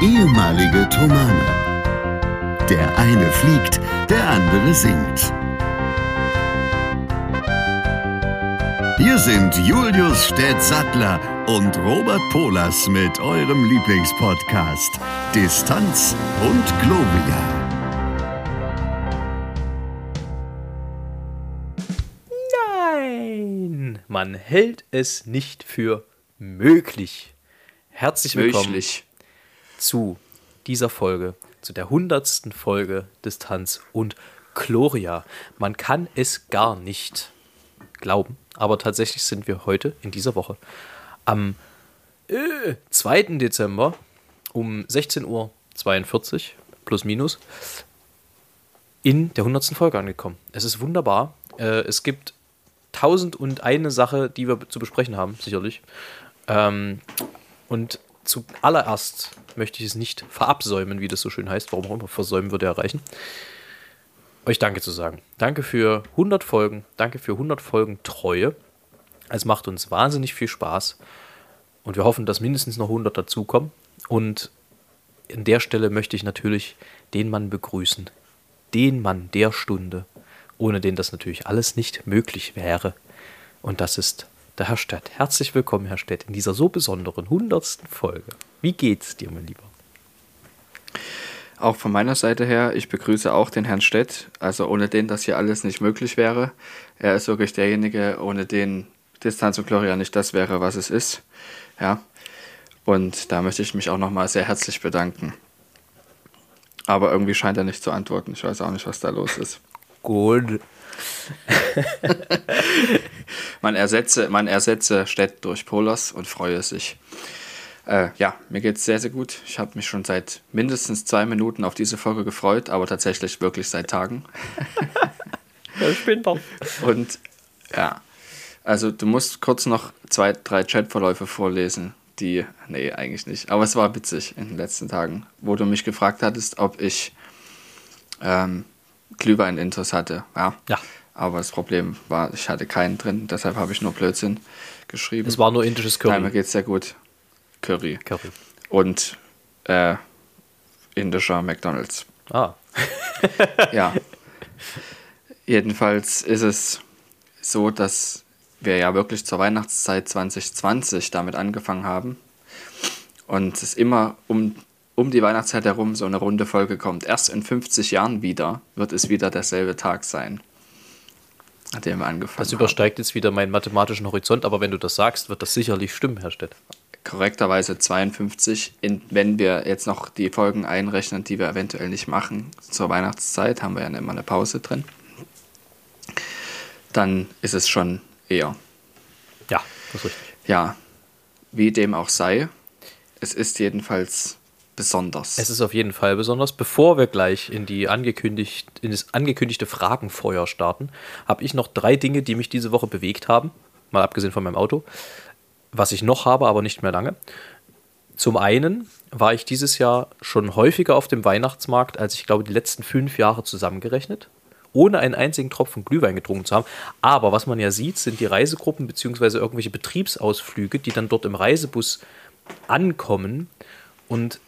ehemalige Tomane. Der eine fliegt, der andere singt. Hier sind Julius Städtsattler und Robert Polas mit eurem Lieblingspodcast Distanz und Globia. Nein, man hält es nicht für möglich. Herzlich willkommen Möglich. Zu dieser Folge, zu der hundertsten Folge Distanz und Gloria. Man kann es gar nicht glauben, aber tatsächlich sind wir heute in dieser Woche am äh, 2. Dezember um 16.42 Uhr plus minus in der hundertsten Folge angekommen. Es ist wunderbar. Äh, es gibt tausend und eine Sache, die wir zu besprechen haben, sicherlich. Ähm, und zuallererst möchte ich es nicht verabsäumen, wie das so schön heißt. Warum auch immer versäumen würde erreichen. Euch Danke zu sagen. Danke für 100 Folgen. Danke für 100 Folgen Treue. Es macht uns wahnsinnig viel Spaß. Und wir hoffen, dass mindestens noch 100 dazukommen. Und an der Stelle möchte ich natürlich den Mann begrüßen. Den Mann der Stunde, ohne den das natürlich alles nicht möglich wäre. Und das ist der Herr Stett. Herzlich willkommen, Herr Stett, in dieser so besonderen hundertsten Folge. Wie geht's dir, mein Lieber? Auch von meiner Seite her, ich begrüße auch den Herrn Stett, also ohne den das hier alles nicht möglich wäre. Er ist wirklich derjenige, ohne den Distanz und Gloria nicht das wäre, was es ist. Ja. Und da möchte ich mich auch nochmal sehr herzlich bedanken. Aber irgendwie scheint er nicht zu antworten. Ich weiß auch nicht, was da los ist. Gut. Man ersetze, man ersetze Stett durch Polos und freue sich. Äh, ja, mir geht's sehr, sehr gut. Ich habe mich schon seit mindestens zwei Minuten auf diese Folge gefreut, aber tatsächlich wirklich seit Tagen. Ich bin doch. Und ja, also du musst kurz noch zwei, drei Chatverläufe vorlesen, die, nee, eigentlich nicht. Aber es war witzig in den letzten Tagen, wo du mich gefragt hattest, ob ich ähm, Glühwein-Intos hatte. Ja. Ja. Aber das Problem war, ich hatte keinen drin, deshalb habe ich nur Blödsinn geschrieben. Es war nur indisches Nein, mir Curry. geht's sehr gut. Curry. Curry. Und äh, indischer McDonalds. Ah. Ja. Jedenfalls ist es so, dass wir ja wirklich zur Weihnachtszeit 2020 damit angefangen haben. Und es immer um, um die Weihnachtszeit herum so eine runde Folge kommt. Erst in 50 Jahren wieder wird es wieder derselbe Tag sein, an dem wir angefangen Das haben. übersteigt jetzt wieder meinen mathematischen Horizont, aber wenn du das sagst, wird das sicherlich stimmen, Herr Stett. korrekterweise 52. In, wenn wir jetzt noch die Folgen einrechnen, die wir eventuell nicht machen zur Weihnachtszeit, haben wir ja immer eine Pause drin. Dann ist es schon eher. Ja, das ist richtig. Ja, wie dem auch sei, es ist jedenfalls besonders. Es ist auf jeden Fall besonders. Bevor wir gleich in, die angekündigt, in das angekündigte Fragenfeuer starten, habe ich noch drei Dinge, die mich diese Woche bewegt haben. Mal abgesehen von meinem Auto. Was ich noch habe, aber nicht mehr lange. Zum einen war ich dieses Jahr schon häufiger auf dem Weihnachtsmarkt, als ich glaube, die letzten fünf Jahre zusammengerechnet. Ohne einen einzigen Tropfen Glühwein getrunken zu haben. Aber was man ja sieht, sind die Reisegruppen bzw. irgendwelche Betriebsausflüge, die dann dort im Reisebus ankommen. Und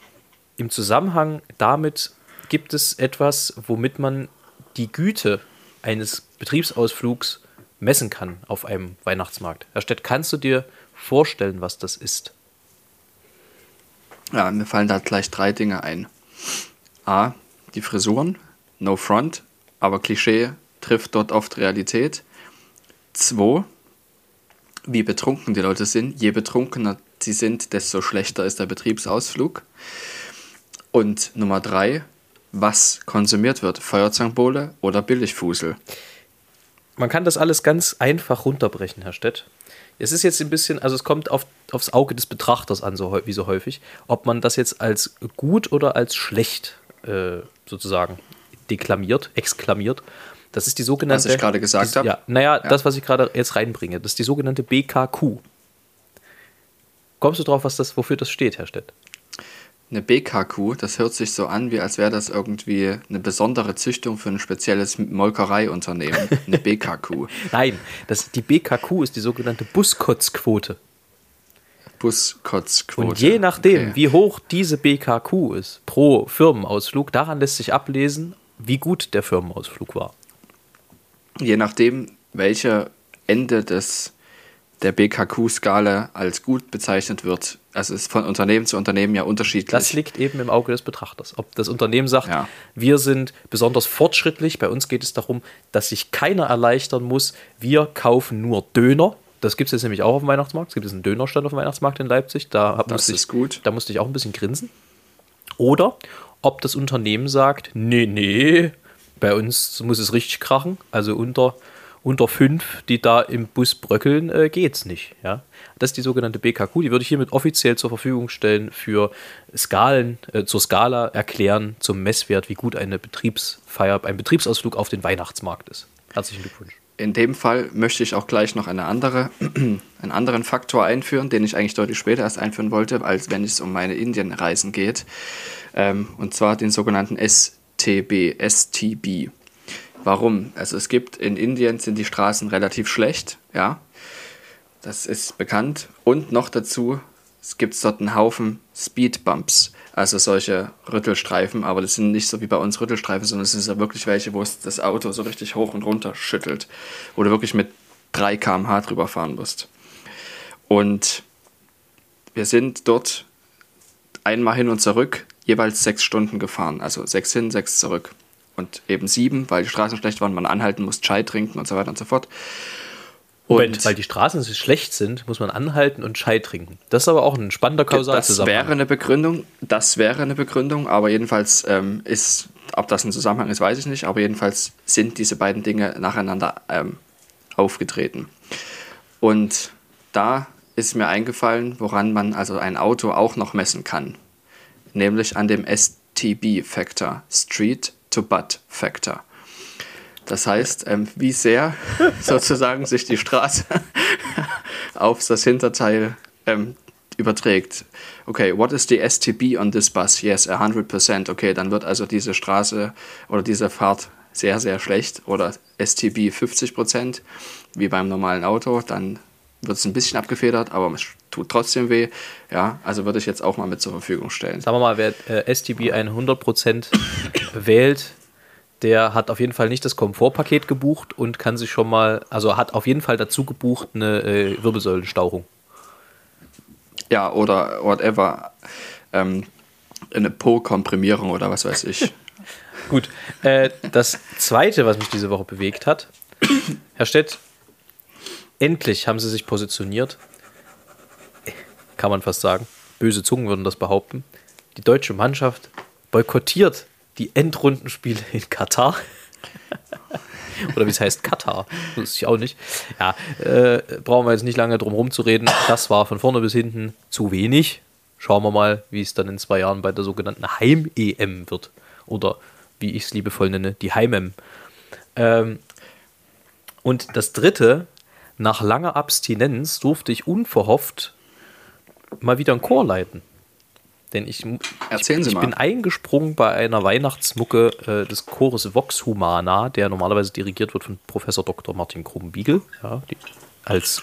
im Zusammenhang damit gibt es etwas, womit man die Güte eines Betriebsausflugs messen kann auf einem Weihnachtsmarkt. Herr Stett, kannst du dir vorstellen, was das ist? Ja, mir fallen da gleich drei Dinge ein. A, die Frisuren, no front, aber Klischee trifft dort oft Realität. Zwei, wie betrunken die Leute sind. Je betrunkener sie sind, desto schlechter ist der Betriebsausflug. Und Nummer drei, was konsumiert wird, Feuerzangenbowle oder Billigfusel. Man kann das alles ganz einfach runterbrechen, Herr Stett. Es ist jetzt ein bisschen, also es kommt auf, aufs Auge des Betrachters an, so, wie so häufig, ob man das jetzt als gut oder als schlecht äh, sozusagen deklamiert, exklamiert. Das ist die sogenannte. Was ich gerade gesagt habe? Ja, naja, Ja. das, was ich gerade jetzt reinbringe, das ist die sogenannte BKQ. Kommst du drauf, was das, wofür das steht, Herr Stett? Eine BKQ, das hört sich so an, wie als wäre das irgendwie eine besondere Züchtung für ein spezielles Molkereiunternehmen. Eine BKQ. Nein, das, die BKQ ist die sogenannte Buskotzquote. Buskotzquote. Und je nachdem, Okay. wie hoch diese BKQ ist pro Firmenausflug, daran lässt sich ablesen, wie gut der Firmenausflug war. Je nachdem, welche Ende des, der BKQ-Skala als gut bezeichnet wird. Also es ist von Unternehmen zu Unternehmen ja unterschiedlich. Das liegt eben im Auge des Betrachters. Ob das Unternehmen sagt, Ja. wir sind besonders fortschrittlich, bei uns geht es darum, dass sich keiner erleichtern muss, wir kaufen nur Döner. Das gibt es jetzt nämlich auch auf dem Weihnachtsmarkt. Es gibt jetzt einen Dönerstand auf dem Weihnachtsmarkt in Leipzig. Da Das musste ist ich, gut. Da musste ich auch ein bisschen grinsen. Oder ob das Unternehmen sagt, nee, nee, bei uns muss es richtig krachen. Also unter, unter fünf, die da im Bus bröckeln, äh, geht's nicht. Ja? Das ist die sogenannte BKQ. Die würde ich hiermit offiziell zur Verfügung stellen für Skalen, äh, zur Skala erklären, zum Messwert, wie gut eine Betriebsfeier, ein Betriebsausflug auf den Weihnachtsmarkt ist. Herzlichen Glückwunsch. In dem Fall möchte ich auch gleich noch eine andere, einen anderen Faktor einführen, den ich eigentlich deutlich später erst einführen wollte, als wenn es um meine Indienreisen geht. Ähm, und zwar den sogenannten STB, STB. Warum? Also es gibt in Indien sind die Straßen relativ schlecht, ja. Das ist bekannt. Und noch dazu, es gibt dort einen Haufen Speedbumps, also solche Rüttelstreifen, aber das sind nicht so wie bei uns Rüttelstreifen, sondern es sind ja wirklich welche, wo es das Auto so richtig hoch und runter schüttelt, wo du wirklich mit 3 km/h drüber fahren musst. Und wir sind dort einmal hin und zurück jeweils sechs Stunden gefahren, also sechs hin, sechs zurück. Und eben sieben, weil die Straßen schlecht waren, man anhalten muss, Chai trinken und so weiter und so fort. Und weil die Straßen so schlecht sind, muss man anhalten und Chai trinken. Das ist aber auch ein spannender Das Kausalzusammenhang. wäre eine Begründung, das wäre eine Begründung, aber jedenfalls ähm, ist, ob das ein Zusammenhang ist, weiß ich nicht, aber jedenfalls sind diese beiden Dinge nacheinander ähm, aufgetreten. Und da ist mir eingefallen, woran man also ein Auto auch noch messen kann, nämlich an dem STB-Faktor, Street to Butt Factor. Das heißt, ähm, wie sehr sozusagen sich die Straße auf das Hinterteil ähm, überträgt. Okay, what is the STB on this bus? Yes, 100%. Okay, dann wird also diese Straße oder diese Fahrt sehr, sehr schlecht. Oder STB 50%, wie beim normalen Auto. Dann wird es ein bisschen abgefedert, aber es tut trotzdem weh. Ja, also würde ich jetzt auch mal mit zur Verfügung stellen. Sagen wir mal, wer äh, STB 100% wählt, der hat auf jeden Fall nicht das Komfortpaket gebucht und kann sich schon mal, also hat auf jeden Fall dazu gebucht eine äh, Wirbelsäulenstauchung. Ja, oder whatever. Ähm, eine Po-Komprimierung oder was weiß ich. Gut, äh, das zweite, was mich diese Woche bewegt hat, Herr Stett, endlich haben Sie sich positioniert. Kann man fast sagen. Böse Zungen würden das behaupten. Die deutsche Mannschaft boykottiert die Endrundenspiele in Katar. Oder wie es heißt, Katar. Wusste ich auch nicht. Ja, äh, brauchen wir jetzt nicht lange drum rumzureden. Das war von vorne bis hinten zu wenig. Schauen wir mal, wie es dann in zwei Jahren bei der sogenannten Heim-EM wird. Oder wie ich es liebevoll nenne, die Heim-EM. Ähm, und das dritte, nach langer Abstinenz durfte ich unverhofft mal wieder einen Chor leiten. Denn ich, Erzählen ich, ich bin eingesprungen bei einer Weihnachtsmucke äh, des Chores Vox Humana, der normalerweise dirigiert wird von Professor Dr. Martin Krumbiegel, ja, die, als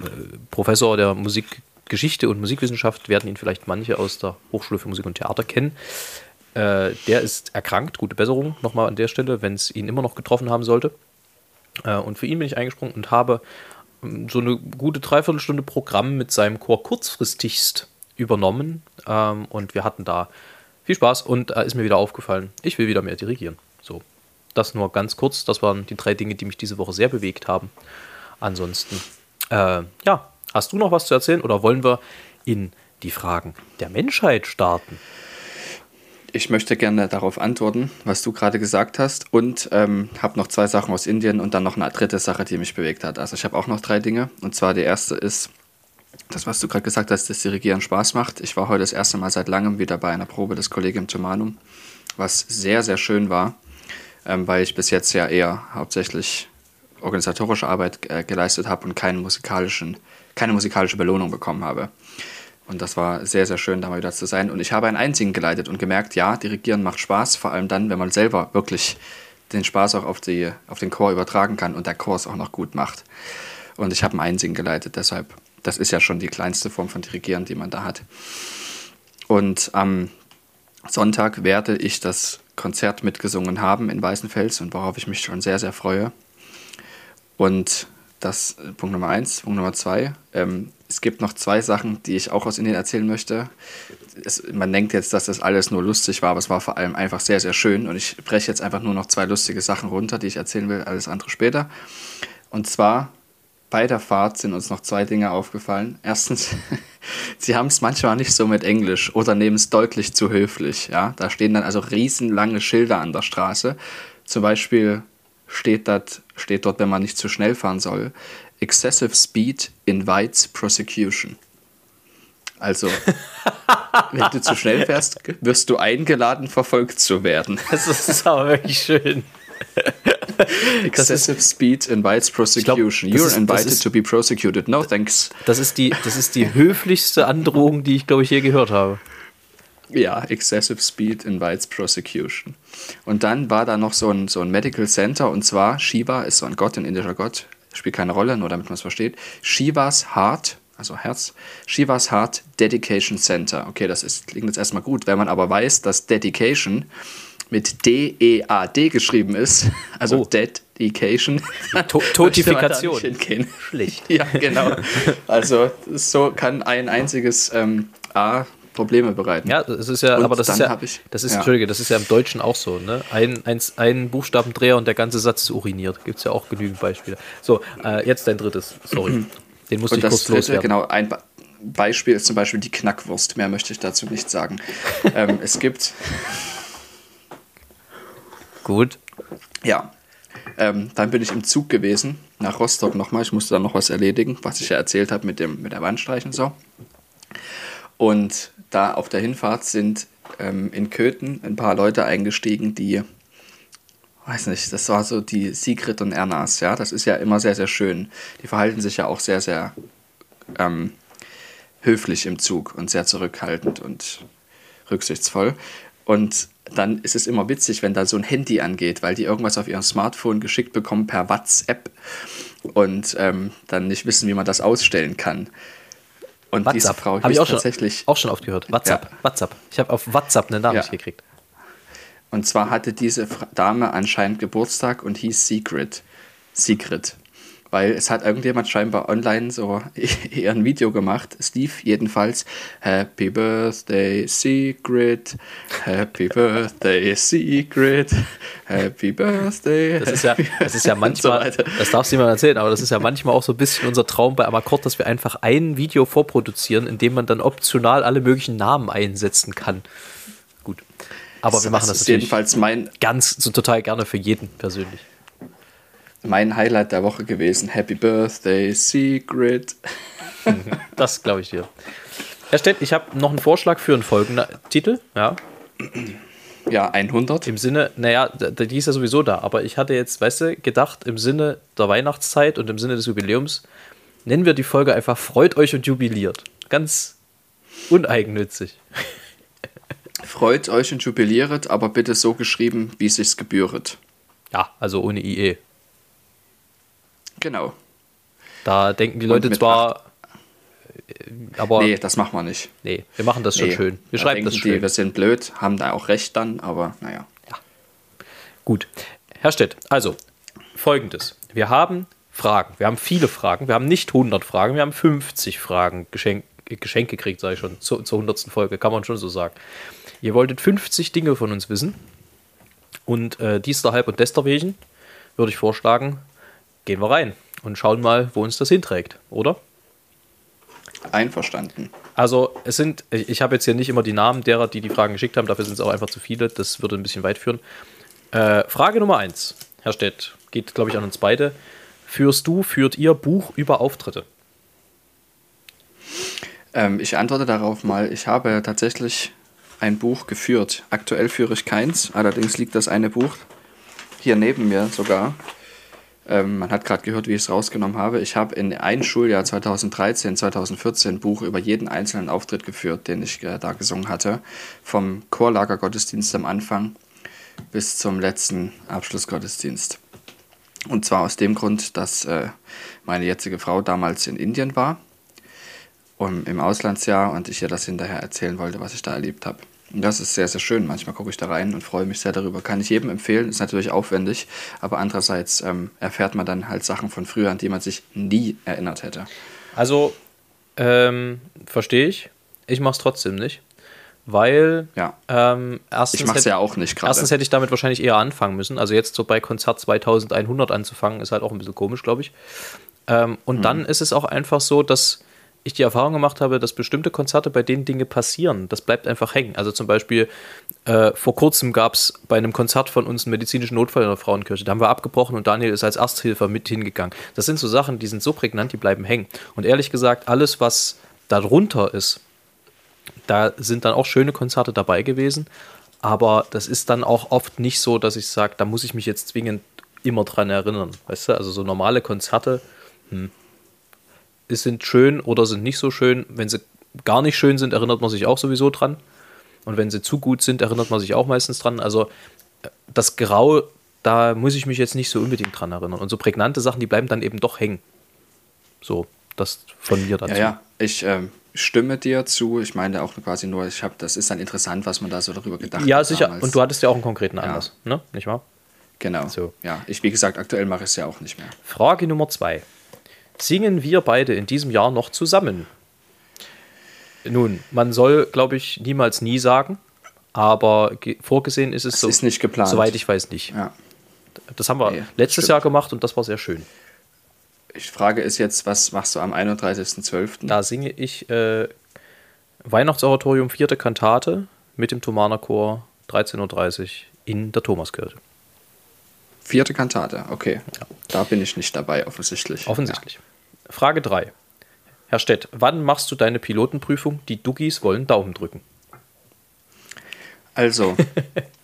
äh, Professor der Musikgeschichte und Musikwissenschaft werden ihn vielleicht manche aus der Hochschule für Musik und Theater kennen. Äh, der ist erkrankt, gute Besserung nochmal an der Stelle, wenn es ihn immer noch getroffen haben sollte. Äh, und für ihn bin ich eingesprungen und habe ähm, so eine gute Dreiviertelstunde Programm mit seinem Chor kurzfristigst übernommen. Ähm, und wir hatten da viel Spaß und da ist mir wieder aufgefallen, ich will wieder mehr dirigieren. So, das nur ganz kurz. Das waren die drei Dinge, die mich diese Woche sehr bewegt haben. Ansonsten, äh, ja, hast du noch was zu erzählen oder wollen wir in die Fragen der Menschheit starten? Ich möchte gerne darauf antworten, was du gerade gesagt hast und ähm, habe noch zwei Sachen aus Indien und dann noch eine dritte Sache, die mich bewegt hat. Also ich habe auch noch drei Dinge und zwar die erste ist, das, was du gerade gesagt hast, dass Dirigieren Spaß macht. Ich war heute das erste Mal seit langem wieder bei einer Probe des Kollegium Germanum, was sehr, sehr schön war, ähm, weil ich bis jetzt ja eher hauptsächlich organisatorische Arbeit äh, geleistet habe und keinen musikalischen, keine musikalische Belohnung bekommen habe. Und das war sehr, sehr schön, da mal wieder zu sein. Und ich habe einen Einsingen geleitet und gemerkt, ja, Dirigieren macht Spaß, vor allem dann, wenn man selber wirklich den Spaß auch auf, die, auf den Chor übertragen kann und der Chor es auch noch gut macht. Und ich habe einen Einsingen geleitet, deshalb das ist ja schon die kleinste Form von Dirigieren, die man da hat. Und am Sonntag werde ich das Konzert mitgesungen haben in Weißenfels und worauf ich mich schon sehr, sehr freue. Und das äh, Punkt Nummer eins. Punkt Nummer zwei. Ähm, es gibt noch zwei Sachen, die ich auch aus Indien erzählen möchte. Es, man denkt jetzt, dass das alles nur lustig war, aber es war vor allem einfach sehr, sehr schön. Und ich breche jetzt einfach nur noch zwei lustige Sachen runter, die ich erzählen will, alles andere später. Und zwar bei der Fahrt sind uns noch zwei Dinge aufgefallen. Erstens, sie haben es manchmal nicht so mit Englisch oder nehmen es deutlich zu höflich. Ja? Da stehen dann also riesenlange Schilder an der Straße. Zum Beispiel steht, dat, steht dort, wenn man nicht zu schnell fahren soll, Excessive Speed invites prosecution. Also, wenn du zu schnell fährst, wirst du eingeladen, verfolgt zu werden. Das ist aber wirklich schön. Excessive ist, Speed invites prosecution. Glaub, You're ist, invited ist, to be prosecuted. No thanks. Das ist die, das ist die höflichste Androhung, die ich, glaube ich, je gehört habe. Ja, Excessive Speed invites prosecution. Und dann war da noch so ein, so ein Medical Center und zwar Shiva ist so ein Gott, ein indischer Gott, spielt keine Rolle, nur damit man es versteht. Shivas Heart, also Herz, Shivas Heart Dedication Center. Okay, das ist, klingt jetzt erstmal gut, wenn man aber weiß, dass Dedication mit D-E-A-D geschrieben ist, also oh. Dedication. To Totifikation. Schlicht. Ja, genau. Also so kann ein einziges ähm, A Probleme bereiten. Ja, das ist ja, und aber das ist ja, ich, das ist, ja. Entschuldige, das ist ja im Deutschen auch so, ne? Ein, ein, ein Buchstabendreher und der ganze Satz ist uriniert. Gibt es ja auch genügend Beispiele. So, äh, jetzt dein drittes, sorry. Den musste ich kurz dritte, loswerden. Genau, ein Beispiel ist zum Beispiel die Knackwurst. Mehr möchte ich dazu nicht sagen. ähm, es gibt. Gut. Ja. Ähm, dann bin ich im Zug gewesen, nach Rostock nochmal. Ich musste dann noch was erledigen, was ich ja erzählt habe mit, dem, mit der Wandstreich und so. Und da auf der Hinfahrt sind ähm, in Köthen ein paar Leute eingestiegen, die, weiß nicht, das war so die Sigrid und Ernas, ja, das ist ja immer sehr, sehr schön. Die verhalten sich ja auch sehr, sehr ähm, höflich im Zug und sehr zurückhaltend und rücksichtsvoll. Und dann ist es immer witzig, wenn da so ein Handy angeht, weil die irgendwas auf ihrem Smartphone geschickt bekommen per WhatsApp und ähm, dann nicht wissen, wie man das ausstellen kann. Und WhatsApp. diese Frau habe ich auch tatsächlich schon, auch schon oft gehört. WhatsApp, ja. WhatsApp. Ich habe auf WhatsApp eine Nachricht ja. gekriegt. Und zwar hatte diese Dame anscheinend Geburtstag und hieß Secret. Secret weil es hat irgendjemand scheinbar online so eher ein Video gemacht. Steve jedenfalls. Happy Birthday Secret, Happy Birthday Secret, Happy Birthday. Das ist ja, das ist ja manchmal, so das darfst du niemand erzählen, aber das ist ja manchmal auch so ein bisschen unser Traum bei Amakord, dass wir einfach ein Video vorproduzieren, in dem man dann optional alle möglichen Namen einsetzen kann. Gut. Aber das wir machen das natürlich jedenfalls mein ganz so total gerne für jeden persönlich mein Highlight der Woche gewesen. Happy Birthday, Secret. Das glaube ich dir. Herr Stett, ich habe noch einen Vorschlag für einen Folgentitel. Ja. Ja, 100. Im Sinne, naja, die ist ja sowieso da, aber ich hatte jetzt, weißt du, gedacht, im Sinne der Weihnachtszeit und im Sinne des Jubiläums, nennen wir die Folge einfach Freut euch und jubiliert. Ganz uneigennützig. Freut euch und jubiliert, aber bitte so geschrieben, wie es sich gebühret. Ja, also ohne IE. Genau. Da denken die Leute zwar, äh, aber. Nee, das machen wir nicht. Nee, wir machen das schon nee, schön. Wir da schreiben das schön. Die, wir sind blöd, haben da auch recht dann, aber naja. Ja. Gut. Herr Stett, also folgendes. Wir haben Fragen. Wir haben viele Fragen. Wir haben nicht 100 Fragen, wir haben 50 Fragen geschenk, geschenkt gekriegt, sage ich schon, zur, zur 100. Folge, kann man schon so sagen. Ihr wolltet 50 Dinge von uns wissen. Und äh, dies Halb und Desterwegen würde ich vorschlagen, gehen wir rein und schauen mal, wo uns das hinträgt, oder? Einverstanden. Also es sind, ich habe jetzt hier nicht immer die Namen derer, die die Fragen geschickt haben, dafür sind es auch einfach zu viele, das würde ein bisschen weit führen. Äh, Frage Nummer eins, Herr Stett, geht glaube ich an uns beide. Führst du, führt ihr Buch über Auftritte? Ähm, ich antworte darauf mal, ich habe tatsächlich ein Buch geführt. Aktuell führe ich keins, allerdings liegt das eine Buch hier neben mir sogar ähm, man hat gerade gehört, wie ich es rausgenommen habe. Ich habe in ein Schuljahr 2013, 2014 ein Buch über jeden einzelnen Auftritt geführt, den ich äh, da gesungen hatte. Vom Chorlagergottesdienst am Anfang bis zum letzten Abschlussgottesdienst. Und zwar aus dem Grund, dass äh, meine jetzige Frau damals in Indien war um, im Auslandsjahr und ich ihr das hinterher erzählen wollte, was ich da erlebt habe. Das ist sehr, sehr schön. Manchmal gucke ich da rein und freue mich sehr darüber. Kann ich jedem empfehlen, ist natürlich aufwendig, aber andererseits ähm, erfährt man dann halt Sachen von früher, an die man sich nie erinnert hätte. Also, ähm, verstehe ich. Ich mache es trotzdem nicht. Weil Ja. ähm, erstens, Ich mache es hätte, ja auch nicht gerade. erstens hätte ich damit wahrscheinlich eher anfangen müssen. Also jetzt so bei Konzert 2100 anzufangen, ist halt auch ein bisschen komisch, glaube ich. Ähm, Mhm. und dann ist es auch einfach so, dass ich die Erfahrung gemacht habe, dass bestimmte Konzerte, bei denen Dinge passieren, das bleibt einfach hängen. Also zum Beispiel äh, vor kurzem gab es bei einem Konzert von uns einen medizinischen Notfall in der Frauenkirche. Da haben wir abgebrochen und Daniel ist als Ersthilfer mit hingegangen. Das sind so Sachen, die sind so prägnant, die bleiben hängen. Und ehrlich gesagt, alles, was darunter ist, da sind dann auch schöne Konzerte dabei gewesen. Aber das ist dann auch oft nicht so, dass ich sage, da muss ich mich jetzt zwingend immer dran erinnern. Weißt du, also so normale Konzerte hm, sind schön oder sind nicht so schön. Wenn sie gar nicht schön sind, erinnert man sich auch sowieso dran. Und wenn sie zu gut sind, erinnert man sich auch meistens dran. Also äh, das Grau, da muss ich mich jetzt nicht so unbedingt dran erinnern. Und so prägnante Sachen, die bleiben dann eben doch hängen. So, das von mir dazu. Ja, ja, ich ähm, stimme dir zu. Ich meine auch quasi nur, ich habe, das ist dann interessant, was man da so darüber gedacht Ja, hat. sicher. damals. Und du hattest ja auch einen konkreten Anlass, ne? Nicht wahr? Genau. So. Ja, ich, wie gesagt, aktuell mache ich es ja auch nicht mehr. Frage Nummer zwei. Singen wir beide in diesem Jahr noch zusammen? Nun, man soll, glaube ich, niemals nie sagen, aber ge- vorgesehen ist es Es so. ist nicht geplant. Soweit ich weiß nicht. Ja. Das haben wir Nee, letztes stimmt. Jahr gemacht und das war sehr schön. Ich frage ist jetzt, was machst du am 31.12.? Da singe ich äh, Weihnachtsoratorium, vierte Kantate mit dem Thomaner Chor 13.30 Uhr in der Thomaskirche. Vierte Kantate, okay. Da bin ich nicht dabei, offensichtlich. Offensichtlich. Frage 3. Herr Stett, wann machst du deine Pilotenprüfung? Die Duggis wollen Daumen drücken. Also,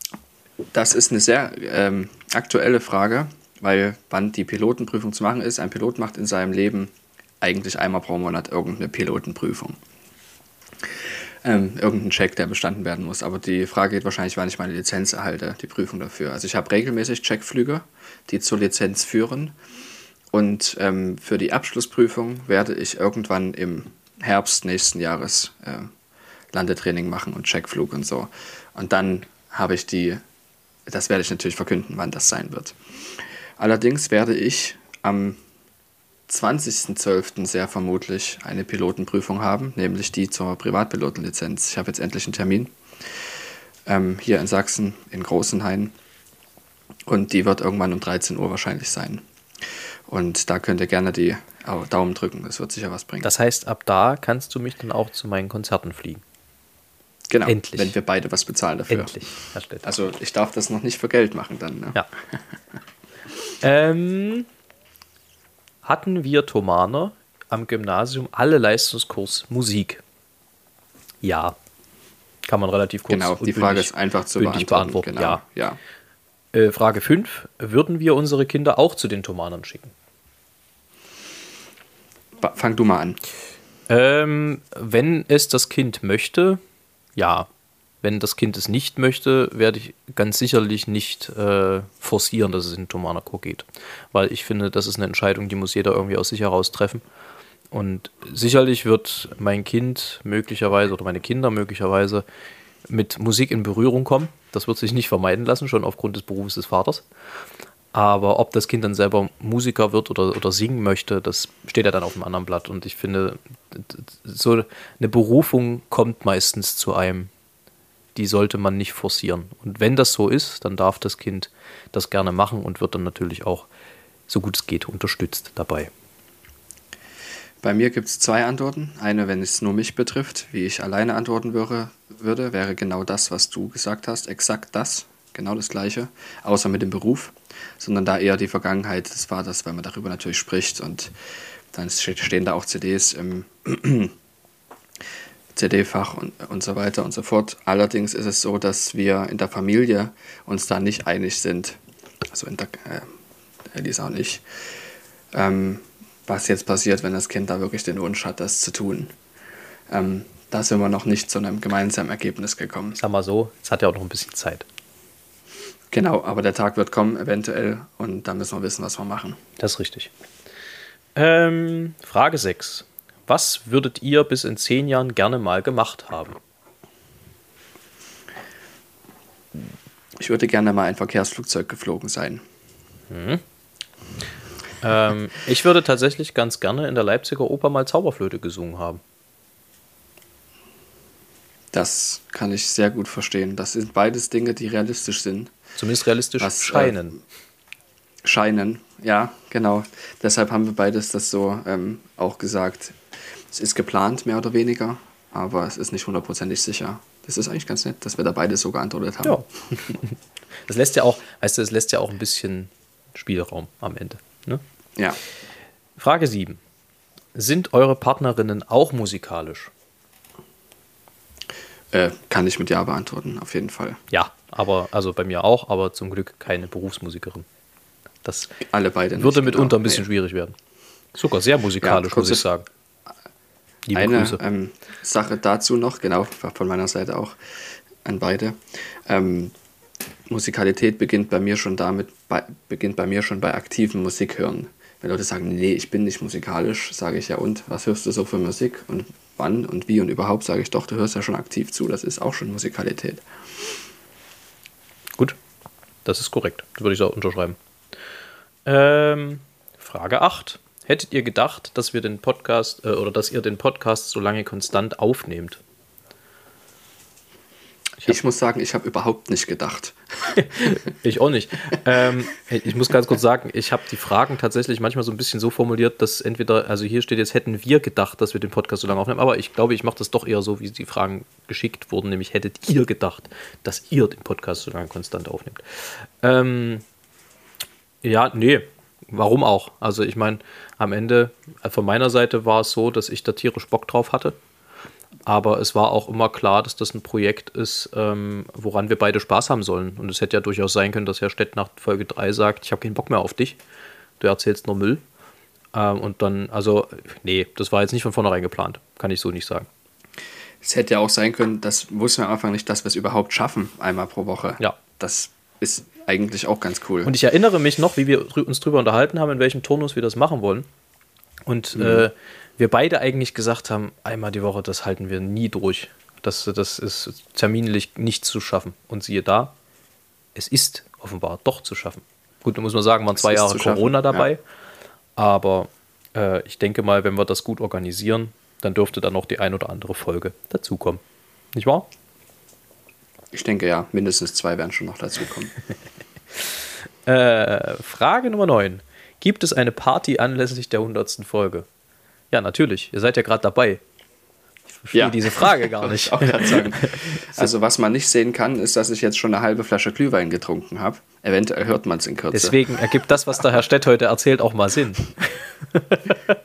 das ist eine sehr ähm, aktuelle Frage, weil wann die Pilotenprüfung zu machen ist, ein Pilot macht in seinem Leben eigentlich einmal pro Monat irgendeine Pilotenprüfung. Ähm, irgendein Check, der bestanden werden muss. Aber die Frage geht wahrscheinlich, wann ich meine Lizenz erhalte, die Prüfung dafür. Also ich habe regelmäßig Checkflüge, die zur Lizenz führen. Und ähm, für die Abschlussprüfung werde ich irgendwann im Herbst nächsten Jahres äh, Landetraining machen und Checkflug und so. Und dann habe ich die, das werde ich natürlich verkünden, wann das sein wird. Allerdings werde ich am 20.12. sehr vermutlich eine Pilotenprüfung haben, nämlich die zur Privatpilotenlizenz. Ich habe jetzt endlich einen Termin ähm, hier in Sachsen, in Großenhain. Und die wird irgendwann um 13 Uhr wahrscheinlich sein. Und da könnt ihr gerne die Au- Daumen drücken, das wird sicher was bringen. Das heißt, ab da kannst du mich dann auch zu meinen Konzerten fliegen. genau, endlich. wenn wir beide was bezahlen dafür. Endlich, Herr. Also ich darf das noch nicht für Geld machen dann. Ne? Ja. ähm, hatten wir Thomaner am Gymnasium alle Leistungskurs Musik? Ja. Kann man relativ kurz Genau, die Frage bündig- ist einfach zu beantworten. beantworten. Genau, Ja. ja. Äh, Frage 5. Würden wir unsere Kinder auch zu den Thomanern schicken? Fang du mal an. Ähm, wenn es das Kind möchte, ja. Wenn das Kind es nicht möchte, werde ich ganz sicherlich nicht äh, forcieren, dass es in Thomaner-Chor geht. Weil ich finde, das ist eine Entscheidung, die muss jeder irgendwie aus sich heraus treffen. Und sicherlich wird mein Kind möglicherweise oder meine Kinder möglicherweise mit Musik in Berührung kommen. Das wird sich nicht vermeiden lassen, schon aufgrund des Berufs des Vaters. Aber ob das Kind dann selber Musiker wird oder, oder singen möchte, das steht ja dann auf einem anderen Blatt. Und ich finde, so eine Berufung kommt meistens zu einem. Die sollte man nicht forcieren. Und wenn das so ist, dann darf das Kind das gerne machen und wird dann natürlich auch, so gut es geht, unterstützt dabei. Bei mir gibt es zwei Antworten. Eine, wenn es nur mich betrifft, wie ich alleine antworten würde, würde, wäre genau das, was du gesagt hast. Exakt das, genau das Gleiche, außer mit dem Beruf, sondern da eher die Vergangenheit des Vaters, weil man darüber natürlich spricht und dann ste- stehen da auch CDs im CD-Fach und, und so weiter und so fort. Allerdings ist es so, dass wir in der Familie uns da nicht einig sind, also in der, äh, Elisa und ich, ähm, was jetzt passiert, wenn das Kind da wirklich den Wunsch hat, das zu tun. Ähm, da sind wir noch nicht zu einem gemeinsamen Ergebnis gekommen. Sag mal so, es hat ja auch noch ein bisschen Zeit. Genau, aber der Tag wird kommen, eventuell, und dann müssen wir wissen, was wir machen. Das ist richtig. Ähm, Frage 6. Was würdet ihr bis in zehn Jahren gerne mal gemacht haben? Ich würde gerne mal ein Verkehrsflugzeug geflogen sein. Ähm, ich würde tatsächlich ganz gerne in der Leipziger Oper mal Zauberflöte gesungen haben. Das kann ich sehr gut verstehen. Das sind beides Dinge, die realistisch sind. Zumindest realistisch Was, äh, scheinen. Scheinen, ja, genau. Deshalb haben wir beides das so ähm, auch gesagt. Es ist geplant, mehr oder weniger, aber es ist nicht hundertprozentig sicher. Das ist eigentlich ganz nett, dass wir da beide so geantwortet haben. ja. Das lässt ja auch, weißt du, das lässt ja auch ein bisschen Spielraum am Ende. Ne? ja. Frage 7. Sind eure Partnerinnen auch musikalisch? Äh, kann ich mit Ja beantworten, auf jeden Fall. Ja, aber, also bei mir auch, aber zum Glück keine Berufsmusikerin. Das Alle beide nicht, würde mitunter genau. ein bisschen schwierig werden. Sogar sehr musikalisch, Ja, muss kurze- ich sagen. Liebe Eine Grüße. ähm, Sache dazu noch, genau, von meiner Seite auch an beide. Ähm, Musikalität beginnt bei mir schon damit, bei, beginnt bei mir schon bei aktiven Musikhören. Wenn Leute sagen, nee, ich bin nicht musikalisch, sage ich ja, und was hörst du so für Musik und wann und wie und überhaupt, sage ich doch, du hörst ja schon aktiv zu, das ist auch schon Musikalität. Gut, das ist korrekt. Das würde ich auch unterschreiben. Ähm, Frage 8. Hättet ihr gedacht, dass wir den Podcast äh, oder dass ihr den Podcast so lange konstant aufnehmt? Ich, muss sagen, ich habe überhaupt nicht gedacht. Ich auch nicht. ähm, ich muss ganz kurz sagen, ich habe die Fragen tatsächlich manchmal so ein bisschen so formuliert, dass entweder, also hier steht jetzt, hätten wir gedacht, dass wir den Podcast so lange aufnehmen, aber ich glaube, ich mache das doch eher so, wie die Fragen geschickt wurden, nämlich hättet ihr gedacht, dass ihr den Podcast so lange konstant aufnehmt. Ähm, ja, nee, warum auch? Also ich meine, am Ende, äh, von meiner Seite war es so, dass ich da tierisch Bock drauf hatte. Aber es war auch immer klar, dass das ein Projekt ist, ähm, woran wir beide Spaß haben sollen. Und es hätte ja durchaus sein können, dass Herr Stett nach Folge 3 sagt, ich habe keinen Bock mehr auf dich. Du erzählst nur Müll. Ähm, und dann, also, nee, das war jetzt nicht von vornherein geplant. Kann ich so nicht sagen. Es hätte ja auch sein können, das wussten wir am Anfang nicht, dass wir es überhaupt schaffen, einmal pro Woche. Ja. Das ist eigentlich auch ganz cool. Und ich erinnere mich noch, wie wir uns drüber unterhalten haben, in welchem Turnus wir das machen wollen. Und äh, wir beide eigentlich gesagt haben, einmal die Woche, das halten wir nie durch. Das, das ist terminlich nicht zu schaffen. Und siehe da, es ist offenbar doch zu schaffen. Gut, da muss man sagen, waren zwei Jahre zu schaffen, Corona dabei. ja. Aber äh, ich denke mal, wenn wir das gut organisieren, dann dürfte dann noch die ein oder andere Folge dazukommen. Nicht wahr? Ich denke ja, mindestens zwei werden schon noch dazukommen. Äh, Frage Nummer 9. Gibt es eine Party anlässlich der 100. Folge? Ja, natürlich. Ihr seid ja gerade dabei. Ich verstehe Ja. diese Frage gar nicht. Also was man nicht sehen kann, ist, dass ich jetzt schon eine halbe Flasche Glühwein getrunken habe. Eventuell hört man es in Kürze. Deswegen ergibt das, was der Herr Stett heute erzählt, auch mal Sinn.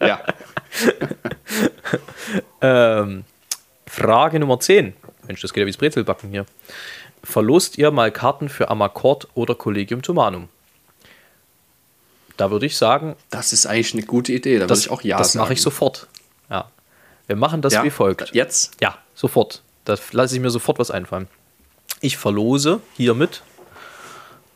Ja. Ähm, Frage Nummer 10. Mensch, das geht ja wie das Brezelbacken hier. Verlost ihr mal Karten für Amakord oder Collegium Tumanum? Da würde ich sagen, Das ist eigentlich eine gute Idee. Da würde das, ich auch Ja das sagen. mache ich sofort. Ja. Wir machen das ja? wie folgt. Jetzt? Ja, sofort. Da lasse ich mir sofort was einfallen. Ich verlose hiermit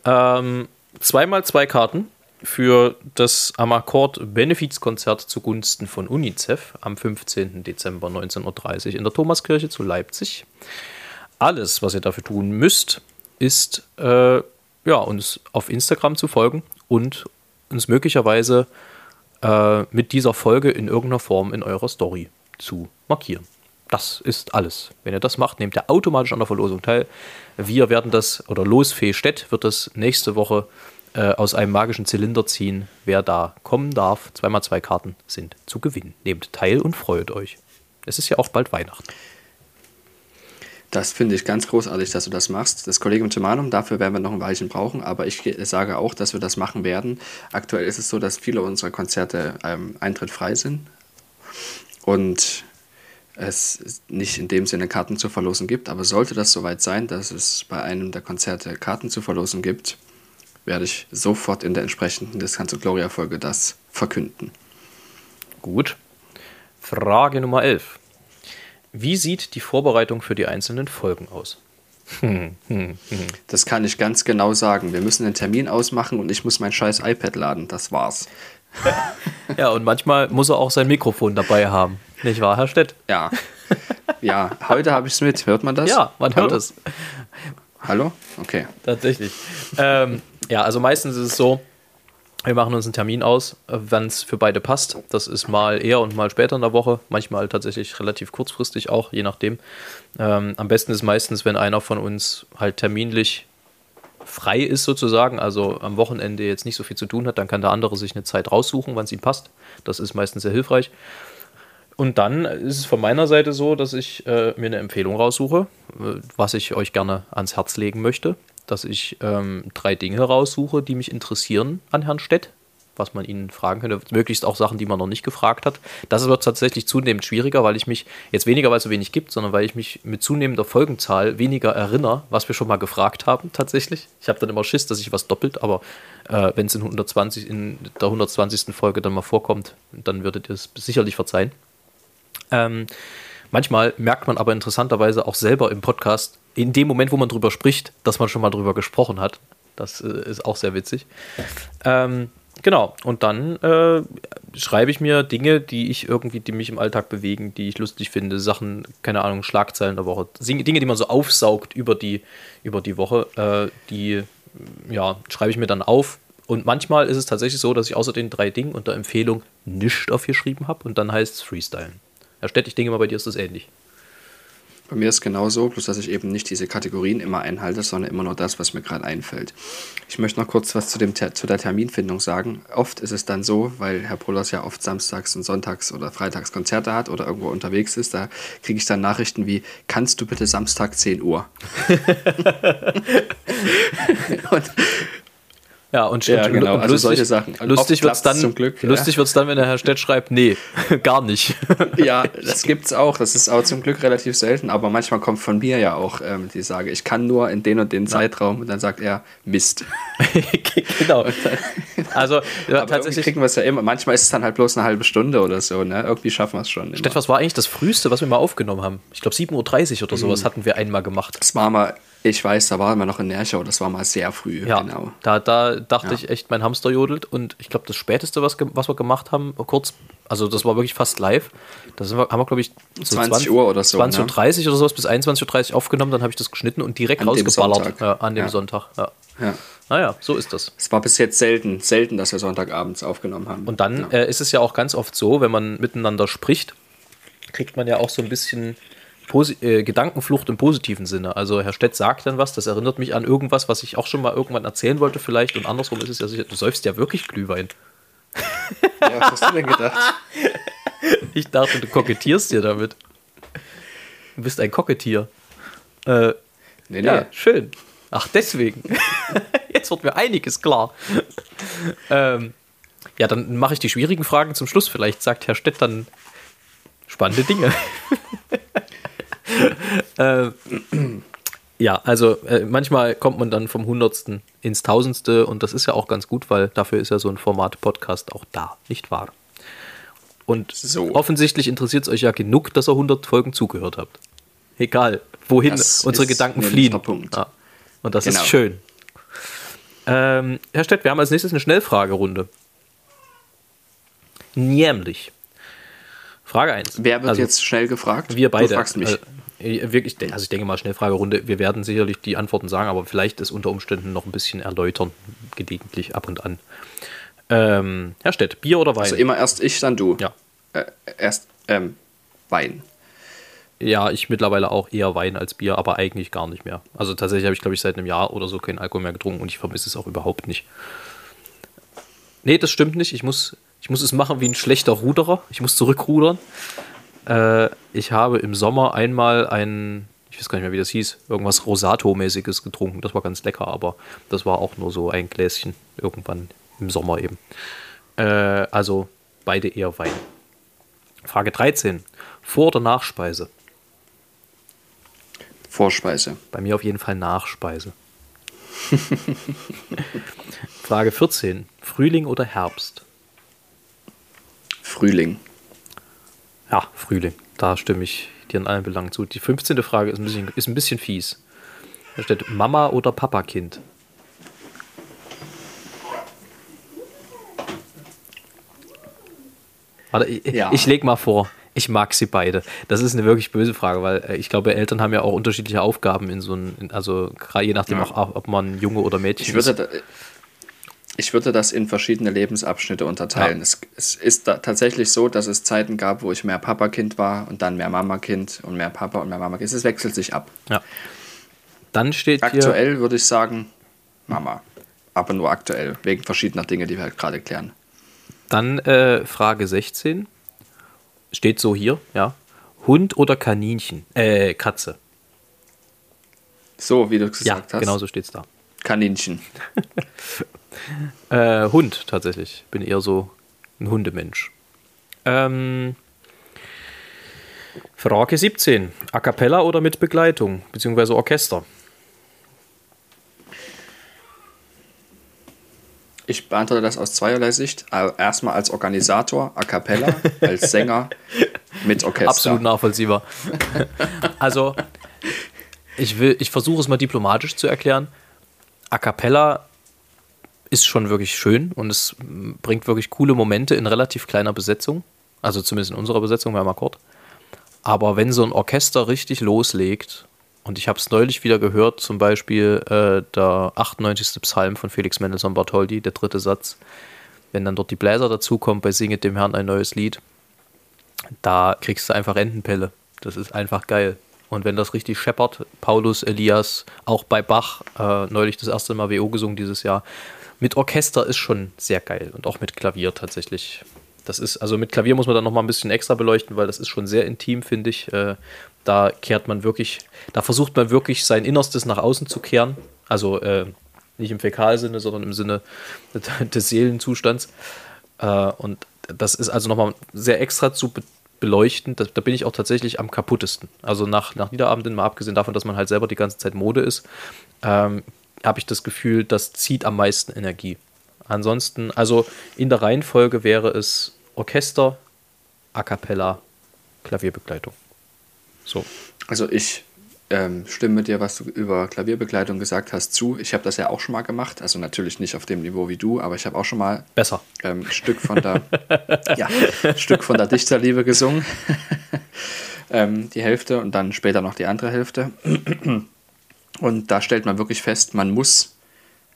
ähm, zweimal zwei Karten für das Amakord Benefizkonzert zugunsten von UNICEF am 15. Dezember 19.30 Uhr in der Thomaskirche zu Leipzig. Alles, was ihr dafür tun müsst, ist äh, ja, uns auf Instagram zu folgen und uns möglicherweise äh, mit dieser Folge in irgendeiner Form in eurer Story zu markieren. Das ist alles. Wenn ihr das macht, nehmt ihr automatisch an der Verlosung teil. Wir werden das, oder Losfee Stett wird das nächste Woche äh, aus einem magischen Zylinder ziehen. Wer da kommen darf, zweimal zwei Karten sind zu gewinnen. Nehmt teil und freut euch. Es ist ja auch bald Weihnachten. Das finde ich ganz großartig, dass du das machst. Das Kollegium Tumanum, dafür werden wir noch ein Weilchen brauchen, aber ich ge- sage auch, dass wir das machen werden. Aktuell ist es so, dass viele unserer Konzerte ähm, eintrittfrei sind und es nicht in dem Sinne Karten zu verlosen gibt. Aber sollte das soweit sein, dass es bei einem der Konzerte Karten zu verlosen gibt, werde ich sofort in der entsprechenden und Gloria-Folge das verkünden. Gut. Frage Nummer 11. Wie sieht die Vorbereitung für die einzelnen Folgen aus? Das kann ich ganz genau sagen. Wir müssen einen Termin ausmachen und ich muss mein scheiß iPad laden. Das war's. Ja, und manchmal muss er auch sein Mikrofon dabei haben. Nicht wahr, Herr Stett? Ja. Ja, heute habe ich es mit. Hört man das? Ja, man Hallo? hört es. Hallo? Okay. Tatsächlich. ähm, ja, also meistens ist es so, wir machen uns einen Termin aus, wenn es für beide passt. Das ist mal eher und mal später in der Woche, manchmal tatsächlich relativ kurzfristig auch, je nachdem. Ähm, am besten ist meistens, wenn einer von uns halt terminlich frei ist sozusagen, also am Wochenende jetzt nicht so viel zu tun hat, dann kann der andere sich eine Zeit raussuchen, wann es ihm passt. Das ist meistens sehr hilfreich. Und dann ist es von meiner Seite so, dass ich äh, mir eine Empfehlung raussuche, äh, was ich euch gerne ans Herz legen möchte. Dass ich ähm, drei Dinge raussuche, die mich interessieren an Herrn Stett, was man ihn fragen könnte. Möglichst auch Sachen, die man noch nicht gefragt hat. Das wird tatsächlich zunehmend schwieriger, weil ich mich jetzt weniger, weil es so wenig gibt, sondern weil ich mich mit zunehmender Folgenzahl weniger erinnere, was wir schon mal gefragt haben, tatsächlich. Ich habe dann immer Schiss, dass ich was doppelt, aber äh, wenn es in, 120, in der 120. Folge dann mal vorkommt, dann würdet ihr es sicherlich verzeihen. Ähm, manchmal merkt man aber interessanterweise auch selber im Podcast, in dem Moment, wo man drüber spricht, dass man schon mal drüber gesprochen hat. Das äh, ist auch sehr witzig. Ähm, genau, und dann äh, schreibe ich mir Dinge, die ich irgendwie, die mich im Alltag bewegen, die ich lustig finde, Sachen, keine Ahnung, Schlagzeilen der Woche, Dinge, die man so aufsaugt über die, über die Woche, äh, die ja, schreibe ich mir dann auf. Und manchmal ist es tatsächlich so, dass ich außer den drei Dingen und der Empfehlung nichts aufgeschrieben habe und dann heißt es Freestylen. Herr Stett, ich denke mal, bei dir ist das ähnlich. Bei mir ist es genauso, bloß dass ich eben nicht diese Kategorien immer einhalte, sondern immer nur das, was mir gerade einfällt. Ich möchte noch kurz was zu, dem, zu der Terminfindung sagen. Oft ist es dann so, weil Herr Polas ja oft samstags und sonntags oder freitags Konzerte hat oder irgendwo unterwegs ist, da kriege ich dann Nachrichten wie, kannst du bitte Samstag 10 Uhr? und Ja, und, Ja, genau, also lustig, solche Sachen. Lustig wird es dann, ja. wird's dann, wenn der Herr Stett schreibt, nee, gar nicht. Ja, das gibt's auch. Das ist auch zum Glück relativ selten, aber manchmal kommt von mir ja auch ähm, die Sage, ich kann nur in den und den Zeitraum und dann sagt er Mist. genau. Also ja, tatsächlich, kriegen wir es ja immer. Manchmal ist es dann halt bloß eine halbe Stunde oder so. Ne? Irgendwie schaffen wir es schon. Immer. Stett, was war eigentlich das Früheste, was wir mal aufgenommen haben? Ich glaube 7.30 Uhr oder Mhm. sowas hatten wir einmal gemacht. Das war mal, ich weiß, da waren wir noch in Nerchau. Das war mal sehr früh. Ja, Genau. da, da dachte Ja. ich echt, mein Hamster jodelt. Und ich glaube, das Späteste, was, was wir gemacht haben, kurz, also das war wirklich fast live. Da sind wir, haben wir, glaube ich, so 20 Uhr oder so, 20.30 ne? Uhr 30 oder sowas bis 21.30 Uhr aufgenommen. Dann habe ich das geschnitten und direkt An dem rausgeballert. Sonntag. Ja, an dem. Sonntag. Ja. Ja. Naja, so ist das. Es war bis jetzt selten, selten, dass wir Sonntagabends aufgenommen haben. Und dann äh, ist es ja auch ganz oft so, wenn man miteinander spricht, kriegt man ja auch so ein bisschen Posi äh, Gedankenflucht im positiven Sinne. Also Herr Stett sagt dann was, das erinnert mich an irgendwas, was ich auch schon mal irgendwann erzählen wollte vielleicht. Und andersrum ist es ja sicher, du säufst ja wirklich Glühwein. ja, was hast du denn gedacht? Ich dachte, du kokettierst dir damit. Du bist ein Kokketier. Äh, Nee, nee. ja, schön. Ach, deswegen. Jetzt wird mir einiges klar. ähm, ja, dann mache ich die schwierigen Fragen zum Schluss. Vielleicht sagt Herr Stett dann spannende Dinge. äh, ja, also äh, manchmal kommt man dann vom Hundertsten ins Tausendste und das ist ja auch ganz gut, weil dafür ist ja so ein Format Podcast auch da, nicht wahr? Und So. offensichtlich interessiert es euch ja genug, dass ihr 100 Folgen zugehört habt. Egal, wohin Das unsere Gedanken fliehen. Ja. Und das Genau. ist schön. Ähm, Herr Stett, wir haben als nächstes eine Schnellfragerunde. Nämlich. Frage 1. Wer wird jetzt schnell gefragt? Wir beide. Du fragst mich. Äh, wirklich, also ich denke mal, Schnellfragerunde. Wir werden sicherlich die Antworten sagen, aber vielleicht ist unter Umständen noch ein bisschen erläutern, gelegentlich ab und an. Ähm, Herr Stett, Bier oder Wein? also immer erst ich, dann du. ja. Äh, erst ähm, Wein. Ja, ich mittlerweile auch eher Wein als Bier, aber eigentlich gar nicht mehr. Also tatsächlich habe ich, glaube ich, seit einem Jahr oder so keinen Alkohol mehr getrunken und ich vermisse es auch überhaupt nicht. Nee, das stimmt nicht. Ich muss, ich muss es machen wie ein schlechter Ruderer. Ich muss zurückrudern. Äh, ich habe im Sommer einmal ein, ich weiß gar nicht mehr, wie das hieß, irgendwas Rosato-mäßiges getrunken. Das war ganz lecker, aber das war auch nur so ein Gläschen irgendwann im Sommer eben. Äh, also beide eher Wein. Frage 13. Vor- oder Nachspeise? Vorspeise. Bei mir auf jeden Fall Nachspeise. Frage 14. Frühling oder Herbst? Frühling. Ja, Frühling. Da stimme ich dir in allen Belangen zu. Die 15. Frage ist ein bisschen, ist ein bisschen fies. Da steht Mama oder Papakind. Warte, ich, Ja. ich leg mal vor. Ich mag sie beide. Das ist eine wirklich böse Frage, weil äh, ich glaube, Eltern haben ja auch unterschiedliche Aufgaben in so einem, in- also je nachdem Ja. auch, ob man Junge oder Mädchen Ich würde, ist. Ich würde das in verschiedene Lebensabschnitte unterteilen. Ja. Es, es ist tatsächlich so, dass es Zeiten gab, wo ich mehr Papa-Kind war und dann mehr Mama-Kind und mehr Papa und mehr Mama-Kind. Es wechselt sich ab. Ja. Dann steht hier, Aktuell würde ich sagen Mama. Aber nur aktuell, wegen verschiedener Dinge, die wir halt gerade klären. dann äh, Frage 16. Steht so hier, ja. Hund oder Kaninchen? Äh, Katze. So, wie du es Ja, gesagt hast. genau so steht es da. Kaninchen. Äh, Hund tatsächlich. Bin eher so ein Hundemensch. Ähm, Frage 17. A cappella oder mit Begleitung, beziehungsweise Orchester? Ich beantworte das aus zweierlei Sicht. Also Erstmal als Organisator, a cappella, als Sänger mit Orchester. Absolut nachvollziehbar. also, ich, will, ich versuche es mal diplomatisch zu erklären. A cappella ist schon wirklich schön und es bringt wirklich coole Momente in relativ kleiner Besetzung. Also zumindest in unserer Besetzung, wir haben Akkord. Aber wenn so ein Orchester richtig loslegt, und ich habe es neulich wieder gehört, zum Beispiel äh, der 98. Psalm von Felix Mendelssohn Bartholdy, der dritte Satz, wenn dann dort die Bläser dazukommen bei Singet dem Herrn ein neues Lied, da kriegst du einfach Entenpelle. Das ist einfach geil. Und wenn das richtig scheppert, Paulus, Elias, auch bei Bach, äh, neulich das erste Mal WO gesungen dieses Jahr, mit Orchester ist schon sehr geil und auch mit Klavier tatsächlich. Das ist, also mit Klavier muss man dann nochmal ein bisschen extra beleuchten, weil das ist schon sehr intim, finde ich. Äh, da kehrt man wirklich, da versucht man wirklich sein Innerstes nach außen zu kehren. Also äh, nicht im Fäkalsinne, sondern im Sinne des Seelenzustands. Äh, und das ist also nochmal sehr extra zu be beleuchten. Da, da bin ich auch tatsächlich am kaputtesten. Also nach, nach Niederabenden, mal abgesehen davon, dass man halt selber die ganze Zeit Mode ist, ähm, habe ich das Gefühl, das zieht am meisten Energie. Ansonsten, also in der Reihenfolge wäre es Orchester, A cappella, Klavierbegleitung. So. Also ich ähm, stimme dir, was du über Klavierbegleitung gesagt hast, zu. Ich habe das ja auch schon mal gemacht. Also natürlich nicht auf dem Niveau wie du, aber ich habe auch schon mal Besser. ähm, ein Stück von der ja, Stück von der Dichterliebe gesungen. ähm, die Hälfte und dann später noch die andere Hälfte. Und da stellt man wirklich fest, man muss,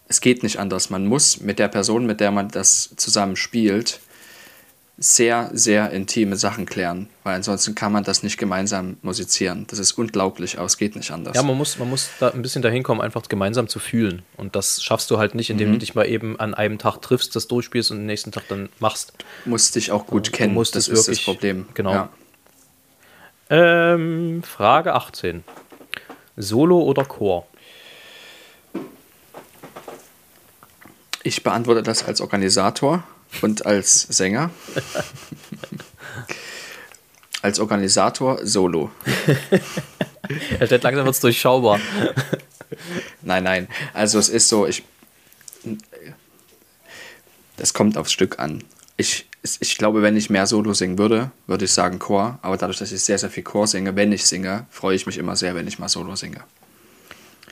es geht nicht anders, man muss mit der Person, mit der man das zusammen spielt, sehr, sehr intime Sachen klären, weil ansonsten kann man das nicht gemeinsam musizieren. Das ist unglaublich, aber es geht nicht anders. Ja, man muss, man muss da ein bisschen dahin kommen, einfach gemeinsam zu fühlen. Und das schaffst du halt nicht, indem du dich mal eben an einem Tag triffst, das durchspielst und am nächsten Tag dann machst. musst dich auch gut Du kennen, musst das ist wirklich- das Problem. genau. Ja. Ähm, Frage 18. Solo oder Chor? Ich beantworte das als Organisator und als Sänger. als Organisator solo. Er stellt langsam wird es durchschaubar. Nein, nein. Also es ist so, ich. Das kommt aufs Stück an. Ich, ich glaube, wenn ich mehr Solo singen würde, würde ich sagen Chor. Aber dadurch, dass ich sehr, sehr viel Chor singe, wenn ich singe, freue ich mich immer sehr, wenn ich mal Solo singe.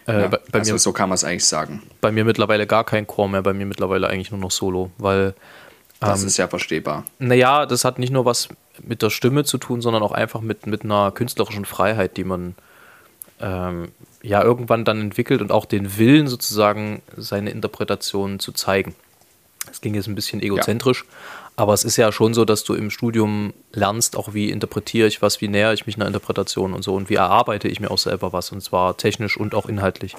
Äh, Ja, bei, bei, also mir, so kann man es eigentlich sagen. bei mir mittlerweile gar kein Chor mehr, bei mir mittlerweile eigentlich nur noch Solo, weil Das Ähm, ist ja verstehbar. Naja, das hat nicht nur was mit der Stimme zu tun, sondern auch einfach mit, mit einer künstlerischen Freiheit, die man ähm, ja irgendwann dann entwickelt und auch den Willen sozusagen, seine Interpretationen zu zeigen. Das ging jetzt ein bisschen egozentrisch, aber es ist ja schon so, dass du im Studium lernst, auch wie interpretiere ich was, wie näher ich mich einer Interpretation und so und wie erarbeite ich mir auch selber was und zwar technisch und auch inhaltlich.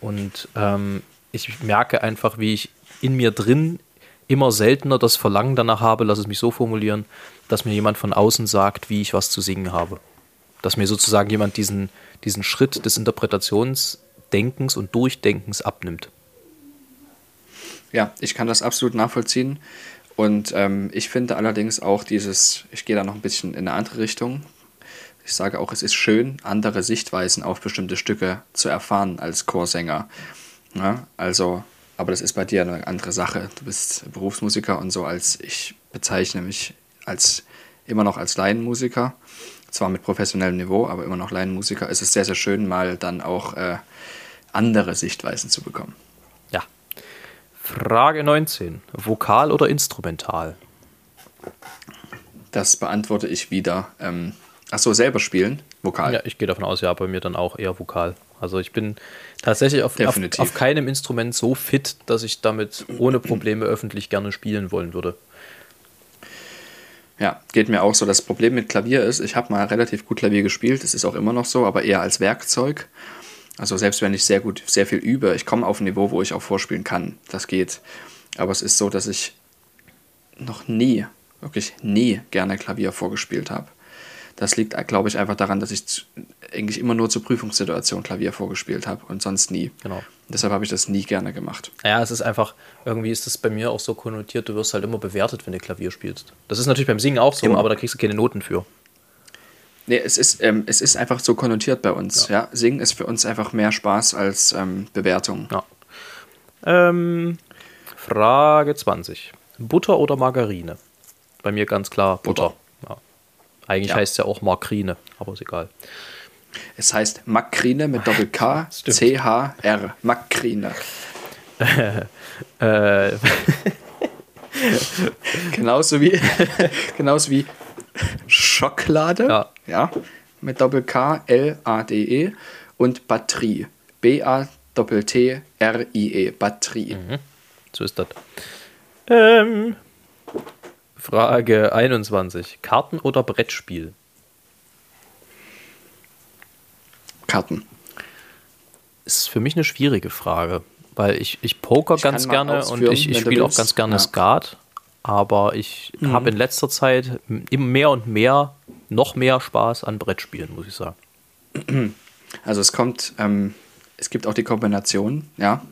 Und ähm, ich merke einfach, wie ich in mir drin immer seltener das Verlangen danach habe, lass es mich so formulieren, dass mir jemand von außen sagt, wie ich was zu singen habe. Dass mir sozusagen jemand diesen, diesen Schritt des Interpretationsdenkens und Durchdenkens abnimmt. Ja, ich kann das absolut nachvollziehen. Und ähm, ich finde allerdings auch dieses, ich gehe da noch ein bisschen in eine andere Richtung. Ich sage auch, es ist schön, andere Sichtweisen auf bestimmte Stücke zu erfahren als Chorsänger. Ja, also, aber das ist bei dir eine andere Sache. Du bist Berufsmusiker und so als ich bezeichne mich als immer noch als Laienmusiker. Zwar mit professionellem Niveau, aber immer noch Laienmusiker. Es ist sehr, sehr schön, mal dann auch äh, andere Sichtweisen zu bekommen. Frage 19. Vokal oder instrumental? Das beantworte ich wieder. Ähm, ach so, selber spielen, vokal. Ja, ich gehe davon aus, ja, bei mir dann auch eher vokal. Also ich bin tatsächlich auf, auf, auf keinem Instrument so fit, dass ich damit ohne Probleme öffentlich gerne spielen wollen würde. Ja, geht mir auch so. Das Problem mit Klavier ist, ich habe mal relativ gut Klavier gespielt, das ist auch immer noch so, aber eher als Werkzeug. Also selbst wenn ich sehr gut, sehr viel übe, ich komme auf ein Niveau, wo ich auch vorspielen kann. Das geht. Aber es ist so, dass ich noch nie, wirklich nie gerne Klavier vorgespielt habe. Das liegt, glaube ich, einfach daran, dass ich eigentlich immer nur zur Prüfungssituation Klavier vorgespielt habe und sonst nie. Genau. Deshalb habe ich das nie gerne gemacht. Ja, es ist einfach, irgendwie ist es bei mir auch so konnotiert, du wirst halt immer bewertet, wenn du Klavier spielst. Das ist natürlich beim Singen auch so, Immer. aber da kriegst du keine Noten für. Nee, es ist, ähm, es ist einfach so konnotiert bei uns. Ja. Singen ist für uns einfach mehr Spaß als ähm, Bewertung. Ja. Ähm, Frage 20. Butter oder Margarine? Bei mir ganz klar Butter. Ja. Eigentlich Ja. heißt es ja auch Margarine, aber ist egal. Es heißt Makrine mit Doppel-K. C-H-R. Makrine. Äh, Genauso wie, genauso wie Schokolade. Ja. Ja. Mit Doppel-K, L-A-D-E. Und Batterie. B-A-T-T-R-I-E. Batterie. so ist das. Ähm, Frage 21. Karten oder Brettspiel? Karten. Ist für mich eine schwierige Frage, weil ich, ich poker Ich ganz gerne und ich, ich spiele auch ganz gerne Ja. Skat, aber ich habe in letzter Zeit immer mehr und mehr, noch mehr Spaß an Brettspielen, muss ich sagen. Also es kommt, ähm, es gibt auch die Kombination, ja.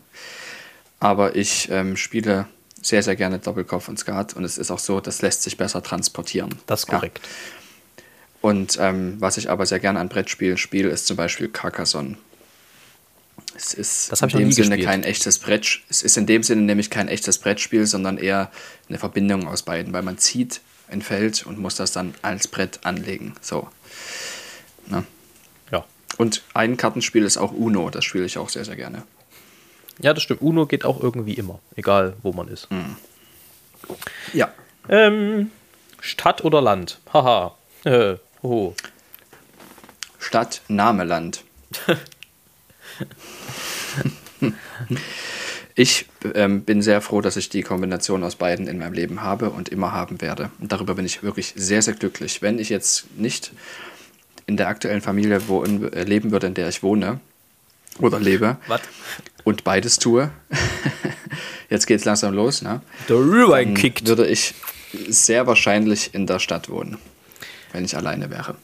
Aber ich ähm, spiele sehr, sehr gerne Doppelkopf und Skat und es ist auch so, das lässt sich besser transportieren. Das ist Ja. korrekt. Und ähm, was ich aber sehr gerne an Brettspielen spiele, ist zum Beispiel Carcassonne. Es ist Das in dem Sinne gespielt. kein echtes Brett. Es ist in dem Sinne nämlich kein echtes Brettspiel, sondern eher eine Verbindung aus beiden, weil man zieht ein Feld und muss das dann als Brett anlegen. So. Ne? Ja. Und ein Kartenspiel ist auch Uno, das spiele ich auch sehr, sehr gerne. Ja, das stimmt. Uno geht auch irgendwie immer, egal wo man ist. Ja. Ähm, Stadt oder Land? Haha. Äh, hoho. Stadt, Name, Land. ich ähm, bin sehr froh, dass ich die Kombination aus beiden in meinem Leben habe und immer haben werde. Und darüber bin ich wirklich sehr, sehr glücklich. Wenn ich jetzt nicht in der aktuellen Familie wo, äh, leben würde, in der ich wohne oder lebe Was? und beides tue, jetzt geht es langsam los, ne? Kickt. würde ich sehr wahrscheinlich in der Stadt wohnen, wenn ich alleine wäre.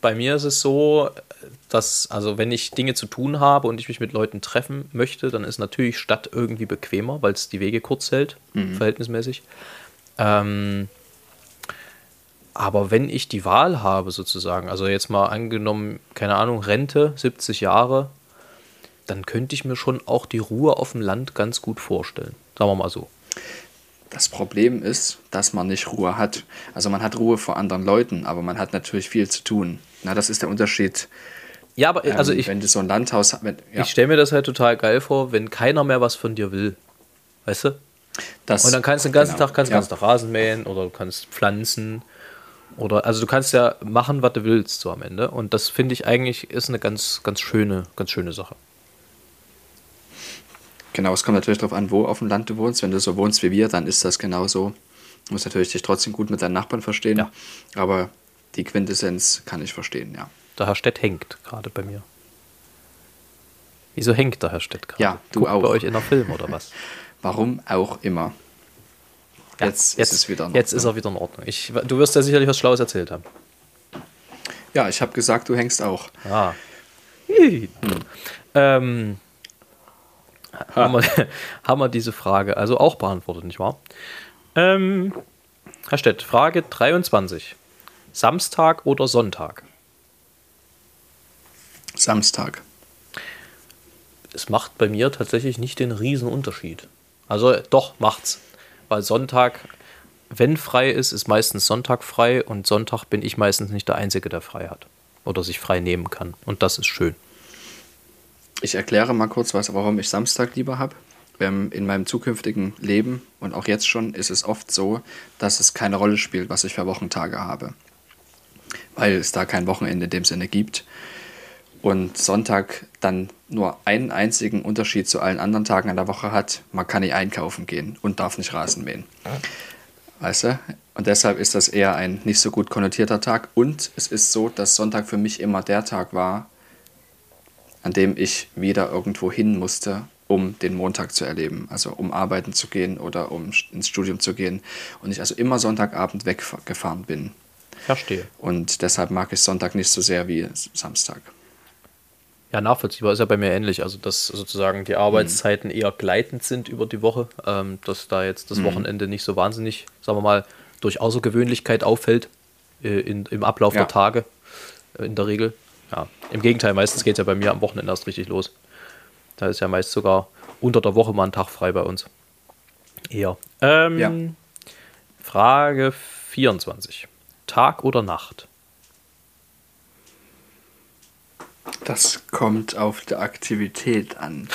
Bei mir ist es so, dass, also wenn ich Dinge zu tun habe und ich mich mit Leuten treffen möchte, dann ist natürlich Stadt irgendwie bequemer, weil es die Wege kurz hält, verhältnismäßig. Ähm, aber wenn ich die Wahl habe, sozusagen, also jetzt mal angenommen, keine Ahnung, Rente, 70 Jahre, dann könnte ich mir schon auch die Ruhe auf dem Land ganz gut vorstellen. Sagen wir mal so. Das Problem ist, dass man nicht Ruhe hat. Also man hat Ruhe vor anderen Leuten, aber man hat natürlich viel zu tun. Na, das ist der Unterschied. Ja, aber also ähm, ich, wenn du so ein Landhaus wenn- ja, ich stelle mir das halt total geil vor, wenn keiner mehr was von dir will. Weißt du? das, Und dann kannst du den ganzen genau, Tag kannst du ja. ganzen Tag Rasen mähen oder du kannst pflanzen. Oder also du kannst ja machen, was du willst, so am Ende. Und das finde ich eigentlich ist eine ganz, ganz schöne, ganz schöne Sache. Genau, es kommt natürlich darauf an, wo auf dem Land du wohnst. Wenn du so wohnst wie wir, dann ist das genauso. Du musst natürlich dich trotzdem gut mit deinen Nachbarn verstehen. Ja. Aber die Quintessenz kann ich verstehen, ja. Der Herr Stett hängt gerade bei mir. Wieso hängt der Herr Stett gerade? Ja, du Guckt auch. bei euch in der Film oder was? Warum auch immer. Ja, Jetzt, ist es wieder in Jetzt ist Ordnung. er wieder in Ordnung. Ich, du wirst ja sicherlich was Schlaues erzählt haben. Ja, ich habe gesagt, du hängst auch. Ah. Hm. Ähm, haben, wir, haben wir diese Frage also auch beantwortet, nicht wahr? Ähm, Herr Stett, Frage 23. Samstag oder Sonntag? Samstag. Es macht bei mir tatsächlich nicht den Unterschied. Also doch, macht's. Weil Sonntag, wenn frei ist, ist meistens Sonntag frei und Sonntag bin ich meistens nicht der Einzige, der frei hat. Oder sich frei nehmen kann. Und das ist schön. Ich erkläre mal kurz, was, warum ich Samstag lieber habe. ähm, in meinem zukünftigen Leben und auch jetzt schon ist es oft so, dass es keine Rolle spielt, was ich für Wochentage habe. Weil es da kein Wochenende in dem Sinne gibt. Und Sonntag dann nur einen einzigen Unterschied zu allen anderen Tagen in der Woche hat, man kann nicht einkaufen gehen und darf nicht Rasen mähen. Weißt du? Und deshalb ist das eher ein nicht so gut konnotierter Tag. Und es ist so, dass Sonntag für mich immer der Tag war, an dem ich wieder irgendwo hin musste, um den Montag zu erleben. Also um arbeiten zu gehen oder um ins Studium zu gehen. Und ich also immer Sonntagabend weggefahren bin. Verstehe. Und deshalb mag ich Sonntag nicht so sehr wie Samstag. Ja, nachvollziehbar ist ja bei mir ähnlich. Also, dass sozusagen die Arbeitszeiten mhm. eher gleitend sind über die Woche, ähm, dass da jetzt das mhm. Wochenende nicht so wahnsinnig, sagen wir mal, durch Außergewöhnlichkeit auffällt äh, in, im Ablauf ja. der Tage äh, in der Regel. Ja, im Gegenteil, meistens geht es ja bei mir am Wochenende erst richtig los. Da ist ja meist sogar unter der Woche mal ein Tag frei bei uns. Eher. Ähm, ja. Frage 24. Tag oder Nacht? Das kommt auf die Aktivität an.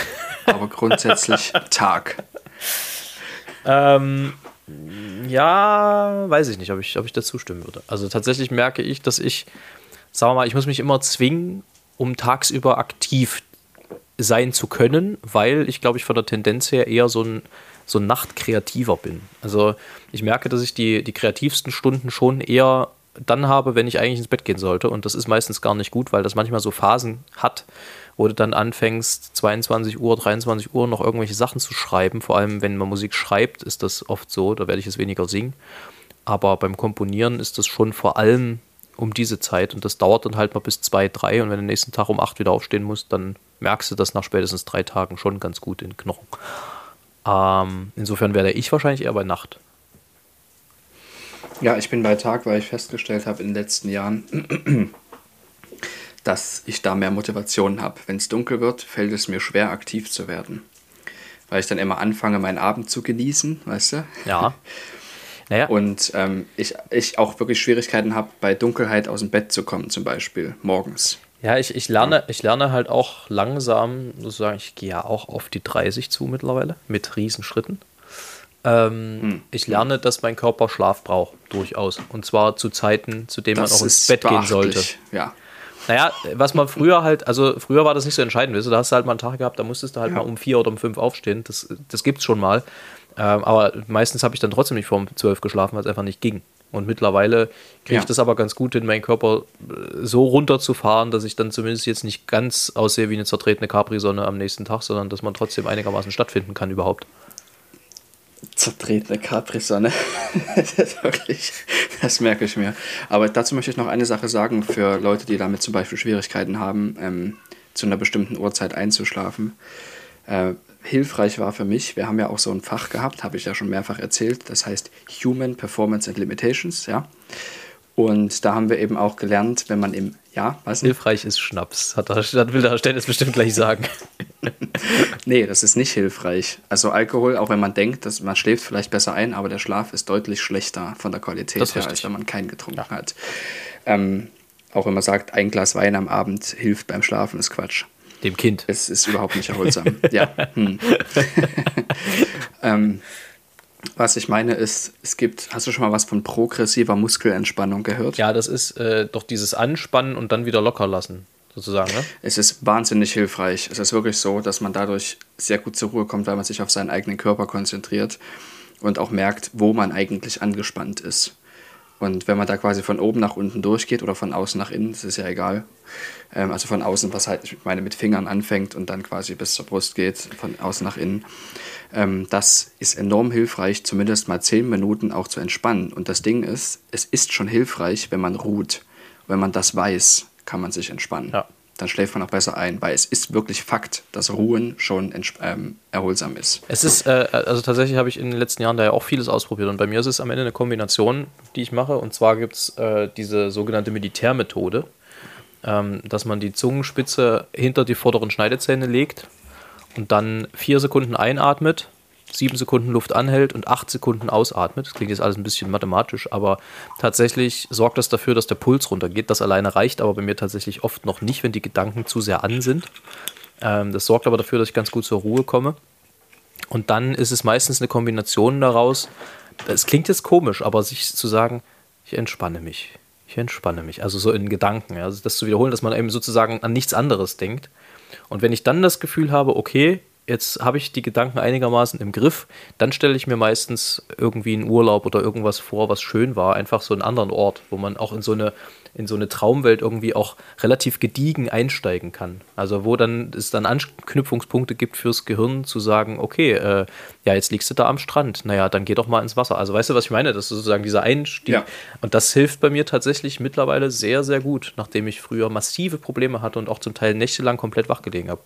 Aber grundsätzlich Tag. Ähm, ja, weiß ich nicht, ob ich, ob ich dazu stimmen würde. Also tatsächlich merke ich, dass ich, sagen wir mal, ich muss mich immer zwingen, um tagsüber aktiv sein zu können, weil ich glaube ich von der Tendenz her eher so ein, so ein Nachtkreativer bin. Also ich merke, dass ich die, die kreativsten Stunden schon eher dann habe, wenn ich eigentlich ins Bett gehen sollte. Und das ist meistens gar nicht gut, weil das manchmal so Phasen hat, wo du dann anfängst, 22 Uhr, 23 Uhr noch irgendwelche Sachen zu schreiben. Vor allem, wenn man Musik schreibt, ist das oft so, da werde ich es weniger singen. Aber beim Komponieren ist das schon vor allem um diese Zeit und das dauert dann halt mal bis zwei, drei und wenn du nächsten Tag um acht wieder aufstehen musst, dann merkst du das nach spätestens drei Tagen schon ganz gut in den Knochen. Ähm, insofern werde ich wahrscheinlich eher bei Nacht. Ja, ich bin bei Tag, weil ich festgestellt habe in den letzten Jahren, dass ich da mehr Motivation habe. Wenn es dunkel wird, fällt es mir schwer, aktiv zu werden. Weil ich dann immer anfange, meinen Abend zu genießen, weißt du? Ja. Naja. Und ähm, ich, ich auch wirklich Schwierigkeiten habe, bei Dunkelheit aus dem Bett zu kommen, zum Beispiel morgens. Ja, ich, ich, lerne, ich lerne halt auch langsam, sozusagen, ich gehe ja auch auf die 30 zu mittlerweile, mit Riesenschritten. Ähm, hm. Ich lerne, dass mein Körper Schlaf braucht, durchaus. Und zwar zu Zeiten, zu denen das man auch ins Bett gehen sollte. Ja. Naja, was man früher halt, also früher war das nicht so entscheidend, weißt du, da hast du halt mal einen Tag gehabt, da musstest du halt ja. mal um vier oder um fünf aufstehen. Das, das es schon mal. Ähm, aber meistens habe ich dann trotzdem nicht vor um zwölf geschlafen, weil es einfach nicht ging. Und mittlerweile kriege ich ja. das aber ganz gut in meinen Körper äh, so runterzufahren, dass ich dann zumindest jetzt nicht ganz aussehe wie eine zertretene Capri-Sonne am nächsten Tag, sondern dass man trotzdem einigermaßen stattfinden kann überhaupt zertretene Capri-Sonne. das, das merke ich mir. Aber dazu möchte ich noch eine Sache sagen für Leute, die damit zum Beispiel Schwierigkeiten haben, ähm, zu einer bestimmten Uhrzeit einzuschlafen. Äh, hilfreich war für mich, wir haben ja auch so ein Fach gehabt, habe ich ja schon mehrfach erzählt, das heißt Human Performance and Limitations, ja. Und da haben wir eben auch gelernt, wenn man im, ja, was? Hilfreich ist Schnaps, hat er, will der Stelle bestimmt gleich sagen. nee, das ist nicht hilfreich. Also Alkohol, auch wenn man denkt, dass man schläft vielleicht besser ein, aber der Schlaf ist deutlich schlechter von der Qualität her, als wenn man keinen getrunken ja. hat. Ähm, auch wenn man sagt, ein Glas Wein am Abend hilft beim Schlafen, ist Quatsch. Dem Kind. Es ist überhaupt nicht erholsam. ja. Hm. ähm, was ich meine ist, es gibt, hast du schon mal was von progressiver Muskelentspannung gehört? Ja, das ist äh, doch dieses Anspannen und dann wieder locker lassen, sozusagen. Ne? Es ist wahnsinnig hilfreich. Es ist wirklich so, dass man dadurch sehr gut zur Ruhe kommt, weil man sich auf seinen eigenen Körper konzentriert und auch merkt, wo man eigentlich angespannt ist. Und wenn man da quasi von oben nach unten durchgeht oder von außen nach innen, das ist ja egal. Ähm, also von außen, was halt, ich meine, mit Fingern anfängt und dann quasi bis zur Brust geht, von außen nach innen. Ähm, das ist enorm hilfreich, zumindest mal zehn Minuten auch zu entspannen. Und das Ding ist, es ist schon hilfreich, wenn man ruht. Wenn man das weiß, kann man sich entspannen. Ja dann schläft man auch besser ein, weil es ist wirklich Fakt, dass Ruhen schon ähm, erholsam ist. Es ist, äh, also tatsächlich habe ich in den letzten Jahren da ja auch vieles ausprobiert und bei mir ist es am Ende eine Kombination, die ich mache und zwar gibt es äh, diese sogenannte Militärmethode, ähm, dass man die Zungenspitze hinter die vorderen Schneidezähne legt und dann vier Sekunden einatmet sieben Sekunden Luft anhält und acht Sekunden ausatmet. Das klingt jetzt alles ein bisschen mathematisch, aber tatsächlich sorgt das dafür, dass der Puls runtergeht. Das alleine reicht aber bei mir tatsächlich oft noch nicht, wenn die Gedanken zu sehr an sind. Ähm, das sorgt aber dafür, dass ich ganz gut zur Ruhe komme. Und dann ist es meistens eine Kombination daraus. Es klingt jetzt komisch, aber sich zu sagen, ich entspanne mich. Ich entspanne mich. Also so in Gedanken. Also das zu wiederholen, dass man eben sozusagen an nichts anderes denkt. Und wenn ich dann das Gefühl habe, okay, jetzt habe ich die Gedanken einigermaßen im Griff, dann stelle ich mir meistens irgendwie einen Urlaub oder irgendwas vor, was schön war, einfach so einen anderen Ort, wo man auch in so eine in so eine Traumwelt irgendwie auch relativ gediegen einsteigen kann. Also wo dann es dann Anknüpfungspunkte gibt fürs Gehirn zu sagen, okay, äh, ja, jetzt liegst du da am Strand, naja, dann geh doch mal ins Wasser. Also weißt du, was ich meine? Das ist sozusagen dieser Einstieg. Ja. Und das hilft bei mir tatsächlich mittlerweile sehr, sehr gut, nachdem ich früher massive Probleme hatte und auch zum Teil nächtelang komplett wach gelegen habe.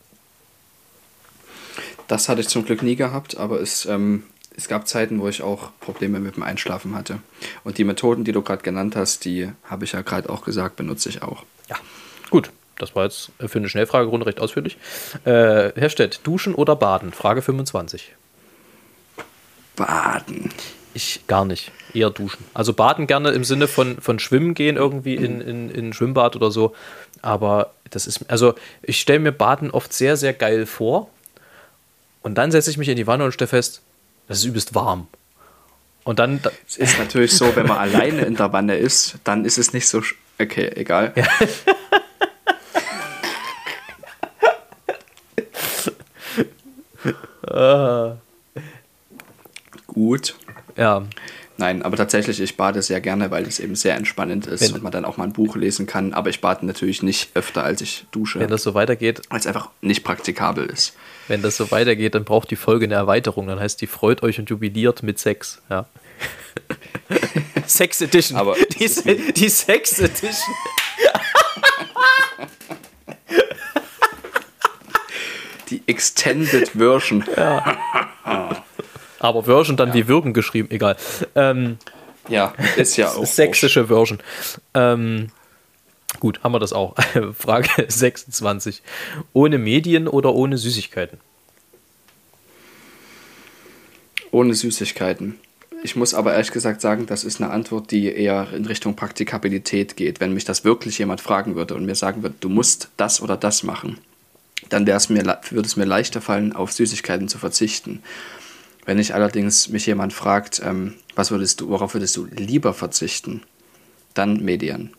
Das hatte ich zum Glück nie gehabt, aber es, ähm, es gab Zeiten, wo ich auch Probleme mit dem Einschlafen hatte. Und die Methoden, die du gerade genannt hast, die habe ich ja gerade auch gesagt, benutze ich auch. Ja, gut. Das war jetzt für eine Schnellfragerunde recht ausführlich. Äh, Herr Stett, duschen oder baden? Frage 25. Baden. Ich gar nicht. Eher duschen. Also baden gerne im Sinne von, von Schwimmen gehen irgendwie in, in, in Schwimmbad oder so. Aber das ist, also ich stelle mir Baden oft sehr, sehr geil vor. Und dann setze ich mich in die Wanne und stelle fest, das ist übelst warm. Und dann. Es ist natürlich so, wenn man alleine in der Wanne ist, dann ist es nicht so. Okay, egal. Ja. Gut. Ja. Nein, aber tatsächlich, ich bade sehr gerne, weil es eben sehr entspannend ist wenn, und man dann auch mal ein Buch lesen kann. Aber ich bade natürlich nicht öfter, als ich dusche. Wenn das so weitergeht. Weil es einfach nicht praktikabel ist. Wenn das so weitergeht, dann braucht die Folge eine Erweiterung. Dann heißt die freut euch und jubiliert mit Sex. Ja. Sex Edition. Aber die, die Sex Edition. die Extended Version. Ja. Aber Version dann ja. wie Würgen geschrieben, egal. Ähm, ja, ist ja auch. Sächsische Version. Ähm, gut, haben wir das auch. Frage 26. Ohne Medien oder ohne Süßigkeiten? Ohne Süßigkeiten. Ich muss aber ehrlich gesagt sagen, das ist eine Antwort, die eher in Richtung Praktikabilität geht. Wenn mich das wirklich jemand fragen würde und mir sagen würde, du musst das oder das machen, dann mir, würde es mir leichter fallen, auf Süßigkeiten zu verzichten. Wenn ich allerdings mich jemand fragt, ähm, was würdest du, worauf würdest du lieber verzichten, dann Medien.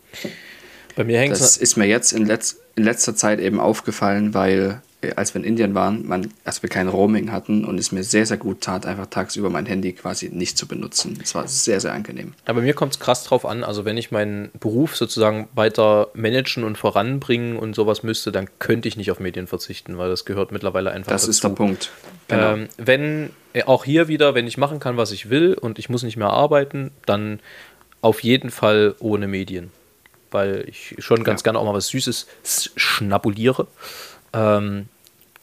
Bei mir hängt Das ist mir jetzt in, letz, in letzter Zeit eben aufgefallen, weil äh, als wir in Indien waren, man, als wir kein Roaming hatten und es mir sehr, sehr gut tat, einfach tagsüber mein Handy quasi nicht zu benutzen. Es war sehr, sehr angenehm. Aber mir kommt es krass drauf an, also wenn ich meinen Beruf sozusagen weiter managen und voranbringen und sowas müsste, dann könnte ich nicht auf Medien verzichten, weil das gehört mittlerweile einfach Das dazu. ist der Punkt. Genau. Ähm, wenn, äh, auch hier wieder, wenn ich machen kann, was ich will und ich muss nicht mehr arbeiten, dann auf jeden Fall ohne Medien. Weil ich schon ganz ja. gerne auch mal was Süßes schnabuliere. Ähm,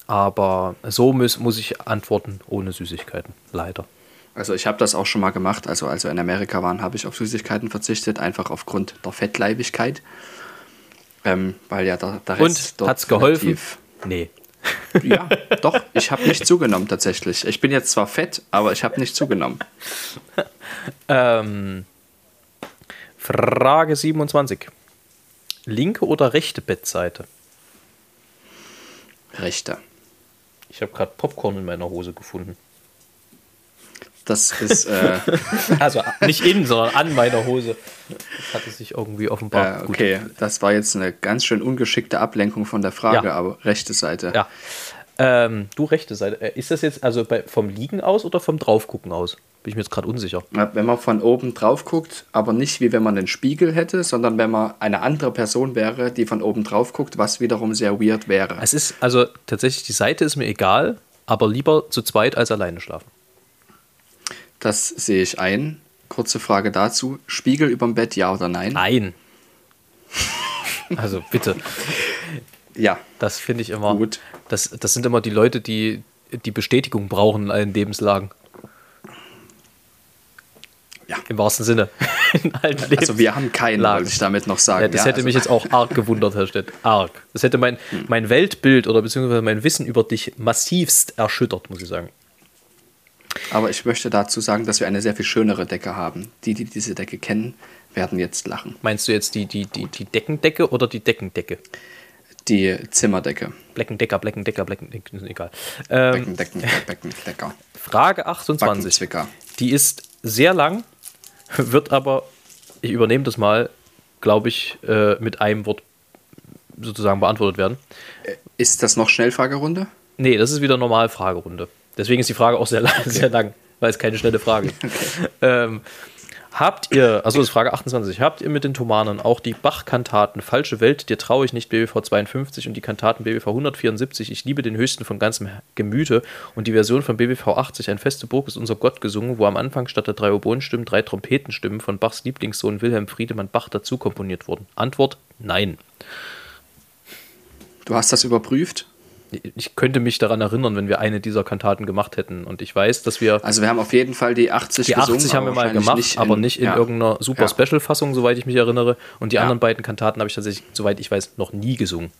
aber so muss, muss ich antworten ohne Süßigkeiten, leider. Also ich habe das auch schon mal gemacht. Also als wir in Amerika waren, habe ich auf Süßigkeiten verzichtet, einfach aufgrund der Fettleibigkeit. Ähm, weil ja der, der Rest Und hat's geholfen? Nee. Ja, doch. Ich habe nicht zugenommen tatsächlich. Ich bin jetzt zwar fett, aber ich habe nicht zugenommen. ähm, Frage 27. Linke oder rechte Bettseite? Rechte. Ich habe gerade Popcorn in meiner Hose gefunden. Das ist. Äh also nicht innen, sondern an meiner Hose. Das hatte sich irgendwie offenbar. Äh, okay, Gut. das war jetzt eine ganz schön ungeschickte Ablenkung von der Frage, ja. aber rechte Seite. Ja. Ähm, du rechte Seite. Äh, ist das jetzt also bei, vom Liegen aus oder vom Draufgucken aus? Bin ich mir jetzt gerade unsicher. Wenn man von oben drauf guckt, aber nicht wie wenn man einen Spiegel hätte, sondern wenn man eine andere Person wäre, die von oben drauf guckt, was wiederum sehr weird wäre. Es ist, also tatsächlich, die Seite ist mir egal, aber lieber zu zweit als alleine schlafen. Das sehe ich ein. Kurze Frage dazu. Spiegel überm Bett, ja oder nein? Nein. also bitte. Ja. Das finde ich immer. Gut. Das, das sind immer die Leute, die die Bestätigung brauchen in allen Lebenslagen. Ja. Im wahrsten Sinne. Also wir haben keinen, wollte ich damit noch sagen. Ja, das ja, hätte also. mich jetzt auch arg gewundert, Herr Stett. Arg. Das hätte mein, hm. mein Weltbild oder beziehungsweise mein Wissen über dich massivst erschüttert, muss ich sagen. Aber ich möchte dazu sagen, dass wir eine sehr viel schönere Decke haben. Die, die diese Decke kennen, werden jetzt lachen. Meinst du jetzt die, die, die, die Deckendecke oder die Deckendecke? Die Zimmerdecke. Bleckendecker, Bleckendecker, Bleckendecker, egal. Ähm, Becken, Decken, Becken, Decker. Frage 28. Backenzwicker. Die ist sehr lang, wird aber, ich übernehme das mal, glaube ich, äh, mit einem Wort sozusagen beantwortet werden. Ist das noch Schnellfragerunde? Nee, das ist wieder normal Fragerunde. Deswegen ist die Frage auch sehr lang, sehr lang weil es keine schnelle Frage ist. Ähm, habt ihr, also das ist Frage 28, habt ihr mit den Thomanen auch die Bach-Kantaten Falsche Welt, dir traue ich nicht, BWV 52 und die Kantaten BWV 174, ich liebe den Höchsten von ganzem Gemüte und die Version von BWV 80, ein feste Burg ist unser Gott gesungen, wo am Anfang statt der drei Oboenstimmen drei Trompetenstimmen von Bachs Lieblingssohn Wilhelm Friedemann Bach dazu komponiert wurden? Antwort, nein. Du hast das überprüft? Ich könnte mich daran erinnern, wenn wir eine dieser Kantaten gemacht hätten. Und ich weiß, dass wir. Also wir haben auf jeden Fall die 80 Die 80 gesungen, haben wir mal gemacht, nicht in- aber nicht in ja. irgendeiner super Ja. Special-Fassung, soweit ich mich erinnere. Und die Ja. anderen beiden Kantaten habe ich tatsächlich, soweit ich weiß, noch nie gesungen.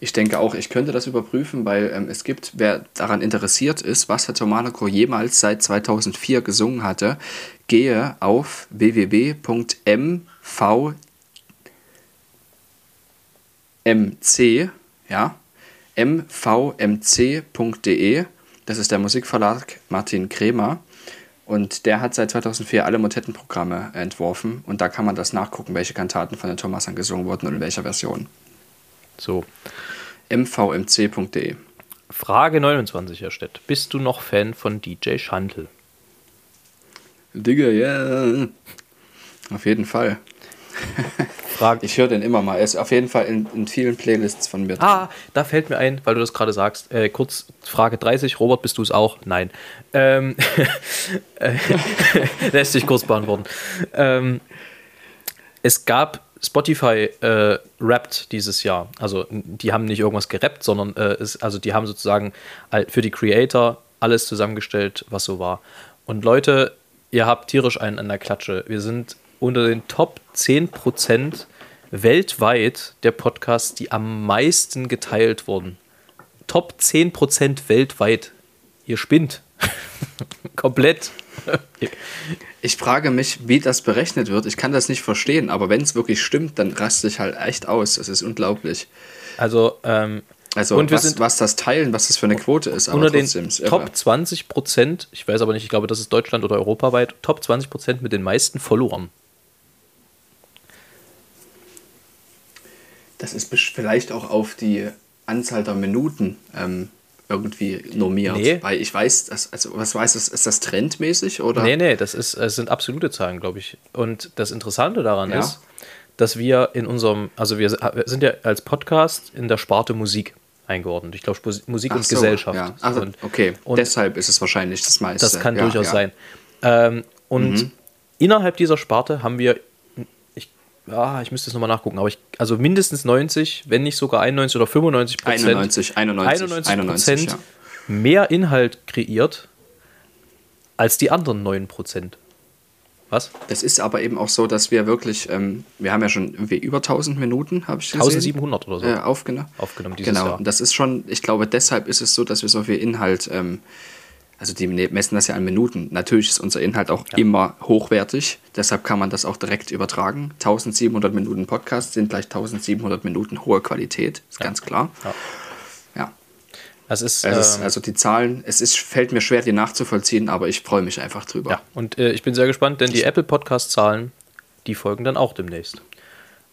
Ich denke auch, ich könnte das überprüfen, weil ähm, es gibt, wer daran interessiert ist, was Herr Tomanico jemals seit 2004 gesungen hatte, gehe auf www.mv mc, ja, mvmc.de. Das ist der Musikverlag Martin Kremer. Und der hat seit 2004 alle Motettenprogramme entworfen. Und da kann man das nachgucken, welche Kantaten von den Thomasern gesungen wurden und in welcher Version. So. mvmc.de. Frage 29, Herr Stett. Bist du noch Fan von DJ Schandl? Digga, ja. Auf jeden Fall. Frage. Ich höre den immer mal. Er ist auf jeden Fall in, in vielen Playlists von mir. drin. Ah, da fällt mir ein, weil du das gerade sagst. Äh, kurz Frage 30. Robert, bist du es auch? Nein. Ähm, äh, lässt sich kurz beantworten. Ähm, es gab Spotify äh, rappt dieses Jahr. Also die haben nicht irgendwas gerappt, sondern äh, es, also die haben sozusagen für die Creator alles zusammengestellt, was so war. Und Leute, ihr habt tierisch einen an der Klatsche. Wir sind unter den Top 10% weltweit der Podcasts, die am meisten geteilt wurden. Top 10% weltweit. Ihr spinnt. Komplett. Ich frage mich, wie das berechnet wird. Ich kann das nicht verstehen, aber wenn es wirklich stimmt, dann raste ich halt echt aus. Das ist unglaublich. Also, ähm, Also Und wir was, sind- was das Teilen, was das für eine Quote ist, aber unter den. Top 20 Prozent, ich weiß aber nicht, ich glaube, das ist Deutschland oder europaweit, Top 20 Prozent mit den meisten Followern. Das ist vielleicht auch auf die Anzahl der Minuten ähm, irgendwie normiert. Nee. Weil ich weiß, dass, also was weiß das, ist das trendmäßig oder? Nee, nee, das, ist, es sind absolute Zahlen, glaube ich. Und das Interessante daran Ja. ist, dass wir in unserem, also wir sind ja als Podcast in der Sparte Musik eingeordnet. Ich glaube, Musik Ach und so, Gesellschaft. Ja. Also, und, okay, und deshalb ist es wahrscheinlich das meiste. Das kann ja, durchaus sein. Ähm, und Mhm. innerhalb dieser Sparte haben wir, ich, ah, ich müsste es nochmal nachgucken, aber ich, also mindestens 90, wenn nicht sogar 91 oder 95 Prozent 91, 91, 91 91, Prozent ja. mehr Inhalt kreiert als die anderen 9 Prozent. Was? Das ist aber eben auch so, dass wir wirklich, ähm, wir haben ja schon irgendwie über 1000 Minuten, habe ich gesehen. 1700 oder so. äh, aufgenommen. Aufgenommen dieses genau. Jahr. Und das ist schon, ich glaube, deshalb ist es so, dass wir so viel Inhalt, ähm, also die ne- messen das ja an Minuten. Natürlich ist unser Inhalt auch immer hochwertig, deshalb kann man das auch direkt übertragen. 1700 Minuten Podcast sind gleich 1700 Minuten hohe Qualität, ist ganz klar. Ja. Ja. Es ist, Es ist, ähm, also die Zahlen, es ist, fällt mir schwer, die nachzuvollziehen, aber ich freue mich einfach drüber. Ja, und äh, ich bin sehr gespannt, denn die Apple Podcast-Zahlen, die folgen dann auch demnächst.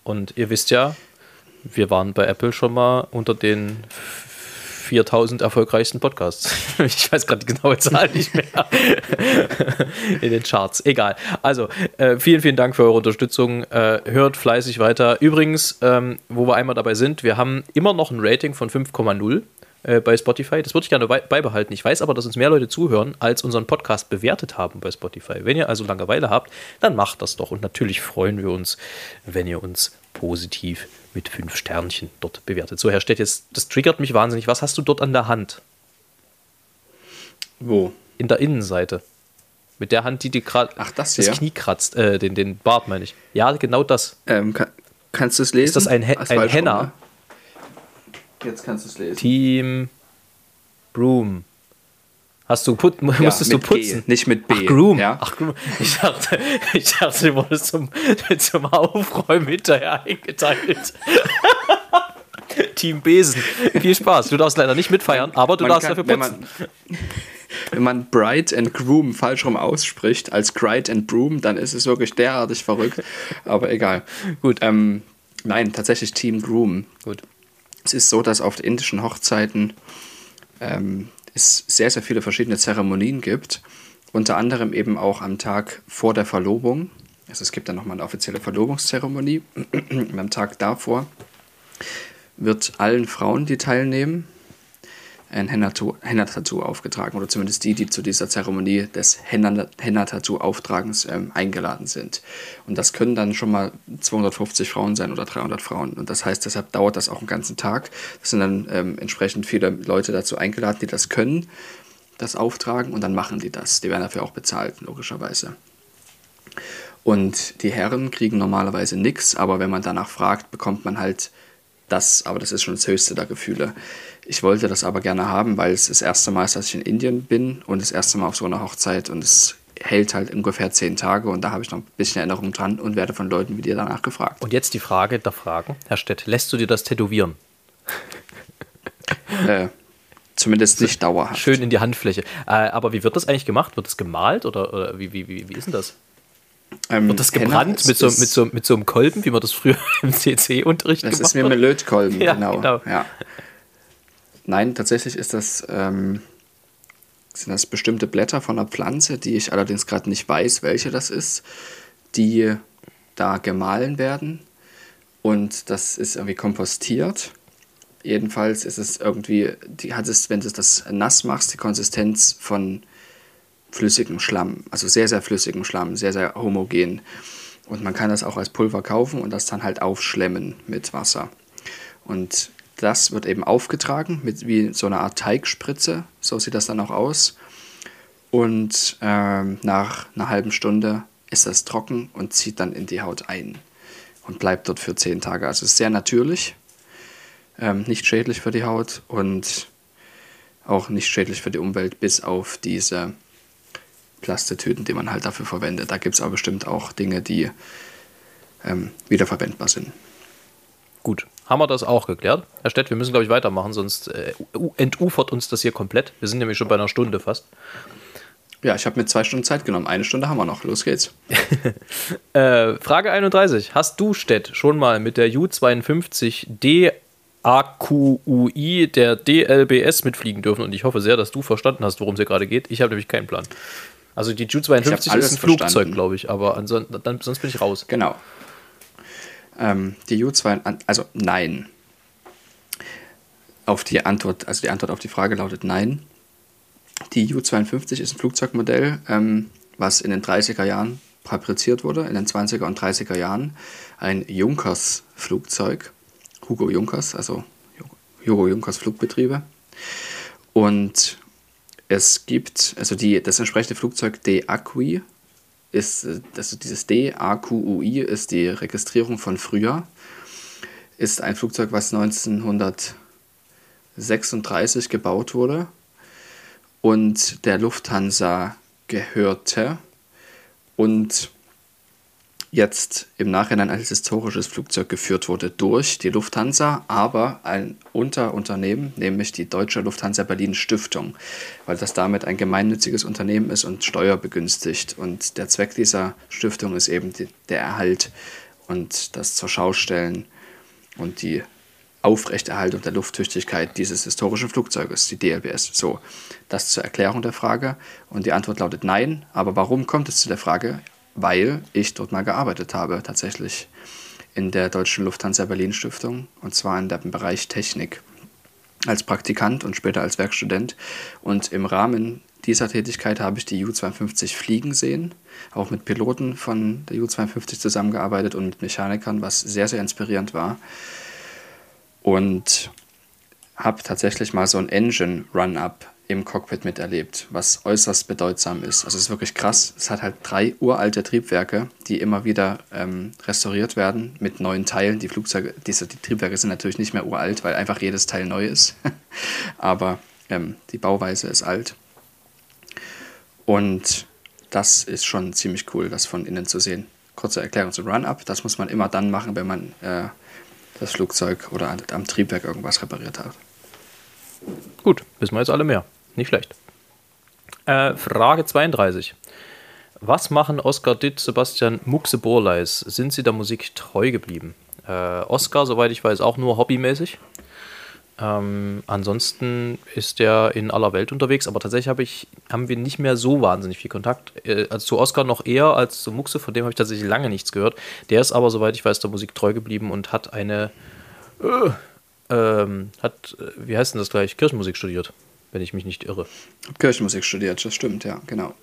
Und ihr wisst ja, wir waren bei Apple schon mal unter den 4000 erfolgreichsten Podcasts. Ich weiß gerade die genaue Zahl nicht mehr. In den Charts. Egal. Also, äh, vielen, vielen Dank für eure Unterstützung. Äh, hört fleißig weiter. Übrigens, ähm, wo wir einmal dabei sind, wir haben immer noch ein Rating von 5,0 äh, bei Spotify. Das würde ich gerne bei- beibehalten. Ich weiß aber, dass uns mehr Leute zuhören, als unseren Podcast bewertet haben bei Spotify. Wenn ihr also Langeweile habt, dann macht das doch. Und natürlich freuen wir uns, wenn ihr uns positiv mit fünf Sternchen dort bewertet. So, Herr Stett, jetzt, das triggert mich wahnsinnig. Was hast du dort an der Hand? Wo? In der Innenseite. Mit der Hand, die dir gerade das das? Knie kratzt, äh, den, den Bart meine ich. Ja, genau das. Ähm, kann, kannst du es lesen? Ist das ein, He ein Henna? ne? Jetzt kannst du es lesen. Team Broom. Hast du put Ja, musstest du mit G, putzen? nicht mit B. Ach, Groom. Ja? Ach, Groom. Ich dachte, ich dachte, du wurdest zum, zum Aufräumen hinterher eingeteilt. Team Besen. Viel Spaß. Du darfst leider nicht mitfeiern, aber du Man darfst kann- dafür wenn putzen. man, wenn man Bride and Groom falsch rum ausspricht, als Bride and Broom, dann ist es wirklich derartig verrückt. Aber egal. Gut. Ähm, nein, tatsächlich Team Groom. Gut. Es ist so, dass auf indischen Hochzeiten ähm, es sehr, sehr viele verschiedene Zeremonien gibt. Unter anderem eben auch am Tag vor der Verlobung. Also es gibt dann nochmal eine offizielle Verlobungszeremonie. Und am Tag davor wird allen Frauen, die teilnehmen, ein Henna-Tattoo aufgetragen. Oder zumindest die, die zu dieser Zeremonie des Henna- Henna-Tattoo-Auftragens ähm, eingeladen sind. Und das können dann schon mal 250 Frauen sein oder 300 Frauen. Und das heißt, deshalb dauert das auch einen ganzen Tag. Es sind dann ähm, entsprechend viele Leute dazu eingeladen, die das können, das auftragen. Und dann machen die das. Die werden dafür auch bezahlt, logischerweise. Und die Herren kriegen normalerweise nichts, aber wenn man danach fragt, bekommt man halt das, aber das ist schon das höchste der Gefühle. Ich wollte das aber gerne haben, weil es das erste Mal ist, dass ich in Indien bin und das erste Mal auf so einer Hochzeit und es hält halt ungefähr zehn Tage und da habe ich noch ein bisschen Erinnerung dran und werde von Leuten wie dir danach gefragt. Und jetzt die Frage der Fragen. Herr Stett, lässt du dir das tätowieren? Äh, zumindest nicht dauerhaft. Schön in die Handfläche. Äh, aber wie wird das eigentlich gemacht? Wird das gemalt oder, oder wie, wie, wie, wie ist denn das? Ähm, Wird das gebrannt mit so, mit, so, mit so einem Kolben, wie man das früher im CC-Unterricht Das gemacht ist mir hat? mit Lötkolben, Ja, genau. genau. Ja. Nein, tatsächlich ist das, ähm, sind das bestimmte Blätter von einer Pflanze, die ich allerdings gerade nicht weiß, welche das ist, die da gemahlen werden. Und das ist irgendwie kompostiert. Jedenfalls ist es irgendwie, die hat es, wenn du das nass machst, die Konsistenz von flüssigem Schlamm, also sehr, sehr flüssigem Schlamm, sehr, sehr homogen. Und man kann das auch als Pulver kaufen und das dann halt aufschlemmen mit Wasser. Und das wird eben aufgetragen mit wie so einer Art Teigspritze, so sieht das dann auch aus. Und ähm, nach einer halben Stunde ist das trocken und zieht dann in die Haut ein und bleibt dort für zehn Tage. Also ist sehr natürlich, ähm, nicht schädlich für die Haut und auch nicht schädlich für die Umwelt, bis auf diese Plastetüten, die man halt dafür verwendet. Da gibt es aber bestimmt auch Dinge, die ähm, wiederverwendbar sind. Gut, haben wir das auch geklärt. Herr Stett, wir müssen, glaube ich, weitermachen, sonst äh, entufert uns das hier komplett. Wir sind nämlich schon bei einer Stunde fast. Ja, ich habe mir zwei Stunden Zeit genommen. Eine Stunde haben wir noch. Los geht's. Äh, Frage 31. Hast du, Stett, schon mal mit der U-52 DAQUI der DLBS mitfliegen dürfen? Und ich hoffe sehr, dass du verstanden hast, worum es hier gerade geht. Ich habe nämlich keinen Plan. Also die Ich U-52 hab ist alles ein Flugzeug, glaube ich, aber ansonsten, dann, sonst bin ich raus. Genau. Ähm, die U2, an- also nein. Auf die Antwort, also die Antwort auf die Frage lautet nein. Die U-52 ist ein Flugzeugmodell, ähm, was in den 30er Jahren fabriziert wurde, in den 20er und 30er Jahren. Ein Junkers-Flugzeug, Hugo Junkers, also Hugo Junkers Flugbetriebe. Und es gibt, also die, das entsprechende Flugzeug DAQI ist, äh, also dieses DAQUI ist die Registrierung von früher, ist ein Flugzeug, was 1936 gebaut wurde und der Lufthansa gehörte. Und jetzt im Nachhinein als historisches Flugzeug geführt wurde durch die Lufthansa, aber ein Unterunternehmen, nämlich die Deutsche Lufthansa Berlin Stiftung, weil das damit ein gemeinnütziges Unternehmen ist und steuerbegünstigt. Und der Zweck dieser Stiftung ist eben die, der Erhalt und das zur Schaustellen und die Aufrechterhaltung der Lufttüchtigkeit dieses historischen Flugzeuges, die DLBS. So, das zur Erklärung der Frage. Und die Antwort lautet nein. Aber warum kommt es zu der Frage? Weil ich dort mal gearbeitet habe, tatsächlich in der Deutschen Lufthansa Berlin Stiftung, und zwar in dem Bereich Technik, als Praktikant und später als Werkstudent. Und im Rahmen dieser Tätigkeit habe ich die U-52 fliegen sehen, auch mit Piloten von der U-52 zusammengearbeitet und mit Mechanikern, was sehr, sehr inspirierend war und habe tatsächlich mal so ein Engine Run-Up im Cockpit miterlebt, was äußerst bedeutsam ist. Also es ist wirklich krass. Es hat halt drei uralte Triebwerke, die immer wieder ähm, restauriert werden mit neuen Teilen. Die Flugzeuge, diese die Triebwerke sind natürlich nicht mehr uralt, weil einfach jedes Teil neu ist. Aber ähm, die Bauweise ist alt. Und das ist schon ziemlich cool, das von innen zu sehen. Kurze Erklärung zum Run-Up. Das muss man immer dann machen, wenn man äh, das Flugzeug oder am Triebwerk irgendwas repariert hat. Gut, wissen wir jetzt alle mehr. Nicht schlecht. Äh, Frage 32. Was machen Oskar Ditt, Sebastian Muxe Borleis? Sind sie der Musik treu geblieben? Äh, Oskar, soweit ich weiß, auch nur hobbymäßig. Ähm, ansonsten ist er in aller Welt unterwegs, aber tatsächlich hab ich, haben wir nicht mehr so wahnsinnig viel Kontakt. Äh, also zu Oskar noch eher als zu Muxe, von dem habe ich tatsächlich lange nichts gehört. Der ist aber, soweit ich weiß, der Musik treu geblieben und hat eine, äh, ähm, hat, äh, wie heißt denn das gleich, Kirchenmusik studiert, wenn ich mich nicht irre. Kirchenmusik studiert, das stimmt, ja, genau.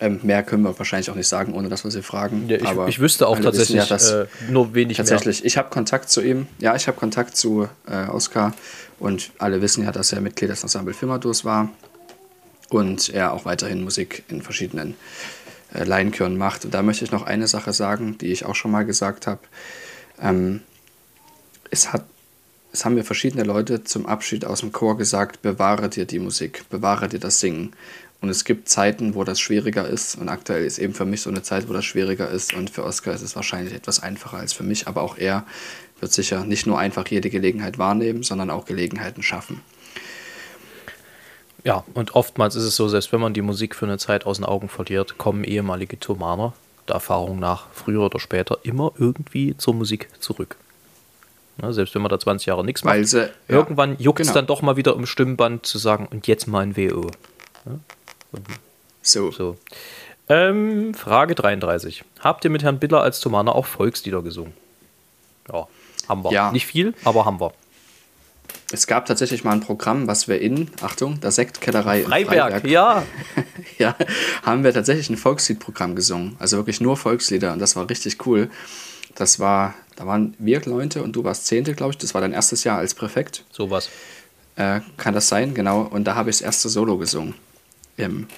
Ähm, mehr können wir wahrscheinlich auch nicht sagen, ohne dass wir sie fragen. Ja, ich, aber ich wüsste auch wissen tatsächlich ja, dass äh, nur wenig Tatsächlich, ich habe Kontakt zu ihm. Ja, ich habe Kontakt zu äh, Oskar und alle wissen ja, dass er Mitglied des Ensemble Firmadus war und er auch weiterhin Musik in verschiedenen äh, Laienchören macht. Und da möchte ich noch eine Sache sagen, die ich auch schon mal gesagt habe. Ähm, es, hat, es haben mir verschiedene Leute zum Abschied aus dem Chor gesagt, bewahre dir die Musik, bewahre dir das Singen. Und es gibt Zeiten, wo das schwieriger ist. Und aktuell ist eben für mich so eine Zeit, wo das schwieriger ist. Und für Oskar ist es wahrscheinlich etwas einfacher als für mich. Aber auch er wird sicher nicht nur einfach jede Gelegenheit wahrnehmen, sondern auch Gelegenheiten schaffen. Ja, und oftmals ist es so, selbst wenn man die Musik für eine Zeit aus den Augen verliert, kommen ehemalige Thomaner, der Erfahrung nach, früher oder später, immer irgendwie zur Musik zurück. Ne, selbst wenn man da 20 Jahre nichts macht, Weil sie, ja, irgendwann juckt es genau. dann doch mal wieder im Stimmband zu sagen, und jetzt mal ein WO. So. So. Ähm, Frage 33. Habt ihr mit Herrn Biller als Thomaner auch Volkslieder gesungen? Ja, haben wir. Ja. Nicht viel, aber haben wir. Es gab tatsächlich mal ein Programm, was wir in, Achtung, der Sektkellerei in Freiberg, ja. ja, haben wir tatsächlich ein Volksliedprogramm gesungen. Also wirklich nur Volkslieder und das war richtig cool. Das war, da waren wir Leute und du warst Zehnte, glaube ich. Das war dein erstes Jahr als Präfekt. Sowas. Äh, kann das sein? Genau. Und da habe ich das erste Solo gesungen. Im,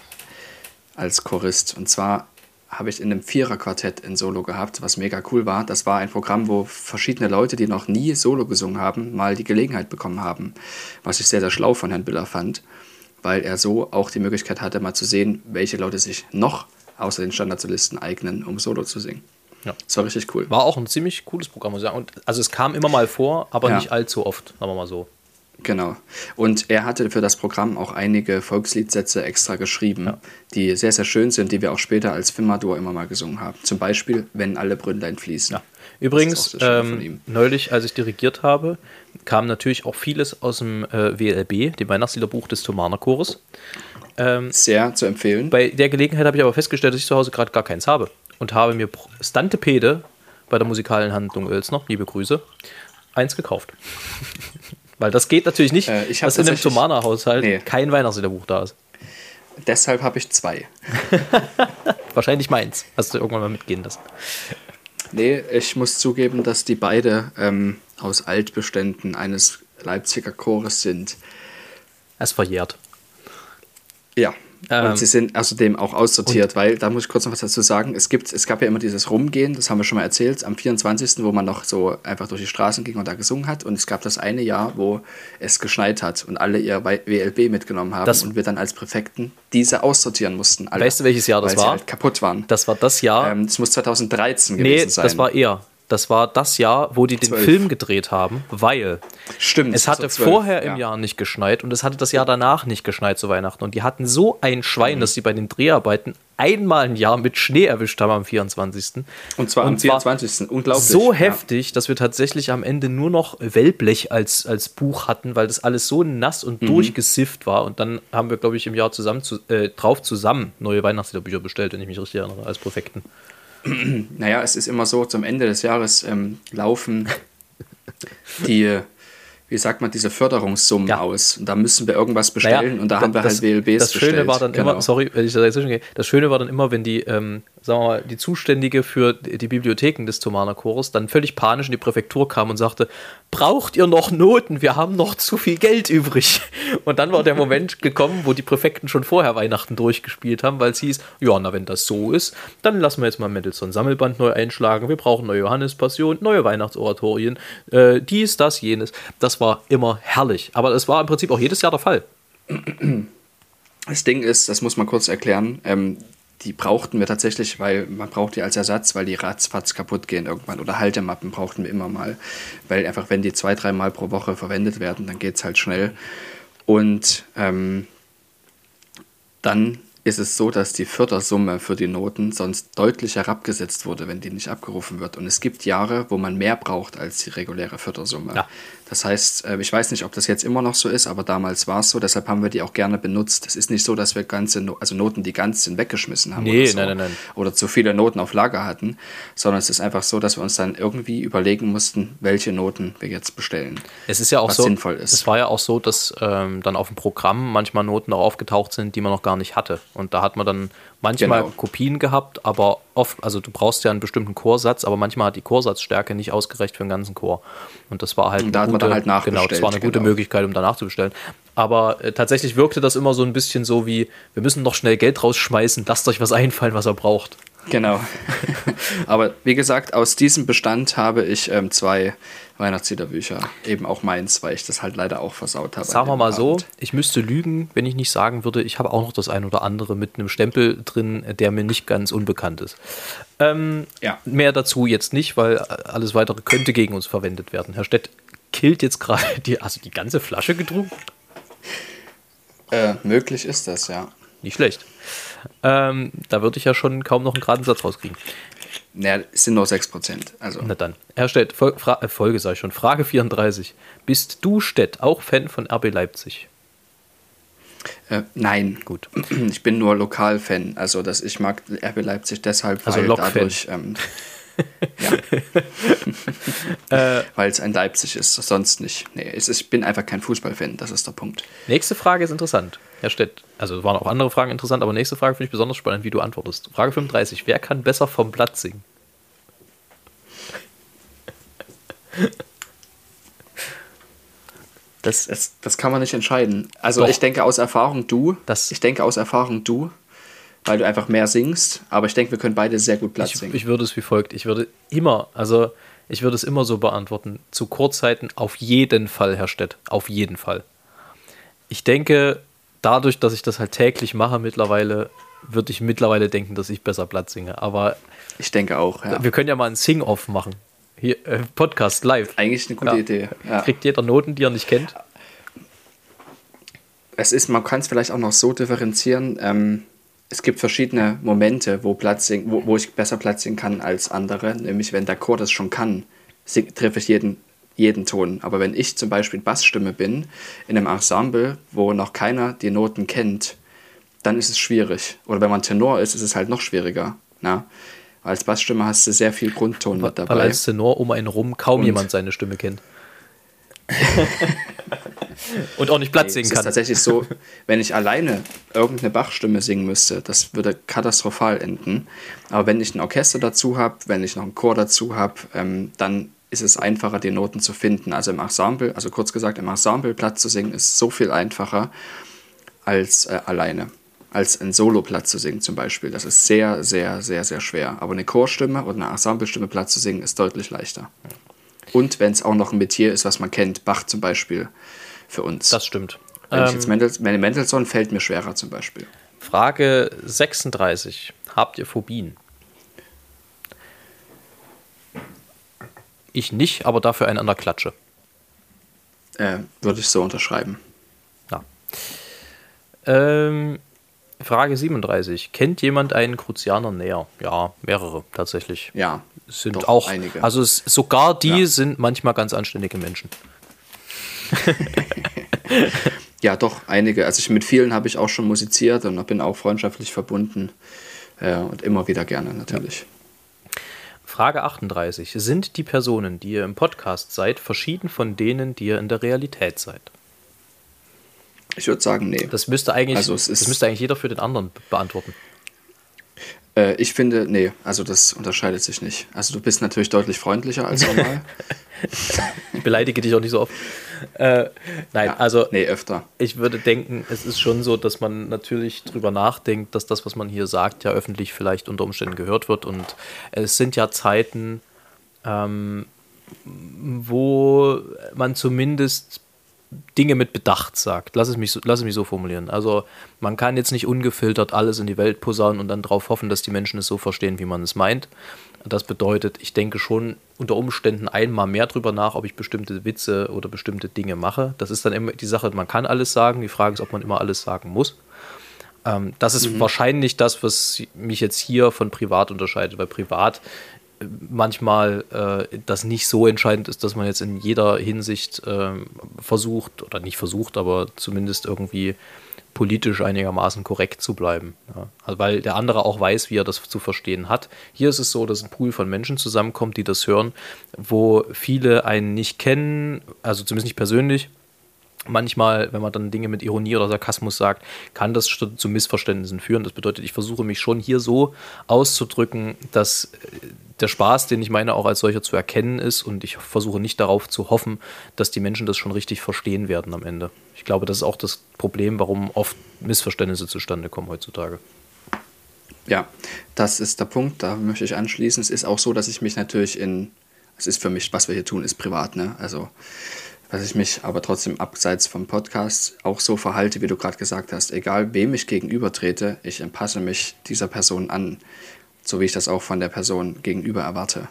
als Chorist. Und zwar habe ich in einem Viererquartett ein Solo gehabt, was mega cool war. Das war ein Programm, wo verschiedene Leute, die noch nie Solo gesungen haben, mal die Gelegenheit bekommen haben. Was ich sehr, sehr schlau von Herrn Biller fand, weil er so auch die Möglichkeit hatte, mal zu sehen, welche Leute sich noch außer den Standardsolisten eignen, um Solo zu singen. Ja. Das war richtig cool. War auch ein ziemlich cooles Programm, muss ich sagen. Und, also es kam immer mal vor, aber Ja. nicht allzu oft, sagen wir mal so. Genau. Und er hatte für das Programm auch einige Volksliedsätze extra geschrieben, die sehr, sehr schön sind, die wir auch später als Filmador immer mal gesungen haben. Zum Beispiel, wenn alle Brünnlein fließen. Ja. Übrigens, ähm, neulich, als ich dirigiert habe, kam natürlich auch vieles aus dem äh, WLB, dem Weihnachtsliederbuch des Thomaner Chores. Sehr zu empfehlen. Bei der Gelegenheit habe ich aber festgestellt, dass ich zu Hause gerade gar keins habe und habe mir Stantepede bei der musikalen Handlung Oelsner, liebe Grüße, eins gekauft. Weil das geht natürlich nicht, Äh, dass in einem Thomaner-Haushalt Nee. kein Weihnachtsliederbuch da ist. Deshalb habe ich zwei. Wahrscheinlich meins. Hast du irgendwann mal mitgehen lassen. Nee, ich muss zugeben, dass die beide ähm, aus Altbeständen eines Leipziger Chores sind. Es verjährt. Ja. Ähm, und sie sind außerdem auch aussortiert, weil, da muss ich kurz noch was dazu sagen, es, gibt, es gab ja immer dieses Rumgehen, das haben wir schon mal erzählt, am 24., wo man noch so einfach durch die Straßen ging und da gesungen hat. Und es gab das eine Jahr, wo es geschneit hat und alle ihr WLB mitgenommen haben Das- und wir dann als Präfekten diese aussortieren mussten. Alle, Weißt du, welches Jahr das weil Sie war? halt kaputt waren. Das war das Jahr. ähm, das muss 2013 nee, gewesen sein. das war eher. Das war das Jahr, wo die den. Film gedreht haben, weil Stimmt. es hatte 2012, vorher im ja. Jahr nicht geschneit und es hatte das Jahr danach nicht geschneit zu Weihnachten. Und die hatten so ein Schwein, Mhm. dass sie bei den Dreharbeiten einmal ein Jahr mit Schnee erwischt haben am 24. Und zwar am Und zwar 24. Unglaublich. so ja. heftig, dass wir tatsächlich am Ende nur noch Wellblech als, als Buch hatten, weil das alles so nass Mhm. und durchgesifft war. Und dann haben wir, glaube ich, im Jahr zusammen zu, äh, drauf zusammen neue Weihnachtsliederbücher bestellt, wenn ich mich richtig erinnere, als Präfekten. Naja, es ist immer so, zum Ende des Jahres ähm, laufen die, wie sagt man, diese Förderungssummen Ja. aus. Und da müssen wir irgendwas bestellen und da haben wir das, halt WLBs Das Schöne bestellt. war dann Genau. immer, sorry, wenn ich da dazwischen gehe, das Schöne war dann immer, wenn die, ähm, sagen wir mal, die Zuständige für die Bibliotheken des Thomaner Chores dann völlig panisch in die Präfektur kam und sagte, braucht ihr noch Noten? Wir haben noch zu viel Geld übrig. Und dann war der Moment gekommen, wo die Präfekten schon vorher Weihnachten durchgespielt haben, weil es hieß, ja, na, wenn das so ist, dann lassen wir jetzt mal Mendelssohn Sammelband neu einschlagen. Wir brauchen neue Johannespassion, neue Weihnachtsoratorien, äh, dies, das, jenes. Das war immer herrlich. Aber es war im Prinzip auch jedes Jahr der Fall. Das Ding ist, das muss man kurz erklären, ähm, die brauchten wir tatsächlich, weil man braucht die als Ersatz, weil die ratzfatz kaputt gehen irgendwann. Oder Haltemappen brauchten wir immer mal, weil einfach, wenn die zwei, dreimal pro Woche verwendet werden, dann geht es halt schnell. Und ähm, dann ist es so, dass die Fördersumme für die Noten sonst deutlich herabgesetzt wurde, wenn die nicht abgerufen wird. Und es gibt Jahre, wo man mehr braucht als die reguläre Fördersumme. Ja. Das heißt, äh, ich weiß nicht, ob das jetzt immer noch so ist, aber damals war es so, deshalb haben wir die auch gerne benutzt. Es ist nicht so, dass wir ganze, no also Noten, die ganz sind, weggeschmissen haben nee, oder, so, nein, nein, nein. oder zu viele Noten auf Lager hatten, sondern es ist einfach so, dass wir uns dann irgendwie überlegen mussten, welche Noten wir jetzt bestellen. Es ist ja auch was so, sinnvoll ist. es war ja auch so, dass ähm, dann auf dem Programm manchmal Noten auch aufgetaucht sind, die man noch gar nicht hatte. Und da hat man dann manchmal Genau. Kopien gehabt, aber oft, also du brauchst ja einen bestimmten Chorsatz, aber manchmal hat die Chorsatzstärke nicht ausgereicht für den ganzen Chor. Und das war halt Und da eine dann halt genau, das war eine gute genau. Möglichkeit, um danach zu bestellen. Aber äh, tatsächlich wirkte das immer so ein bisschen so wie, wir müssen noch schnell Geld rausschmeißen, lasst euch was einfallen, was er braucht. Genau. Aber wie gesagt, aus diesem Bestand habe ich ähm, zwei Weihnachtsliederbücher. Eben auch meins, weil ich das halt leider auch versaut habe. Sagen wir mal so, Abend. ich müsste lügen, wenn ich nicht sagen würde, ich habe auch noch das ein oder andere mit einem Stempel drin, der mir nicht ganz unbekannt ist. Ähm, Ja. Mehr dazu jetzt nicht, weil alles weitere könnte gegen uns verwendet werden. Herr Stett killt jetzt gerade die, also die ganze Flasche getrunken? Äh, möglich ist das, ja. Nicht schlecht. Ähm, da würde ich ja schon kaum noch einen geraden Satz rauskriegen. Naja, es sind nur 6%. Also, Na dann. Herr Stett, Fol Fra äh, Folge ich schon, Frage 34. Bist du, Stett, auch Fan von RB Leipzig? äh, nein. Gut. Ich bin nur Lokalfan. Also, dass ich mag RB Leipzig deshalb, Also weil dadurch. Ähm, Äh. ja. weil es ein Leipzig ist, sonst nicht. Nee, ich bin einfach kein Fußballfan, das ist der Punkt. Nächste Frage ist interessant. Herr Stett, also waren auch andere Fragen interessant, aber nächste Frage finde ich besonders spannend, wie du antwortest. Frage 35. Wer kann besser vom Platz singen? Das, Das, das kann man nicht entscheiden. Also Doch. ich denke aus Erfahrung du. Das- ich denke aus Erfahrung du, weil du einfach mehr singst. Aber ich denke, wir können beide sehr gut Platz ich, singen. ich würde es wie folgt. Ich würde immer, also ich würde es immer so beantworten. Zu Kurzzeiten auf jeden Fall, Herr Stett. Auf jeden Fall. Ich denke, dadurch, dass ich das halt täglich mache mittlerweile, würde ich mittlerweile denken, dass ich besser Platz singe. Aber ich denke auch. Ja. wir können ja mal ein Sing-Off machen. Hier, äh, Podcast live. Eigentlich eine gute Ja. Idee. Ja. Kriegt jeder Noten, die er nicht kennt? Es ist, man kann es vielleicht auch noch so differenzieren. Ähm, es gibt verschiedene Momente, wo, Platz singen, wo, wo ich besser Platz singen kann als andere. Nämlich, wenn der Chor das schon kann, sing, treffe ich jeden, jeden Ton. Aber wenn ich zum Beispiel Bassstimme bin, in einem Ensemble, wo noch keiner die Noten kennt, dann ist es schwierig. Oder wenn man Tenor ist, ist es halt noch schwieriger. Na? Als Bassstimme hast du sehr viel Grundton mit Weil dabei. als Tenor um einen rum kaum Und- jemand seine Stimme kennt. Und auch nicht Platz Es singen ist kann. tatsächlich so, wenn ich alleine irgendeine Bachstimme singen müsste, das würde katastrophal enden. Aber wenn ich ein Orchester dazu habe, wenn ich noch einen Chor dazu habe, ähm, dann ist es einfacher, die Noten zu finden. Also im Ensemble, also kurz gesagt, im Ensemble Platz zu singen, ist so viel einfacher als äh, alleine. Als ein Solo-Platz zu singen zum Beispiel. Das ist sehr, sehr, sehr, sehr schwer. Aber eine Chorstimme oder eine Ensemblestimme Platz zu singen ist deutlich leichter. Und wenn es auch noch ein Metier ist, was man kennt, Bach zum Beispiel für uns. Das stimmt. Wenn ich Ähm, jetzt Mendels, Mendelssohn fällt mir schwerer zum Beispiel. Frage 36. Habt ihr Phobien? Ich nicht, aber dafür einen an der Klatsche. Äh, würde ich so unterschreiben. Ja. Ähm, Frage 37. Kennt jemand einen Kruzianer näher? Ja, mehrere tatsächlich. Ja, Sind auch einige. Also es, sogar die Ja. sind manchmal ganz anständige Menschen. ja, doch, einige. Also ich, mit vielen habe ich auch schon musiziert und bin auch freundschaftlich verbunden. Äh, und immer wieder gerne natürlich. Frage 38. Sind die Personen, die ihr im Podcast seid, verschieden von denen, die ihr in der Realität seid? Ich würde sagen, nee. Das müsste eigentlich, Also es ist- das müsste eigentlich jeder für den anderen be- beantworten. Äh, ich finde, nee, also das unterscheidet sich nicht. Also du bist natürlich deutlich freundlicher als normal. Ich beleidige dich auch nicht so oft. Äh, nein, Ja, also nee, öfter. ich würde denken, es ist schon so, dass man natürlich drüber nachdenkt, dass das, was man hier sagt, ja öffentlich vielleicht unter Umständen gehört wird. Und es sind ja Zeiten, ähm, wo man zumindest Dinge mit Bedacht sagt. Lass es, mich so, lass es mich so formulieren. Also man kann jetzt nicht ungefiltert alles in die Welt posaunen und dann darauf hoffen, dass die Menschen es so verstehen, wie man es meint. Das bedeutet, ich denke schon unter Umständen einmal mehr drüber nach, ob ich bestimmte Witze oder bestimmte Dinge mache. Das ist dann immer die Sache, man kann alles sagen. Die Frage ist, ob man immer alles sagen muss. Ähm, das ist mhm. wahrscheinlich das, was mich jetzt hier von privat unterscheidet, weil privat manchmal äh, das nicht so entscheidend ist, dass man jetzt in jeder Hinsicht äh, versucht, oder nicht versucht, aber zumindest irgendwie politisch einigermaßen korrekt zu bleiben. Ja. Also weil der andere auch weiß, wie er das zu verstehen hat. Hier ist es so, dass ein Pool von Menschen zusammenkommt, die das hören, wo viele einen nicht kennen, also zumindest nicht persönlich, manchmal, wenn man dann Dinge mit Ironie oder Sarkasmus sagt, kann das zu Missverständnissen führen. Das bedeutet, ich versuche mich schon hier so auszudrücken, dass äh, der Spaß, den ich meine, auch als solcher zu erkennen ist und ich versuche nicht darauf zu hoffen, dass die Menschen das schon richtig verstehen werden am Ende. Ich glaube, das ist auch das Problem, warum oft Missverständnisse zustande kommen heutzutage. Ja, das ist der Punkt, da möchte ich anschließen. Es ist auch so, dass ich mich natürlich in, es ist für mich, was wir hier tun, ist privat, ne? Also dass ich mich aber trotzdem abseits vom Podcast auch so verhalte, wie du gerade gesagt hast. Egal wem ich gegenüber trete, ich passe mich dieser Person an, so wie ich das auch von der Person gegenüber erwarte.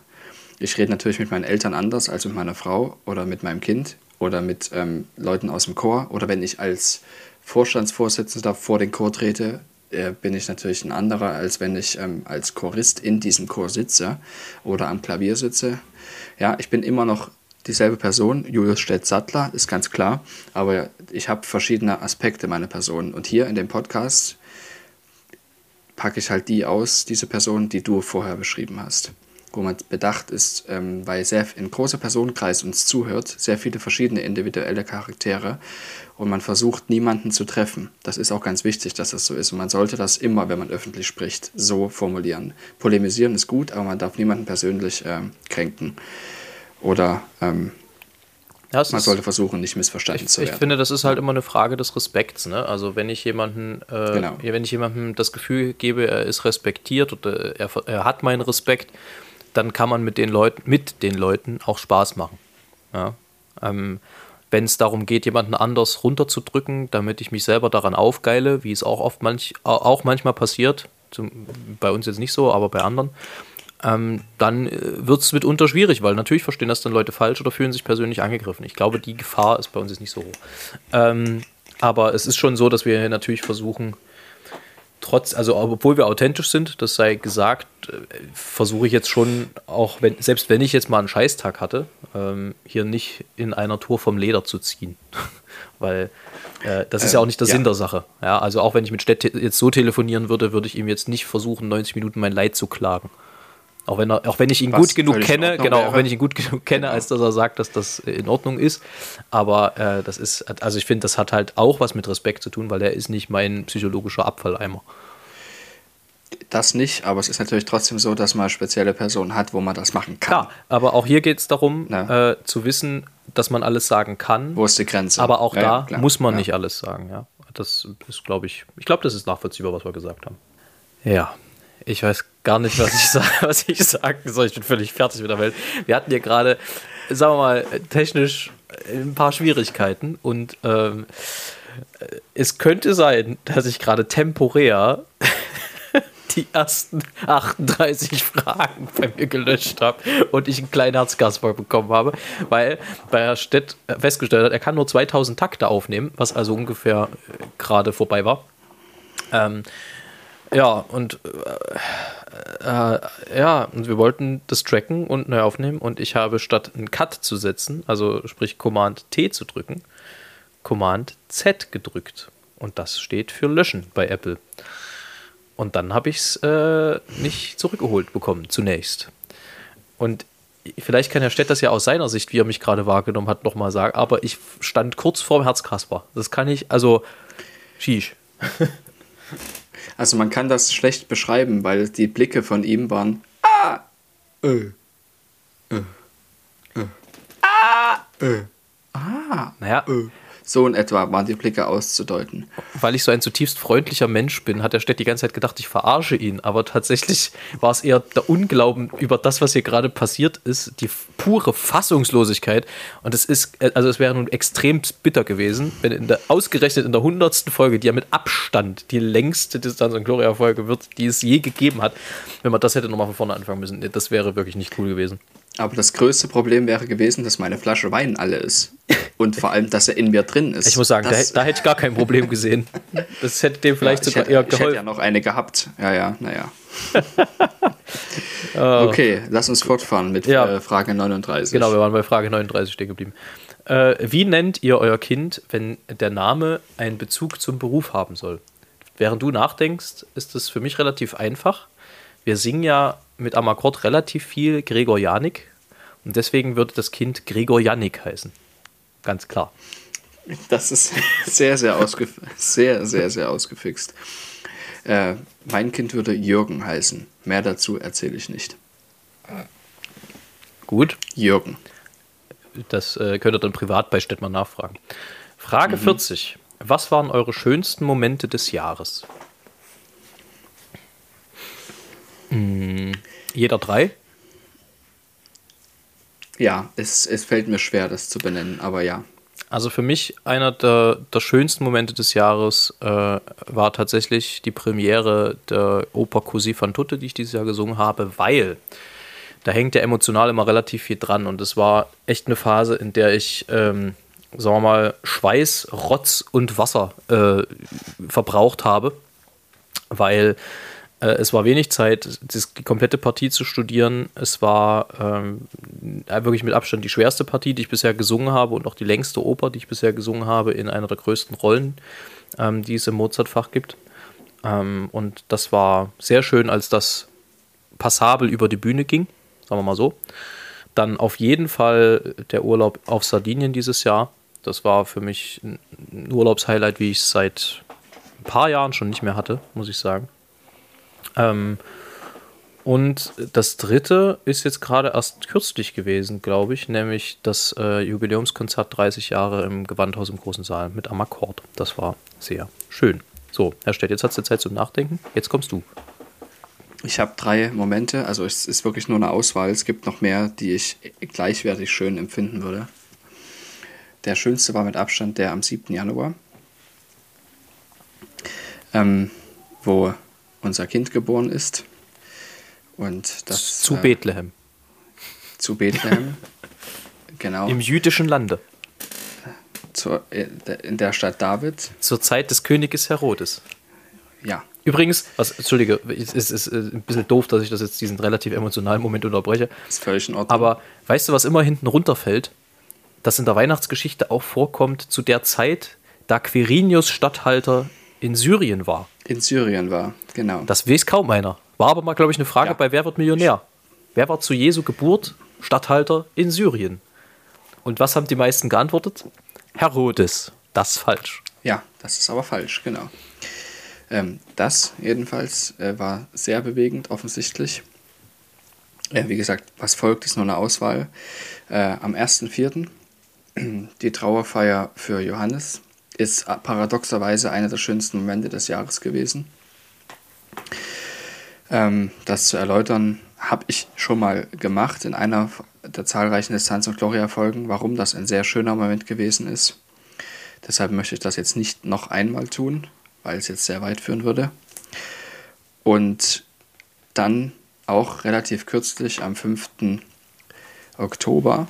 Ich rede natürlich mit meinen Eltern anders als mit meiner Frau oder mit meinem Kind oder mit ähm, Leuten aus dem Chor oder wenn ich als Vorstandsvorsitzender vor den Chor trete, äh, bin ich natürlich ein anderer, als wenn ich ähm, als Chorist in diesem Chor sitze oder am Klavier sitze. Ja, ich bin immer noch dieselbe Person, Julius Stett-Sattler, ist ganz klar, aber ich habe verschiedene Aspekte meiner Person. Und hier in dem Podcast packe ich halt die aus, diese Person, die du vorher beschrieben hast. Wo man bedacht ist, ähm, weil sehr ein großer Personenkreis uns zuhört, sehr viele verschiedene individuelle Charaktere und man versucht niemanden zu treffen. Das ist auch ganz wichtig, dass das so ist und man sollte das immer, wenn man öffentlich spricht, so formulieren. Polemisieren ist gut, aber man darf niemanden persönlich äh, kränken oder ähm, ja, man sollte versuchen, nicht missverstanden ich, zu werden. Ich finde, das ist halt immer eine Frage des Respekts. Ne? Also wenn ich jemanden, äh, genau. wenn ich jemandem das Gefühl gebe, er ist respektiert oder er, er, hat meinen Respekt, dann kann man mit den Leuten, mit den Leuten auch Spaß machen. Ja? Ähm, wenn es darum geht, jemanden anders runterzudrücken, damit ich mich selber daran aufgeile, wie es auch oft manch, auch manchmal passiert, zum, bei uns jetzt nicht so, aber bei anderen, ähm, dann äh, wird es mitunter schwierig, weil natürlich verstehen das dann Leute falsch oder fühlen sich persönlich angegriffen. Ich glaube, die Gefahr ist bei uns jetzt nicht so hoch. Ähm, aber es ist schon so, dass wir natürlich versuchen, trotz, also obwohl wir authentisch sind, das sei gesagt, äh, versuche ich jetzt schon, auch wenn, selbst wenn ich jetzt mal einen Scheißtag hatte, ähm, hier nicht in einer Tour vom Leder zu ziehen. Weil äh, das ist ja auch nicht der ja. Sinn der Sache. Ja, also auch wenn ich mit Stett jetzt so telefonieren würde, würde ich ihm jetzt nicht versuchen, 90 Minuten mein Leid zu klagen. Auch wenn, er, auch wenn ich ihn Was gut genug kenne, genau, wäre. auch wenn ich ihn gut genug kenne, genau. als dass er sagt, dass das in Ordnung ist. Aber äh, das ist, also ich finde, das hat halt auch was mit Respekt zu tun, weil er ist nicht mein psychologischer Abfalleimer. Das nicht, aber es ist natürlich trotzdem so, dass man spezielle Personen hat, wo man das machen kann. Klar, aber auch hier geht es darum, äh, zu wissen, dass man alles sagen kann. Wo ist die Grenze? Aber auch ja, da muss man ja. nicht alles sagen, ja. Das ist, glaube ich, ich glaube, das ist nachvollziehbar, was wir gesagt haben. Ja, ich weiß gar nicht, was ich, was ich sagen soll. Ich bin völlig fertig mit der Welt. Wir hatten hier gerade, sagen wir mal, technisch ein paar Schwierigkeiten und ähm, es könnte sein, dass ich gerade temporär die ersten 38 Fragen bei mir gelöscht habe und ich einen kleinen Herzkasper bekommen habe, weil bei Herr Stett festgestellt hat, er kann nur 2000 Takte aufnehmen, was also ungefähr gerade vorbei war. Ähm, ja, und äh, äh, ja, und wir wollten das tracken und neu aufnehmen und ich habe statt einen Cut zu setzen, also sprich Command T zu drücken, Command Z gedrückt. Und das steht für Löschen bei Apple. Und dann habe ich es äh, nicht zurückgeholt bekommen, zunächst. Und vielleicht kann Herr Stett das ja aus seiner Sicht, wie er mich gerade wahrgenommen hat, nochmal sagen, aber ich stand kurz vorm Herzkasper. Das kann ich, also, shish. Also man kann das schlecht beschreiben, weil die Blicke von ihm waren ah, äh, äh, äh, ah, äh, ah, naja, äh. So in etwa waren die Blicke auszudeuten. Weil ich so ein zutiefst freundlicher Mensch bin, hat der Stett die ganze Zeit gedacht, ich verarsche ihn. Aber tatsächlich war es eher der Unglauben über das, was hier gerade passiert ist, die pure Fassungslosigkeit. Und es ist, also es wäre nun extrem bitter gewesen, wenn in der, ausgerechnet in der hundertsten Folge, die ja mit Abstand die längste Distanz- und Gloria-Folge wird, die es je gegeben hat, wenn man das hätte nochmal von vorne anfangen müssen. Das wäre wirklich nicht cool gewesen. Aber das größte Problem wäre gewesen, dass meine Flasche Wein alle ist. Und vor allem, dass er in mir drin ist. Ich muss sagen, da, das, da, hätte ich gar kein Problem gesehen. Das hätte dem vielleicht ja, sogar hätte, eher geholfen. Ich hätte ja noch eine gehabt. Ja, ja, naja. okay, lass uns fortfahren mit ja. äh, Frage 39. Genau, wir waren bei Frage 39 stehen geblieben. Äh, wie nennt ihr euer Kind, wenn der Name einen Bezug zum Beruf haben soll? Während du nachdenkst, ist das für mich relativ einfach. Wir singen ja mit Amakord relativ viel Gregor Janik und deswegen würde das Kind Gregor Janik heißen. Ganz klar. Das ist sehr, sehr, ausgef sehr, sehr, sehr ausgefixt. Äh, mein Kind würde Jürgen heißen. Mehr dazu erzähle ich nicht. Gut. Jürgen. Das äh, könnt ihr dann privat bei Stettmann nachfragen. Frage mhm. 40. Was waren eure schönsten Momente des Jahres? Hm, jeder drei? Ja, es, es fällt mir schwer, das zu benennen, aber ja. Also für mich einer der, der schönsten Momente des Jahres äh, war tatsächlich die Premiere der Oper Così fan tutte, die ich dieses Jahr gesungen habe, weil da hängt ja emotional immer relativ viel dran und es war echt eine Phase, in der ich, ähm, sagen wir mal, Schweiß, Rotz und Wasser äh, verbraucht habe, weil es war wenig Zeit, die komplette Partie zu studieren. Es war ähm, wirklich mit Abstand die schwerste Partie, die ich bisher gesungen habe und auch die längste Oper, die ich bisher gesungen habe, in einer der größten Rollen, ähm, die es im Mozart-Fach gibt. Ähm, und das war sehr schön, als das passabel über die Bühne ging, sagen wir mal so. Dann auf jeden Fall der Urlaub auf Sardinien dieses Jahr. Das war für mich ein Urlaubshighlight, wie ich es seit ein paar Jahren schon nicht mehr hatte, muss ich sagen. Ähm, und das dritte ist jetzt gerade erst kürzlich gewesen, glaube ich, nämlich das äh, Jubiläumskonzert 30 Jahre im Gewandhaus im Großen Saal mit Amakord. Das war sehr schön. So, Herr Stett, jetzt hast du Zeit zum Nachdenken. Jetzt kommst du. Ich habe drei Momente, also es ist wirklich nur eine Auswahl. Es gibt noch mehr, die ich gleichwertig schön empfinden würde. Der schönste war mit Abstand der am 7. Januar, ähm, wo unser Kind geboren ist. Und das, zu äh, Bethlehem. Zu Bethlehem, genau. Im jüdischen Lande. Zur, äh, in der Stadt David. Zur Zeit des Königes Herodes. Ja. Übrigens, was, Entschuldige, es ist, ist, ein bisschen doof, dass ich das jetzt diesen relativ emotionalen Moment unterbreche. Ist völlig in Ordnung. Aber weißt du, was immer hinten runterfällt? Das in der Weihnachtsgeschichte auch vorkommt zu der Zeit, da Quirinius Statthalter in Syrien war. In Syrien war, genau. Das weiß kaum einer. War aber mal, glaube ich, eine Frage ja. bei Wer wird Millionär? Wer war zu Jesu Geburt Statthalter in Syrien? Und was haben die meisten geantwortet? Herodes. Das ist falsch. Ja, das ist aber falsch, genau. Ähm, das jedenfalls äh, war sehr bewegend, offensichtlich. Äh, wie gesagt, was folgt, ist nur eine Auswahl. Äh, am 1.4. die Trauerfeier für Johannes ist paradoxerweise einer der schönsten Momente des Jahres gewesen. Ähm, das zu erläutern, habe ich schon mal gemacht in einer der zahlreichen Distanz- und Gloria-Folgen, warum das ein sehr schöner Moment gewesen ist. Deshalb möchte ich das jetzt nicht noch einmal tun, weil es jetzt sehr weit führen würde. Und dann auch relativ kürzlich am 5. Oktober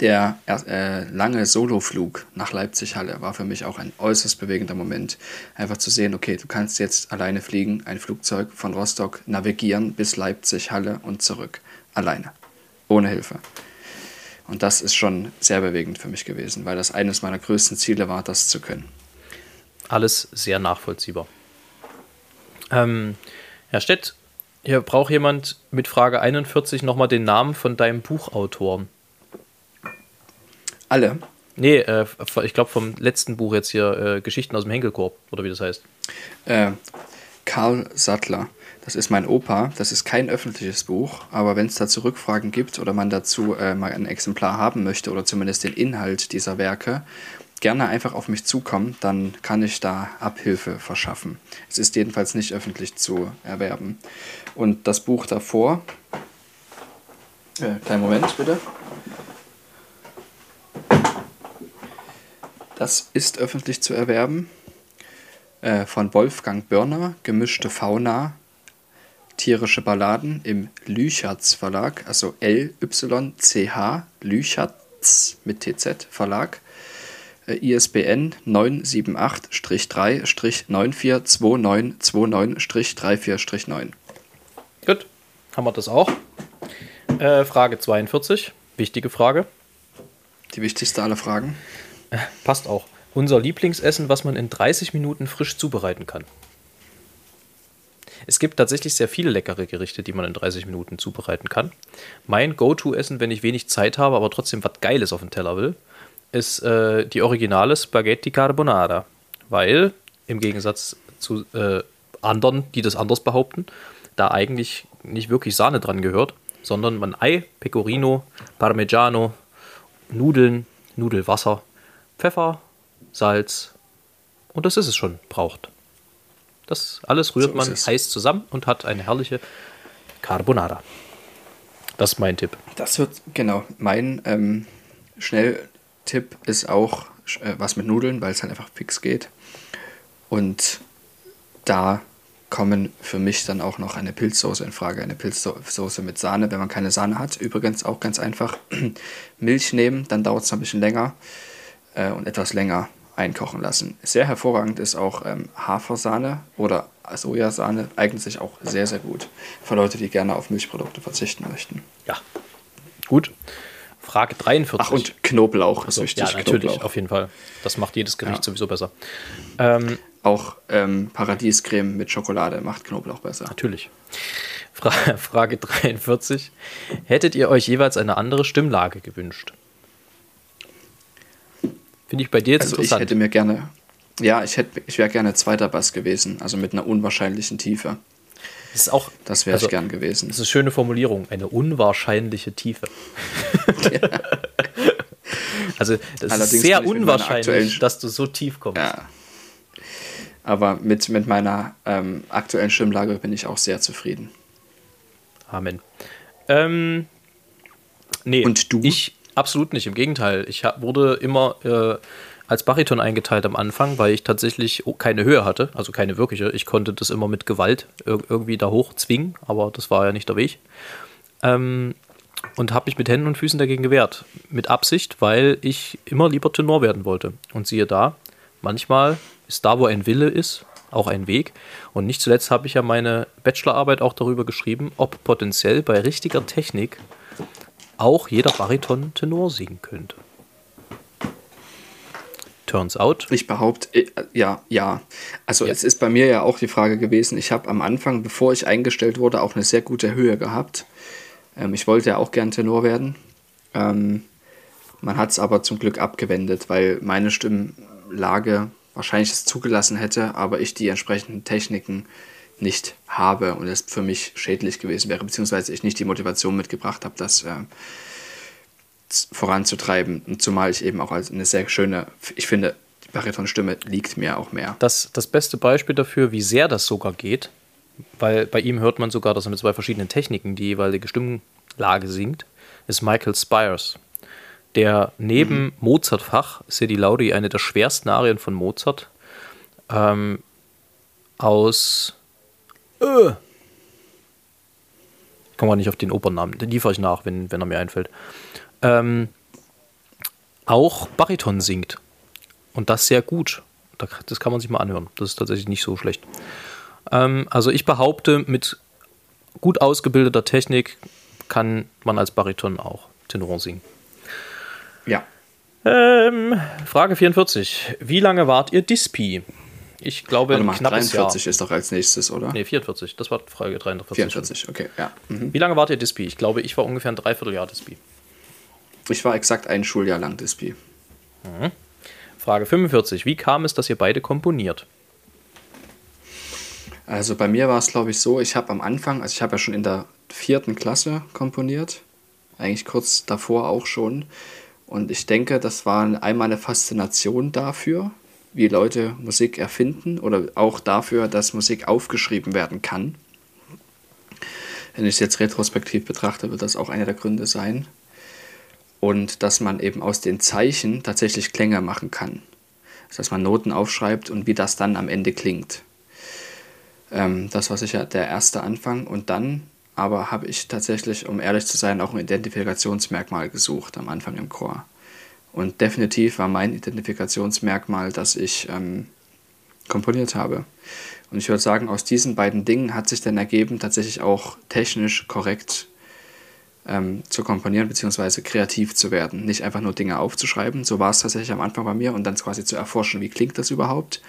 der äh, lange Soloflug nach Leipzig-Halle war für mich auch ein äußerst bewegender Moment. Einfach zu sehen, okay, du kannst jetzt alleine fliegen, ein Flugzeug von Rostock navigieren bis Leipzig-Halle und zurück. Alleine. Ohne Hilfe. Und das ist schon sehr bewegend für mich gewesen, weil das eines meiner größten Ziele war, das zu können. Alles sehr nachvollziehbar. Ähm, Herr Stett, hier braucht jemand mit Frage 41 nochmal den Namen von deinem Buchautor. Alle? Nee, äh, ich glaube vom letzten Buch jetzt hier, äh, Geschichten aus dem Henkelkorb, oder wie das heißt. Äh, Karl Sattler. Das ist mein Opa. Das ist kein öffentliches Buch, aber wenn es dazu Rückfragen gibt oder man dazu äh, mal ein Exemplar haben möchte oder zumindest den Inhalt dieser Werke, gerne einfach auf mich zukommen, dann kann ich da Abhilfe verschaffen. Es ist jedenfalls nicht öffentlich zu erwerben. Und das Buch davor, äh, kleinen Moment bitte. Das ist öffentlich zu erwerben. Äh, von Wolfgang Börner, Gemischte Fauna, tierische Balladen im Lüchertz Verlag, also L-Y-C-H, Lüchertz mit TZ Verlag. Äh, ISBN 978-3-942929-34-9. Gut, haben wir das auch. Äh, Frage 42, wichtige Frage. Die wichtigste aller Fragen. Passt auch. Unser Lieblingsessen, was man in 30 Minuten frisch zubereiten kann. Es gibt tatsächlich sehr viele leckere Gerichte, die man in 30 Minuten zubereiten kann. Mein Go-To-Essen, wenn ich wenig Zeit habe, aber trotzdem was Geiles auf den Teller will, ist äh, die originale Spaghetti Carbonara. Weil, im Gegensatz zu äh, anderen, die das anders behaupten, da eigentlich nicht wirklich Sahne dran gehört, sondern man Ei, Pecorino, Parmigiano, Nudeln, Nudelwasser, Pfeffer, Salz und das ist es schon, braucht. Das alles rührt so man heiß zusammen und hat eine herrliche Carbonara. Das ist mein Tipp. Das wird, genau, mein ähm, Schnelltipp ist auch äh, was mit Nudeln, weil es halt einfach fix geht. Und da kommen für mich dann auch noch eine Pilzsoße in Frage. Eine Pilzsoße mit Sahne, wenn man keine Sahne hat. Übrigens auch ganz einfach Milch nehmen, dann dauert es ein bisschen länger äh, und etwas länger einkochen lassen. Sehr hervorragend ist auch ähm, Hafersahne oder Sojasahne, eignet sich auch sehr, sehr gut für Leute, die gerne auf Milchprodukte verzichten möchten. Ja, gut. Frage 43. Ach, und Knoblauch ist also, wichtig. Ja, natürlich, Knoblauch. auf jeden Fall. Das macht jedes Gericht ja. sowieso besser. Ähm, auch ähm, Paradiescreme mit Schokolade macht Knoblauch besser. Natürlich. Fra Frage 43. Hättet ihr euch jeweils eine andere Stimmlage gewünscht? Finde ich bei dir jetzt also interessant. Ich hätte mir gerne, ja, ich, hätte, ich wäre gerne zweiter Bass gewesen, also mit einer unwahrscheinlichen Tiefe. Das ist auch. Das wäre also, ich gern gewesen. Das ist eine schöne Formulierung, eine unwahrscheinliche Tiefe. Ja. also, das Allerdings ist sehr unwahrscheinlich, dass du so tief kommst. Ja. Aber mit, mit meiner ähm, aktuellen Stimmlage bin ich auch sehr zufrieden. Amen. Ähm, nee, Und du? Ich, Absolut nicht, im Gegenteil. Ich wurde immer äh, als Bariton eingeteilt am Anfang, weil ich tatsächlich keine Höhe hatte, also keine wirkliche. Ich konnte das immer mit Gewalt irgendwie da hoch zwingen, aber das war ja nicht der Weg. Ähm, und habe mich mit Händen und Füßen dagegen gewehrt. Mit Absicht, weil ich immer lieber Tenor werden wollte. Und siehe da, manchmal ist da, wo ein Wille ist, auch ein Weg. Und nicht zuletzt habe ich ja meine Bachelorarbeit auch darüber geschrieben, ob potenziell bei richtiger Technik auch jeder Bariton Tenor singen könnte. Turns out. Ich behaupte, äh, ja, ja. Also ja. es ist bei mir ja auch die Frage gewesen, ich habe am Anfang, bevor ich eingestellt wurde, auch eine sehr gute Höhe gehabt. Ähm, ich wollte ja auch gern Tenor werden. Ähm, man hat es aber zum Glück abgewendet, weil meine Stimmlage wahrscheinlich es zugelassen hätte, aber ich die entsprechenden Techniken nicht habe und es für mich schädlich gewesen wäre, beziehungsweise ich nicht die Motivation mitgebracht habe, das äh, voranzutreiben. Und zumal ich eben auch als eine sehr schöne, ich finde, die Baritonstimme liegt mir auch mehr. Das, das beste Beispiel dafür, wie sehr das sogar geht, weil bei ihm hört man sogar, dass er mit zwei verschiedenen Techniken die jeweilige Stimmlage singt, ist Michael Spires. Der neben mhm. Mozart-Fach Sedi Laudi eine der schwersten Arien von Mozart ähm, aus äh. Ich komme nicht auf den Opernnamen. Den liefere ich nach, wenn, wenn er mir einfällt. Ähm, auch Bariton singt. Und das sehr gut. Das kann man sich mal anhören. Das ist tatsächlich nicht so schlecht. Ähm, also ich behaupte, mit gut ausgebildeter Technik kann man als Bariton auch Tenor singen. Ja. Ähm, Frage 44. Wie lange wart ihr Dispi? Ich glaube, Warte mal, ein knappes 43 Jahr. ist doch als nächstes, oder? Nee, 44. Das war Frage 43. 44, okay, ja. Mhm. Wie lange wart ihr Dispi? Ich glaube, ich war ungefähr ein Dreivierteljahr Dispi. Ich war exakt ein Schuljahr lang Dispi. Mhm. Frage 45. Wie kam es, dass ihr beide komponiert? Also bei mir war es, glaube ich, so, ich habe am Anfang, also ich habe ja schon in der vierten Klasse komponiert, eigentlich kurz davor auch schon. Und ich denke, das war einmal eine Faszination dafür, wie Leute Musik erfinden oder auch dafür, dass Musik aufgeschrieben werden kann. Wenn ich es jetzt retrospektiv betrachte, wird das auch einer der Gründe sein. Und dass man eben aus den Zeichen tatsächlich Klänge machen kann. Dass man Noten aufschreibt und wie das dann am Ende klingt. Ähm, das war sicher der erste Anfang. Und dann aber habe ich tatsächlich, um ehrlich zu sein, auch ein Identifikationsmerkmal gesucht am Anfang im Chor. Und definitiv war mein Identifikationsmerkmal, dass ich ähm, komponiert habe. Und ich würde sagen, aus diesen beiden Dingen hat sich dann ergeben, tatsächlich auch technisch korrekt ähm, zu komponieren bzw. kreativ zu werden. Nicht einfach nur Dinge aufzuschreiben, so war es tatsächlich am Anfang bei mir und dann quasi zu erforschen, wie klingt das überhaupt,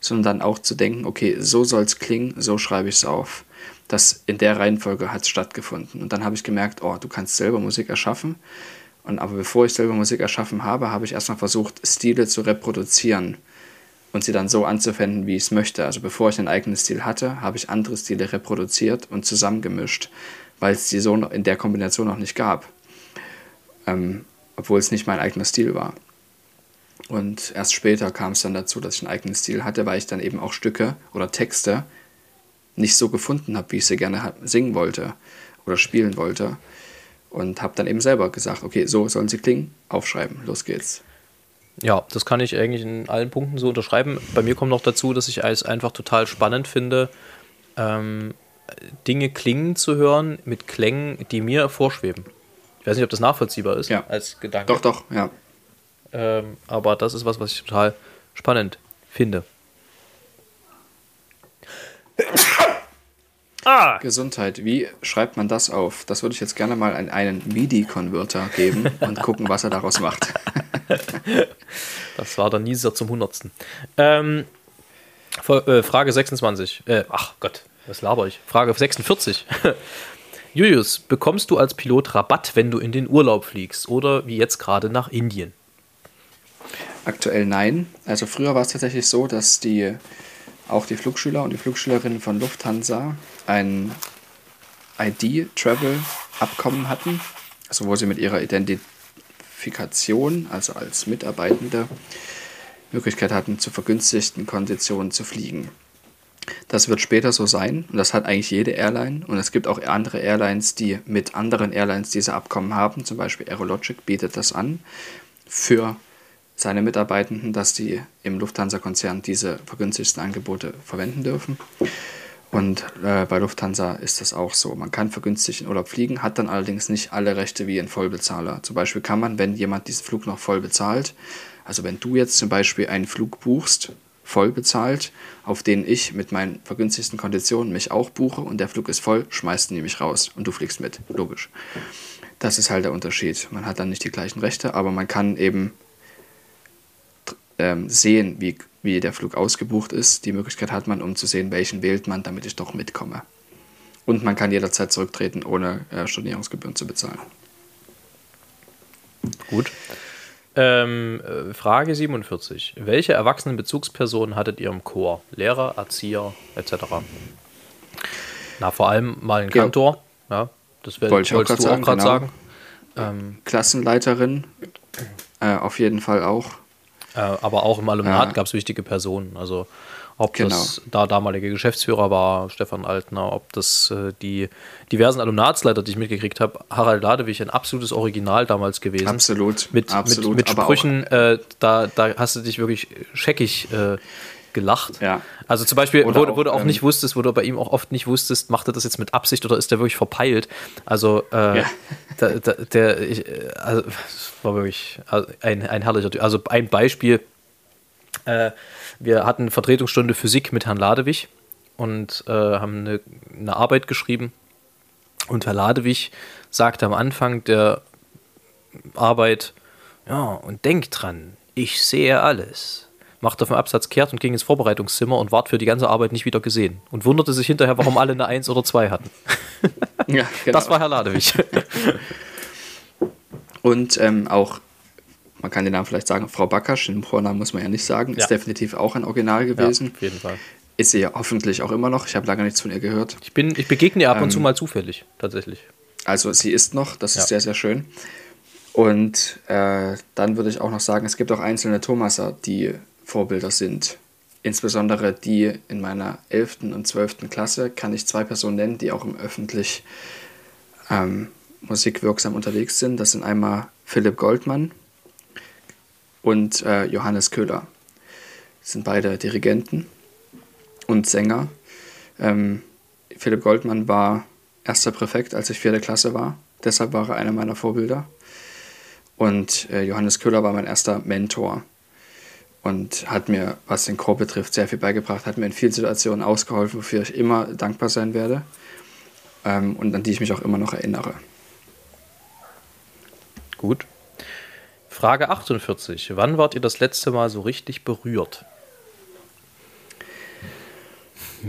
sondern dann auch zu denken, okay, so soll es klingen, so schreibe ich es auf. Das in der Reihenfolge hat es stattgefunden. Und dann habe ich gemerkt, oh, du kannst selber Musik erschaffen und aber bevor ich selber Musik erschaffen habe, habe ich erstmal versucht, Stile zu reproduzieren und sie dann so anzuwenden, wie ich es möchte. Also bevor ich einen eigenen Stil hatte, habe ich andere Stile reproduziert und zusammengemischt, weil es die so in der Kombination noch nicht gab. Ähm, obwohl es nicht mein eigener Stil war. Und erst später kam es dann dazu, dass ich einen eigenen Stil hatte, weil ich dann eben auch Stücke oder Texte nicht so gefunden habe, wie ich sie gerne singen wollte oder spielen wollte. Und habe dann eben selber gesagt, okay, so sollen sie klingen, aufschreiben, los geht's. Ja, das kann ich eigentlich in allen Punkten so unterschreiben. Bei mir kommt noch dazu, dass ich es einfach total spannend finde, ähm, Dinge klingen zu hören mit Klängen, die mir vorschweben. Ich weiß nicht, ob das nachvollziehbar ist ja. als Gedanke. Doch, doch, ja. Ähm, aber das ist was, was ich total spannend finde. Ah. Gesundheit. Wie schreibt man das auf? Das würde ich jetzt gerne mal an einen MIDI-Konverter geben und gucken, was er daraus macht. das war der Nieser zum Hundertsten. Ähm, äh, Frage 26. Äh, ach Gott, was laber ich? Frage 46. Julius, bekommst du als Pilot Rabatt, wenn du in den Urlaub fliegst oder wie jetzt gerade nach Indien? Aktuell nein. Also früher war es tatsächlich so, dass die auch die Flugschüler und die Flugschülerinnen von Lufthansa ein ID-Travel-Abkommen hatten, also wo sie mit ihrer Identifikation, also als Mitarbeitende, Möglichkeit hatten, zu vergünstigten Konditionen zu fliegen. Das wird später so sein und das hat eigentlich jede Airline und es gibt auch andere Airlines, die mit anderen Airlines diese Abkommen haben, zum Beispiel Aerologic bietet das an für seine Mitarbeitenden, dass die im Lufthansa-Konzern diese vergünstigsten Angebote verwenden dürfen. Und äh, bei Lufthansa ist das auch so. Man kann vergünstigt in Urlaub fliegen, hat dann allerdings nicht alle Rechte wie ein Vollbezahler. Zum Beispiel kann man, wenn jemand diesen Flug noch voll bezahlt, also wenn du jetzt zum Beispiel einen Flug buchst, voll bezahlt, auf den ich mit meinen vergünstigsten Konditionen mich auch buche und der Flug ist voll, schmeißt ihn nämlich raus und du fliegst mit. Logisch. Das ist halt der Unterschied. Man hat dann nicht die gleichen Rechte, aber man kann eben ähm, sehen, wie, wie der Flug ausgebucht ist. Die Möglichkeit hat man, um zu sehen, welchen wählt man, damit ich doch mitkomme. Und man kann jederzeit zurücktreten, ohne äh, Stornierungsgebühren zu bezahlen. Gut. Ähm, äh, Frage 47. Welche erwachsenen Bezugspersonen hattet ihr im Chor? Lehrer, Erzieher etc.? Na, vor allem mal ein Kantor. Ja, ja das wär, Wollte wolltest du auch gerade sagen. Genau. sagen. Ähm, Klassenleiterin, äh, auf jeden Fall auch. Äh, aber auch im Alumnat ja. gab es wichtige Personen. Also ob genau. das da damalige Geschäftsführer war, Stefan Altner, ob das äh, die diversen Alumnatsleiter, die ich mitgekriegt habe, Harald Ladewig, ein absolutes Original damals gewesen. Absolut. Mit, absolut, mit, mit Sprüchen, äh, da, da hast du dich wirklich scheckig äh, gelacht. Ja. Also zum Beispiel, wo, auch, wo, du auch ähm, nicht wusstest, wo du bei ihm auch oft nicht wusstest, macht er das jetzt mit Absicht oder ist der wirklich verpeilt? Also äh, ja. da, da, der, ich, also, das war wirklich ein, ein herrlicher Typ. Also ein Beispiel, äh, wir hatten Vertretungsstunde Physik mit Herrn Ladewig und äh, haben eine, eine Arbeit geschrieben und Herr Ladewig sagte am Anfang der Arbeit, ja, und denk dran, ich sehe alles machte auf dem Absatz kehrt und ging ins Vorbereitungszimmer und ward für die ganze Arbeit nicht wieder gesehen. Und wunderte sich hinterher, warum alle eine Eins oder zwei hatten. ja, genau. Das war Herr Ladewig. und ähm, auch, man kann den Namen vielleicht sagen, Frau Backasch, den Vornamen muss man ja nicht sagen, ist definitiv auch ein Original gewesen. Ja, auf jeden Fall. Ist sie ja hoffentlich auch immer noch. Ich habe lange nichts von ihr gehört. Ich, bin, ich begegne ihr ab und ähm, zu mal zufällig, tatsächlich. Also sie ist noch, das ist ja. sehr, sehr schön. Und äh, dann würde ich auch noch sagen, es gibt auch einzelne Thomaser, die Vorbilder sind. Insbesondere die in meiner 11. und 12. Klasse kann ich zwei Personen nennen, die auch im öffentlich ähm, musikwirksam unterwegs sind. Das sind einmal Philipp Goldmann und äh, Johannes Köhler. Das sind beide Dirigenten und Sänger. Ähm, Philipp Goldmann war erster Präfekt, als ich vierte Klasse war. Deshalb war er einer meiner Vorbilder. Und äh, Johannes Köhler war mein erster Mentor und hat mir, was den Chor betrifft, sehr viel beigebracht, hat mir in vielen Situationen ausgeholfen, wofür ich immer dankbar sein werde ähm, und an die ich mich auch immer noch erinnere. Gut. Frage 48. Wann wart ihr das letzte Mal so richtig berührt?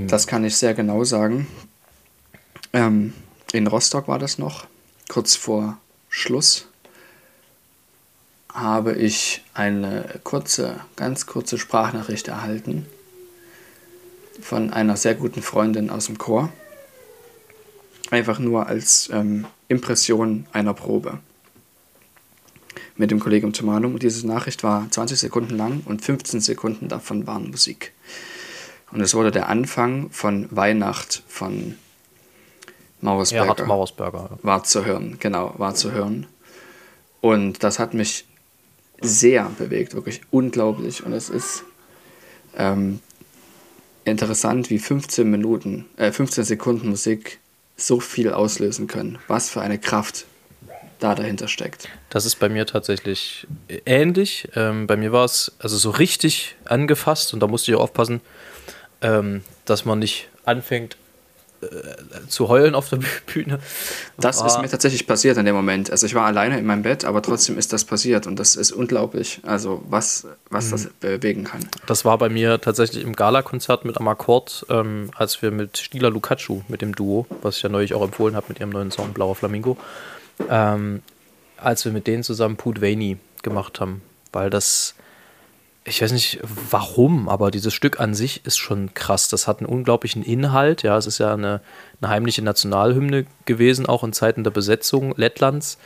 Das kann ich sehr genau sagen. Ähm, in Rostock war das noch, kurz vor Schluss habe ich eine kurze, ganz kurze Sprachnachricht erhalten von einer sehr guten Freundin aus dem Chor. Einfach nur als ähm, Impression einer Probe. Mit dem Kollegium Tomanum. Und diese Nachricht war 20 Sekunden lang und 15 Sekunden davon waren Musik. Und es wurde der Anfang von Weihnacht von Mauersberger. Erhard Mauersberger. War zu hören, genau, war zu hören. Und das hat mich sehr bewegt, wirklich unglaublich. Und es ist ähm, interessant, wie 15 Minuten, äh, 15 Sekunden Musik so viel auslösen können. Was für eine Kraft da dahinter steckt. Das ist bei mir tatsächlich ähnlich. Ähm, bei mir war es also so richtig angefasst und da musste ich auch aufpassen, ähm, dass man nicht anfängt, äh, zu heulen auf der Bühne. Das ist mir tatsächlich passiert in dem Moment. Also ich war alleine in meinem Bett, aber trotzdem ist das passiert und das ist unglaublich. Also was, was mhm. das bewegen kann. Das war bei mir tatsächlich im Gala-Konzert mit Amakord, ähm, als wir mit Stila Lukacu, mit dem Duo, was ich ja neulich auch empfohlen habe mit ihrem neuen Song Blauer Flamingo, ähm, als wir mit denen zusammen Put Vaini gemacht haben, weil das ich weiß nicht warum, aber dieses Stück an sich ist schon krass. Das hat einen unglaublichen Inhalt. Ja, es ist ja eine, eine heimliche Nationalhymne gewesen, auch in Zeiten der Besetzung Lettlands.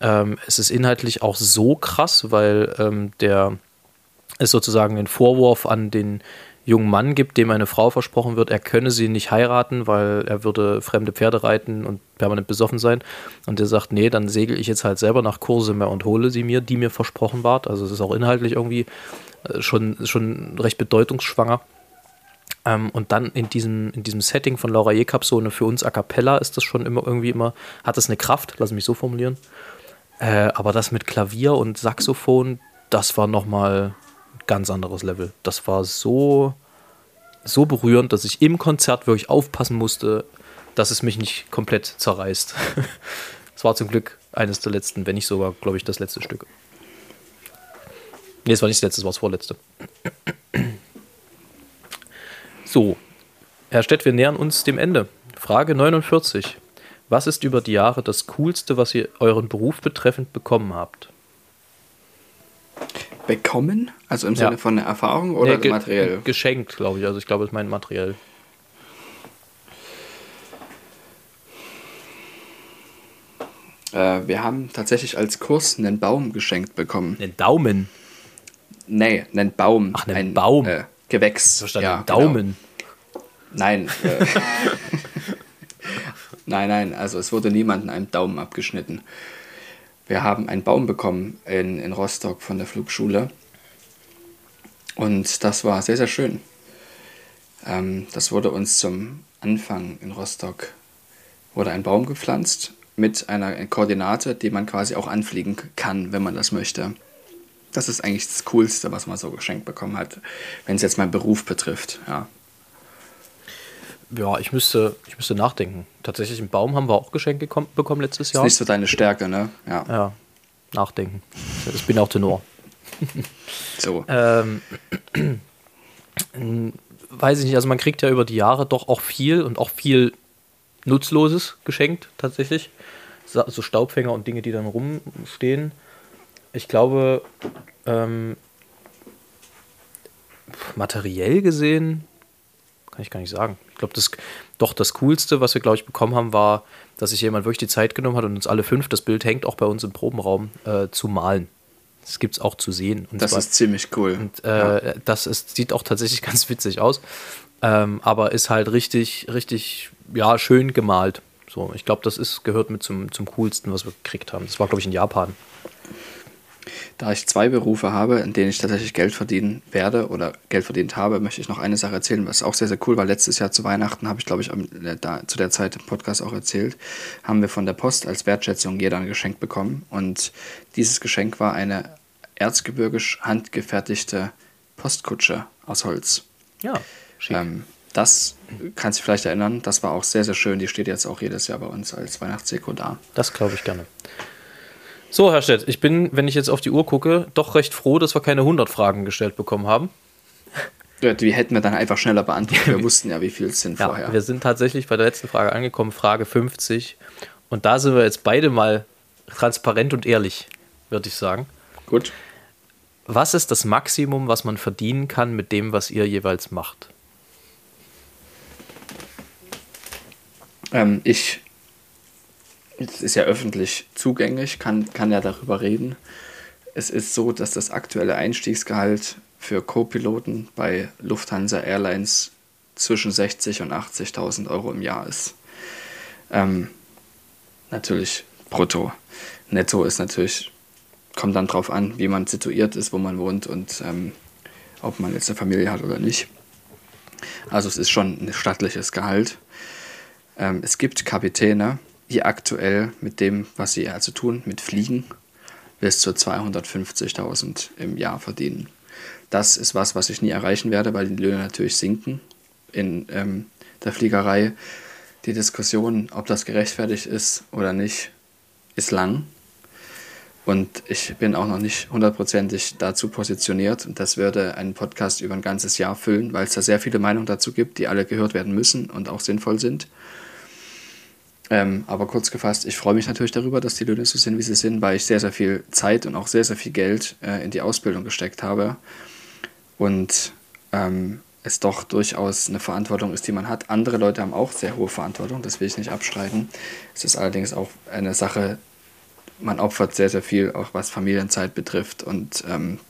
Ähm, es ist inhaltlich auch so krass, weil ähm, der es sozusagen den Vorwurf an den jungen Mann gibt, dem eine Frau versprochen wird, er könne sie nicht heiraten, weil er würde fremde Pferde reiten und permanent besoffen sein. Und der sagt, nee, dann segel ich jetzt halt selber nach Kursemer und hole sie mir, die mir versprochen ward. Also es ist auch inhaltlich irgendwie schon, schon recht bedeutungsschwanger. Ähm, und dann in diesem, in diesem Setting von Laura Jekab, so eine für uns A Cappella, ist das schon immer irgendwie immer, hat das eine Kraft, lass mich so formulieren. Äh, aber das mit Klavier und Saxophon, das war nochmal ein ganz anderes Level. Das war so, so berührend, dass ich im Konzert wirklich aufpassen musste, dass es mich nicht komplett zerreißt. Es war zum Glück eines der letzten, wenn nicht sogar, glaube ich, das letzte Stück. Nee, es war nicht das letzte, es war das vorletzte. So, Herr Stett, wir nähern uns dem Ende. Frage 49. Was ist über die Jahre das Coolste, was ihr euren Beruf betreffend bekommen habt? Bekommen? Also im Sinne ja. von einer Erfahrung oder nee, ge materiell? Geschenkt, glaube ich. Also ich glaube, es meint materiell. Äh, wir haben tatsächlich als Kurs einen Baum geschenkt bekommen. Einen Daumen? Nee, einen Baum. Ach, einen ein Baum. Äh, Gewächs. Verstanden, ja, Daumen. Genau. Nein. Äh, nein, nein, also es wurde niemandem einen Daumen abgeschnitten. Wir haben einen Baum bekommen in, in Rostock von der Flugschule. Und das war sehr, sehr schön. Ähm, das wurde uns zum Anfang in Rostock, wurde ein Baum gepflanzt mit einer Koordinate, die man quasi auch anfliegen kann, wenn man das möchte. Das ist eigentlich das Coolste, was man so geschenkt bekommen hat, wenn es jetzt meinen Beruf betrifft, ja. Ja, ich müsste, ich müsste nachdenken. Tatsächlich einen Baum haben wir auch geschenkt bekommen letztes Jahr. Ist nicht so deine Stärke, ne? Ja. Ja, nachdenken. Ich bin auch Tenor. so. Ähm, weiß ich nicht, also man kriegt ja über die Jahre doch auch viel und auch viel Nutzloses geschenkt, tatsächlich. So Staubfänger und Dinge, die dann rumstehen ich glaube, ähm, materiell gesehen kann ich gar nicht sagen. Ich glaube, das doch das Coolste, was wir, glaube ich, bekommen haben, war, dass sich jemand wirklich die Zeit genommen hat und uns alle fünf, das Bild hängt auch bei uns im Probenraum, äh, zu malen. Das gibt es auch zu sehen. Und das zwar, ist ziemlich cool. Und äh, ja. das ist, sieht auch tatsächlich ganz witzig aus. Ähm, aber ist halt richtig, richtig, ja, schön gemalt. So, ich glaube, das ist, gehört mit zum, zum coolsten, was wir gekriegt haben. Das war, glaube ich, in Japan. Da ich zwei Berufe habe, in denen ich tatsächlich Geld verdienen werde oder Geld verdient habe, möchte ich noch eine Sache erzählen, was auch sehr, sehr cool war. Letztes Jahr zu Weihnachten habe ich, glaube ich, äh, da, zu der Zeit im Podcast auch erzählt, haben wir von der Post als Wertschätzung jeder ein Geschenk bekommen. Und dieses Geschenk war eine erzgebirgisch handgefertigte Postkutsche aus Holz. Ja, schick. Ähm, das kannst du vielleicht erinnern, das war auch sehr, sehr schön. Die steht jetzt auch jedes Jahr bei uns als Weihnachtsdeko da. Das glaube ich gerne. So, Herr Stett, ich bin, wenn ich jetzt auf die Uhr gucke, doch recht froh, dass wir keine 100 Fragen gestellt bekommen haben. Die hätten wir dann einfach schneller beantwortet. Wir wussten ja, wie viel es sind ja, vorher. Wir sind tatsächlich bei der letzten Frage angekommen, Frage 50. Und da sind wir jetzt beide mal transparent und ehrlich, würde ich sagen. Gut. Was ist das Maximum, was man verdienen kann mit dem, was ihr jeweils macht? Ähm, ich es ist ja öffentlich zugänglich, kann, kann ja darüber reden. Es ist so, dass das aktuelle Einstiegsgehalt für Co-Piloten bei Lufthansa Airlines zwischen 60 und 80.000 Euro im Jahr ist. Ähm, natürlich brutto. Netto ist natürlich, kommt dann drauf an, wie man situiert ist, wo man wohnt und ähm, ob man jetzt eine Familie hat oder nicht. Also es ist schon ein stattliches Gehalt. Ähm, es gibt Kapitäne, die aktuell mit dem, was sie also tun, mit Fliegen, bis zu 250.000 im Jahr verdienen. Das ist was, was ich nie erreichen werde, weil die Löhne natürlich sinken in ähm, der Fliegerei. Die Diskussion, ob das gerechtfertigt ist oder nicht, ist lang. Und ich bin auch noch nicht hundertprozentig dazu positioniert. Und das würde einen Podcast über ein ganzes Jahr füllen, weil es da sehr viele Meinungen dazu gibt, die alle gehört werden müssen und auch sinnvoll sind. Ähm, aber kurz gefasst, ich freue mich natürlich darüber, dass die Löhne so sind, wie sie sind, weil ich sehr, sehr viel Zeit und auch sehr, sehr viel Geld äh, in die Ausbildung gesteckt habe. Und ähm, es doch durchaus eine Verantwortung ist, die man hat. Andere Leute haben auch sehr hohe Verantwortung, das will ich nicht abstreiten. Es ist allerdings auch eine Sache, man opfert sehr, sehr viel, auch was Familienzeit betrifft und ähm,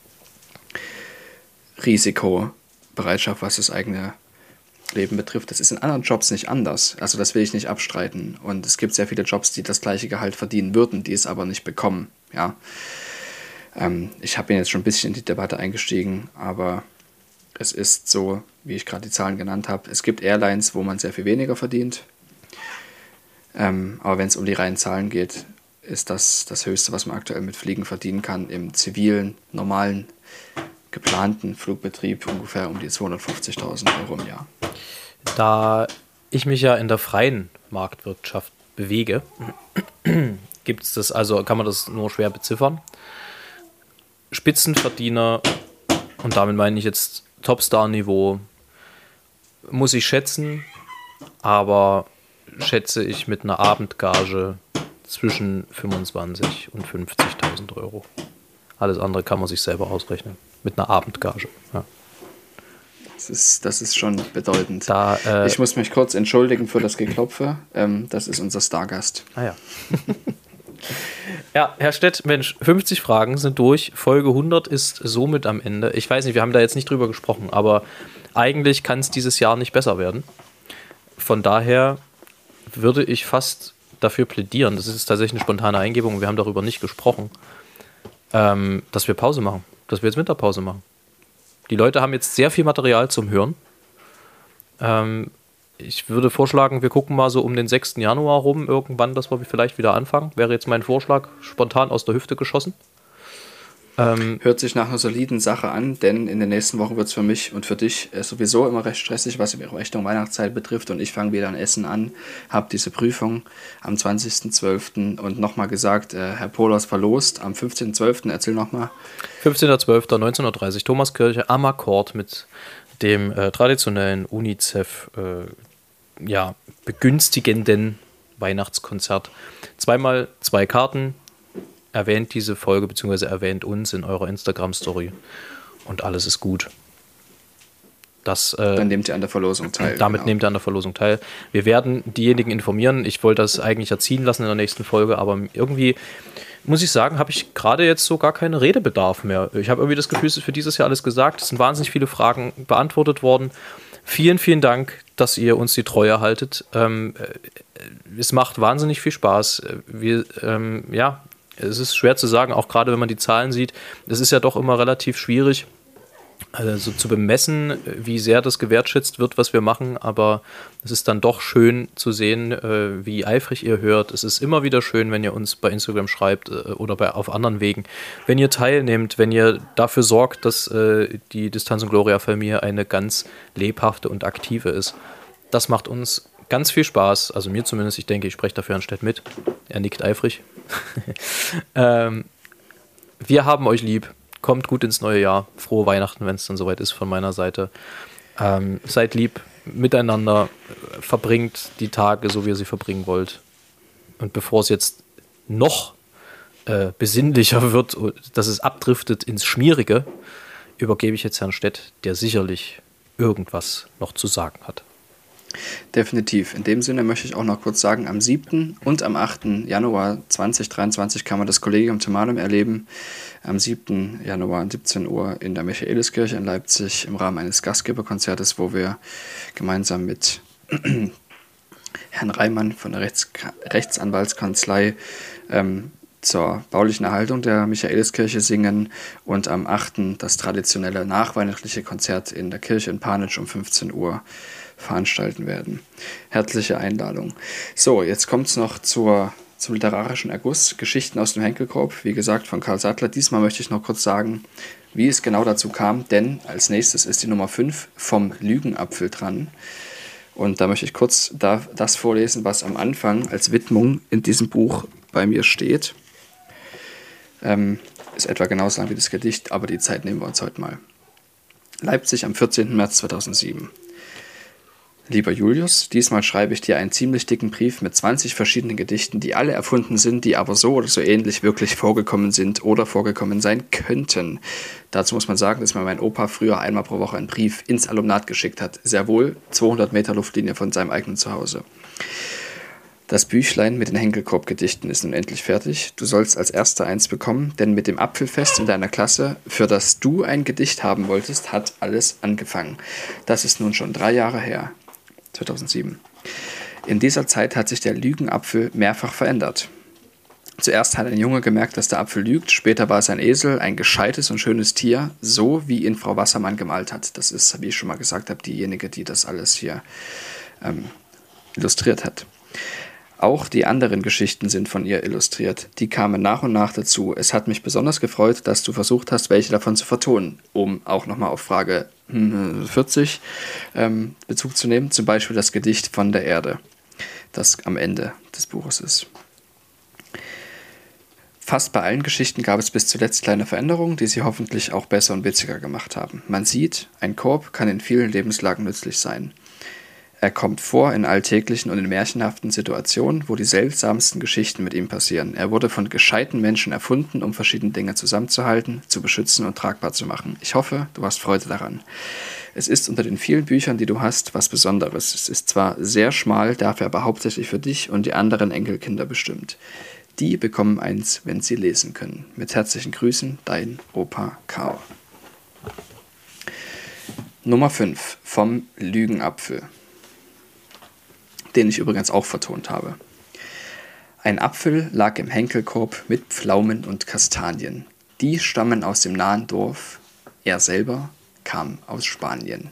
Risikobereitschaft, was das eigene Leben betrifft. Das ist in anderen Jobs nicht anders. Also das will ich nicht abstreiten. Und es gibt sehr viele Jobs, die das gleiche Gehalt verdienen würden, die es aber nicht bekommen. Ja. Ähm, ich habe jetzt schon ein bisschen in die Debatte eingestiegen, aber es ist so, wie ich gerade die Zahlen genannt habe. Es gibt Airlines, wo man sehr viel weniger verdient. Ähm, aber wenn es um die reinen Zahlen geht, ist das das Höchste, was man aktuell mit Fliegen verdienen kann im zivilen, normalen geplanten Flugbetrieb ungefähr um die 250.000 Euro im Jahr. Da ich mich ja in der freien Marktwirtschaft bewege, gibt es das, also kann man das nur schwer beziffern. Spitzenverdiener, und damit meine ich jetzt Topstar-Niveau, muss ich schätzen, aber schätze ich mit einer Abendgage zwischen 25 und 50.000 Euro. Alles andere kann man sich selber ausrechnen mit einer Abendgage. Ja. Das ist, das ist schon bedeutend. Da, äh, ich muss mich kurz entschuldigen für das Geklopfe. Ähm, das ist unser Stargast. Ah ja. ja, Herr Stett, Mensch, 50 Fragen sind durch. Folge 100 ist somit am Ende. Ich weiß nicht, wir haben da jetzt nicht drüber gesprochen, aber eigentlich kann es dieses Jahr nicht besser werden. Von daher würde ich fast dafür plädieren, das ist tatsächlich eine spontane Eingebung, wir haben darüber nicht gesprochen, ähm, dass wir Pause machen dass wir jetzt Winterpause machen. Die Leute haben jetzt sehr viel Material zum Hören. Ähm, ich würde vorschlagen, wir gucken mal so um den 6. Januar rum, irgendwann, dass wir vielleicht wieder anfangen. Wäre jetzt mein Vorschlag, spontan aus der Hüfte geschossen. Ähm, Hört sich nach einer soliden Sache an, denn in den nächsten Wochen wird es für mich und für dich äh, sowieso immer recht stressig, was die Richtung Weihnachtszeit betrifft. Und ich fange wieder an Essen an, habe diese Prüfung am 20.12. und nochmal gesagt, äh, Herr Polas verlost am 15.12. Erzähl nochmal. 15.12.1930, Thomaskirche am Akkord mit dem äh, traditionellen UNICEF äh, ja, begünstigenden Weihnachtskonzert. Zweimal zwei Karten, erwähnt diese Folge bzw. erwähnt uns in eurer Instagram-Story und alles ist gut. Das, äh, Dann nehmt ihr an der Verlosung teil. damit genau. nehmt ihr an der Verlosung teil. Wir werden diejenigen informieren. Ich wollte das eigentlich erziehen lassen in der nächsten Folge, aber irgendwie muss ich sagen, habe ich gerade jetzt so gar keinen Redebedarf mehr. Ich habe irgendwie das Gefühl, es ist für dieses Jahr alles gesagt. Es sind wahnsinnig viele Fragen beantwortet worden. Vielen, vielen Dank, dass ihr uns die Treue haltet. Ähm, äh, es macht wahnsinnig viel Spaß. Wir, ähm, ja, es ist schwer zu sagen, auch gerade wenn man die Zahlen sieht. Es ist ja doch immer relativ schwierig, also zu bemessen, wie sehr das gewertschätzt wird, was wir machen, aber es ist dann doch schön zu sehen, äh, wie eifrig ihr hört. Es ist immer wieder schön, wenn ihr uns bei Instagram schreibt äh, oder bei, auf anderen Wegen. Wenn ihr teilnehmt, wenn ihr dafür sorgt, dass äh, die Distanz und Gloria Familie eine ganz lebhafte und aktive ist. Das macht uns ganz viel Spaß, also mir zumindest, ich denke, ich spreche dafür anstatt mit. Er nickt eifrig. ähm, wir haben euch lieb. Kommt gut ins neue Jahr. Frohe Weihnachten, wenn es dann soweit ist von meiner Seite. Ähm, seid lieb miteinander. Verbringt die Tage so, wie ihr sie verbringen wollt. Und bevor es jetzt noch äh, besinnlicher wird, dass es abdriftet ins Schmierige, übergebe ich jetzt Herrn Stett, der sicherlich irgendwas noch zu sagen hat. Definitiv. In dem Sinne möchte ich auch noch kurz sagen, am 7. und am 8. Januar 2023 kann man das Kollegium Themanum erleben. Am 7. Januar um 17 Uhr in der Michaeliskirche in Leipzig im Rahmen eines Gastgeberkonzertes, wo wir gemeinsam mit Herrn Reimann von der Rechts Rechtsanwaltskanzlei ähm, zur baulichen Erhaltung der Michaeliskirche singen und am 8. das traditionelle nachweihnachtliche Konzert in der Kirche in Panitsch um 15 Uhr veranstalten werden. Herzliche Einladung. So, jetzt kommt es noch zur, zum literarischen Erguss, Geschichten aus dem Henkelkorb, wie gesagt von Karl Sattler. Diesmal möchte ich noch kurz sagen, wie es genau dazu kam, denn als nächstes ist die Nummer 5 vom Lügenapfel dran. Und da möchte ich kurz da, das vorlesen, was am Anfang als Widmung in diesem Buch bei mir steht. Ähm, ist etwa genauso lang wie das Gedicht, aber die Zeit nehmen wir uns heute mal. Leipzig am 14. März 2007. Lieber Julius, diesmal schreibe ich dir einen ziemlich dicken Brief mit 20 verschiedenen Gedichten, die alle erfunden sind, die aber so oder so ähnlich wirklich vorgekommen sind oder vorgekommen sein könnten. Dazu muss man sagen, dass mir mein Opa früher einmal pro Woche einen Brief ins Alumnat geschickt hat. Sehr wohl 200 Meter Luftlinie von seinem eigenen Zuhause. Das Büchlein mit den Henkelkorb-Gedichten ist nun endlich fertig. Du sollst als erster eins bekommen, denn mit dem Apfelfest in deiner Klasse, für das du ein Gedicht haben wolltest, hat alles angefangen. Das ist nun schon drei Jahre her. 2007. In dieser Zeit hat sich der Lügenapfel mehrfach verändert. Zuerst hat ein Junge gemerkt, dass der Apfel lügt, später war es ein Esel, ein gescheites und schönes Tier, so wie ihn Frau Wassermann gemalt hat. Das ist, wie ich schon mal gesagt habe, diejenige, die das alles hier ähm, illustriert hat. Auch die anderen Geschichten sind von ihr illustriert. Die kamen nach und nach dazu. Es hat mich besonders gefreut, dass du versucht hast, welche davon zu vertonen, um auch nochmal auf Frage 40 ähm, Bezug zu nehmen. Zum Beispiel das Gedicht von der Erde, das am Ende des Buches ist. Fast bei allen Geschichten gab es bis zuletzt kleine Veränderungen, die sie hoffentlich auch besser und witziger gemacht haben. Man sieht, ein Korb kann in vielen Lebenslagen nützlich sein. Er kommt vor in alltäglichen und in märchenhaften Situationen, wo die seltsamsten Geschichten mit ihm passieren. Er wurde von gescheiten Menschen erfunden, um verschiedene Dinge zusammenzuhalten, zu beschützen und tragbar zu machen. Ich hoffe, du hast Freude daran. Es ist unter den vielen Büchern, die du hast, was Besonderes. Es ist zwar sehr schmal, dafür aber hauptsächlich für dich und die anderen Enkelkinder bestimmt. Die bekommen eins, wenn sie lesen können. Mit herzlichen Grüßen, dein Opa Kao. Nummer 5 vom Lügenapfel den ich übrigens auch vertont habe. Ein Apfel lag im Henkelkorb mit Pflaumen und Kastanien. Die stammen aus dem nahen Dorf. Er selber kam aus Spanien.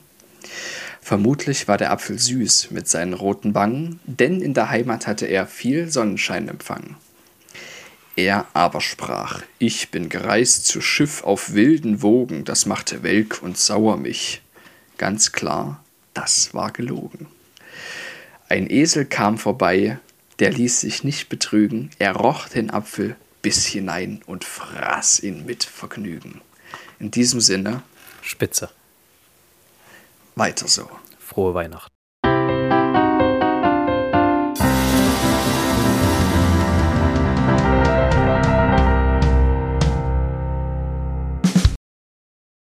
Vermutlich war der Apfel süß mit seinen roten Wangen, denn in der Heimat hatte er viel Sonnenschein empfangen. Er aber sprach, ich bin gereist zu Schiff auf wilden Wogen, das machte welk und sauer mich. Ganz klar, das war gelogen. Ein Esel kam vorbei, der ließ sich nicht betrügen, er roch den Apfel bis hinein und fraß ihn mit Vergnügen. In diesem Sinne. Spitze. Weiter so. Frohe Weihnachten.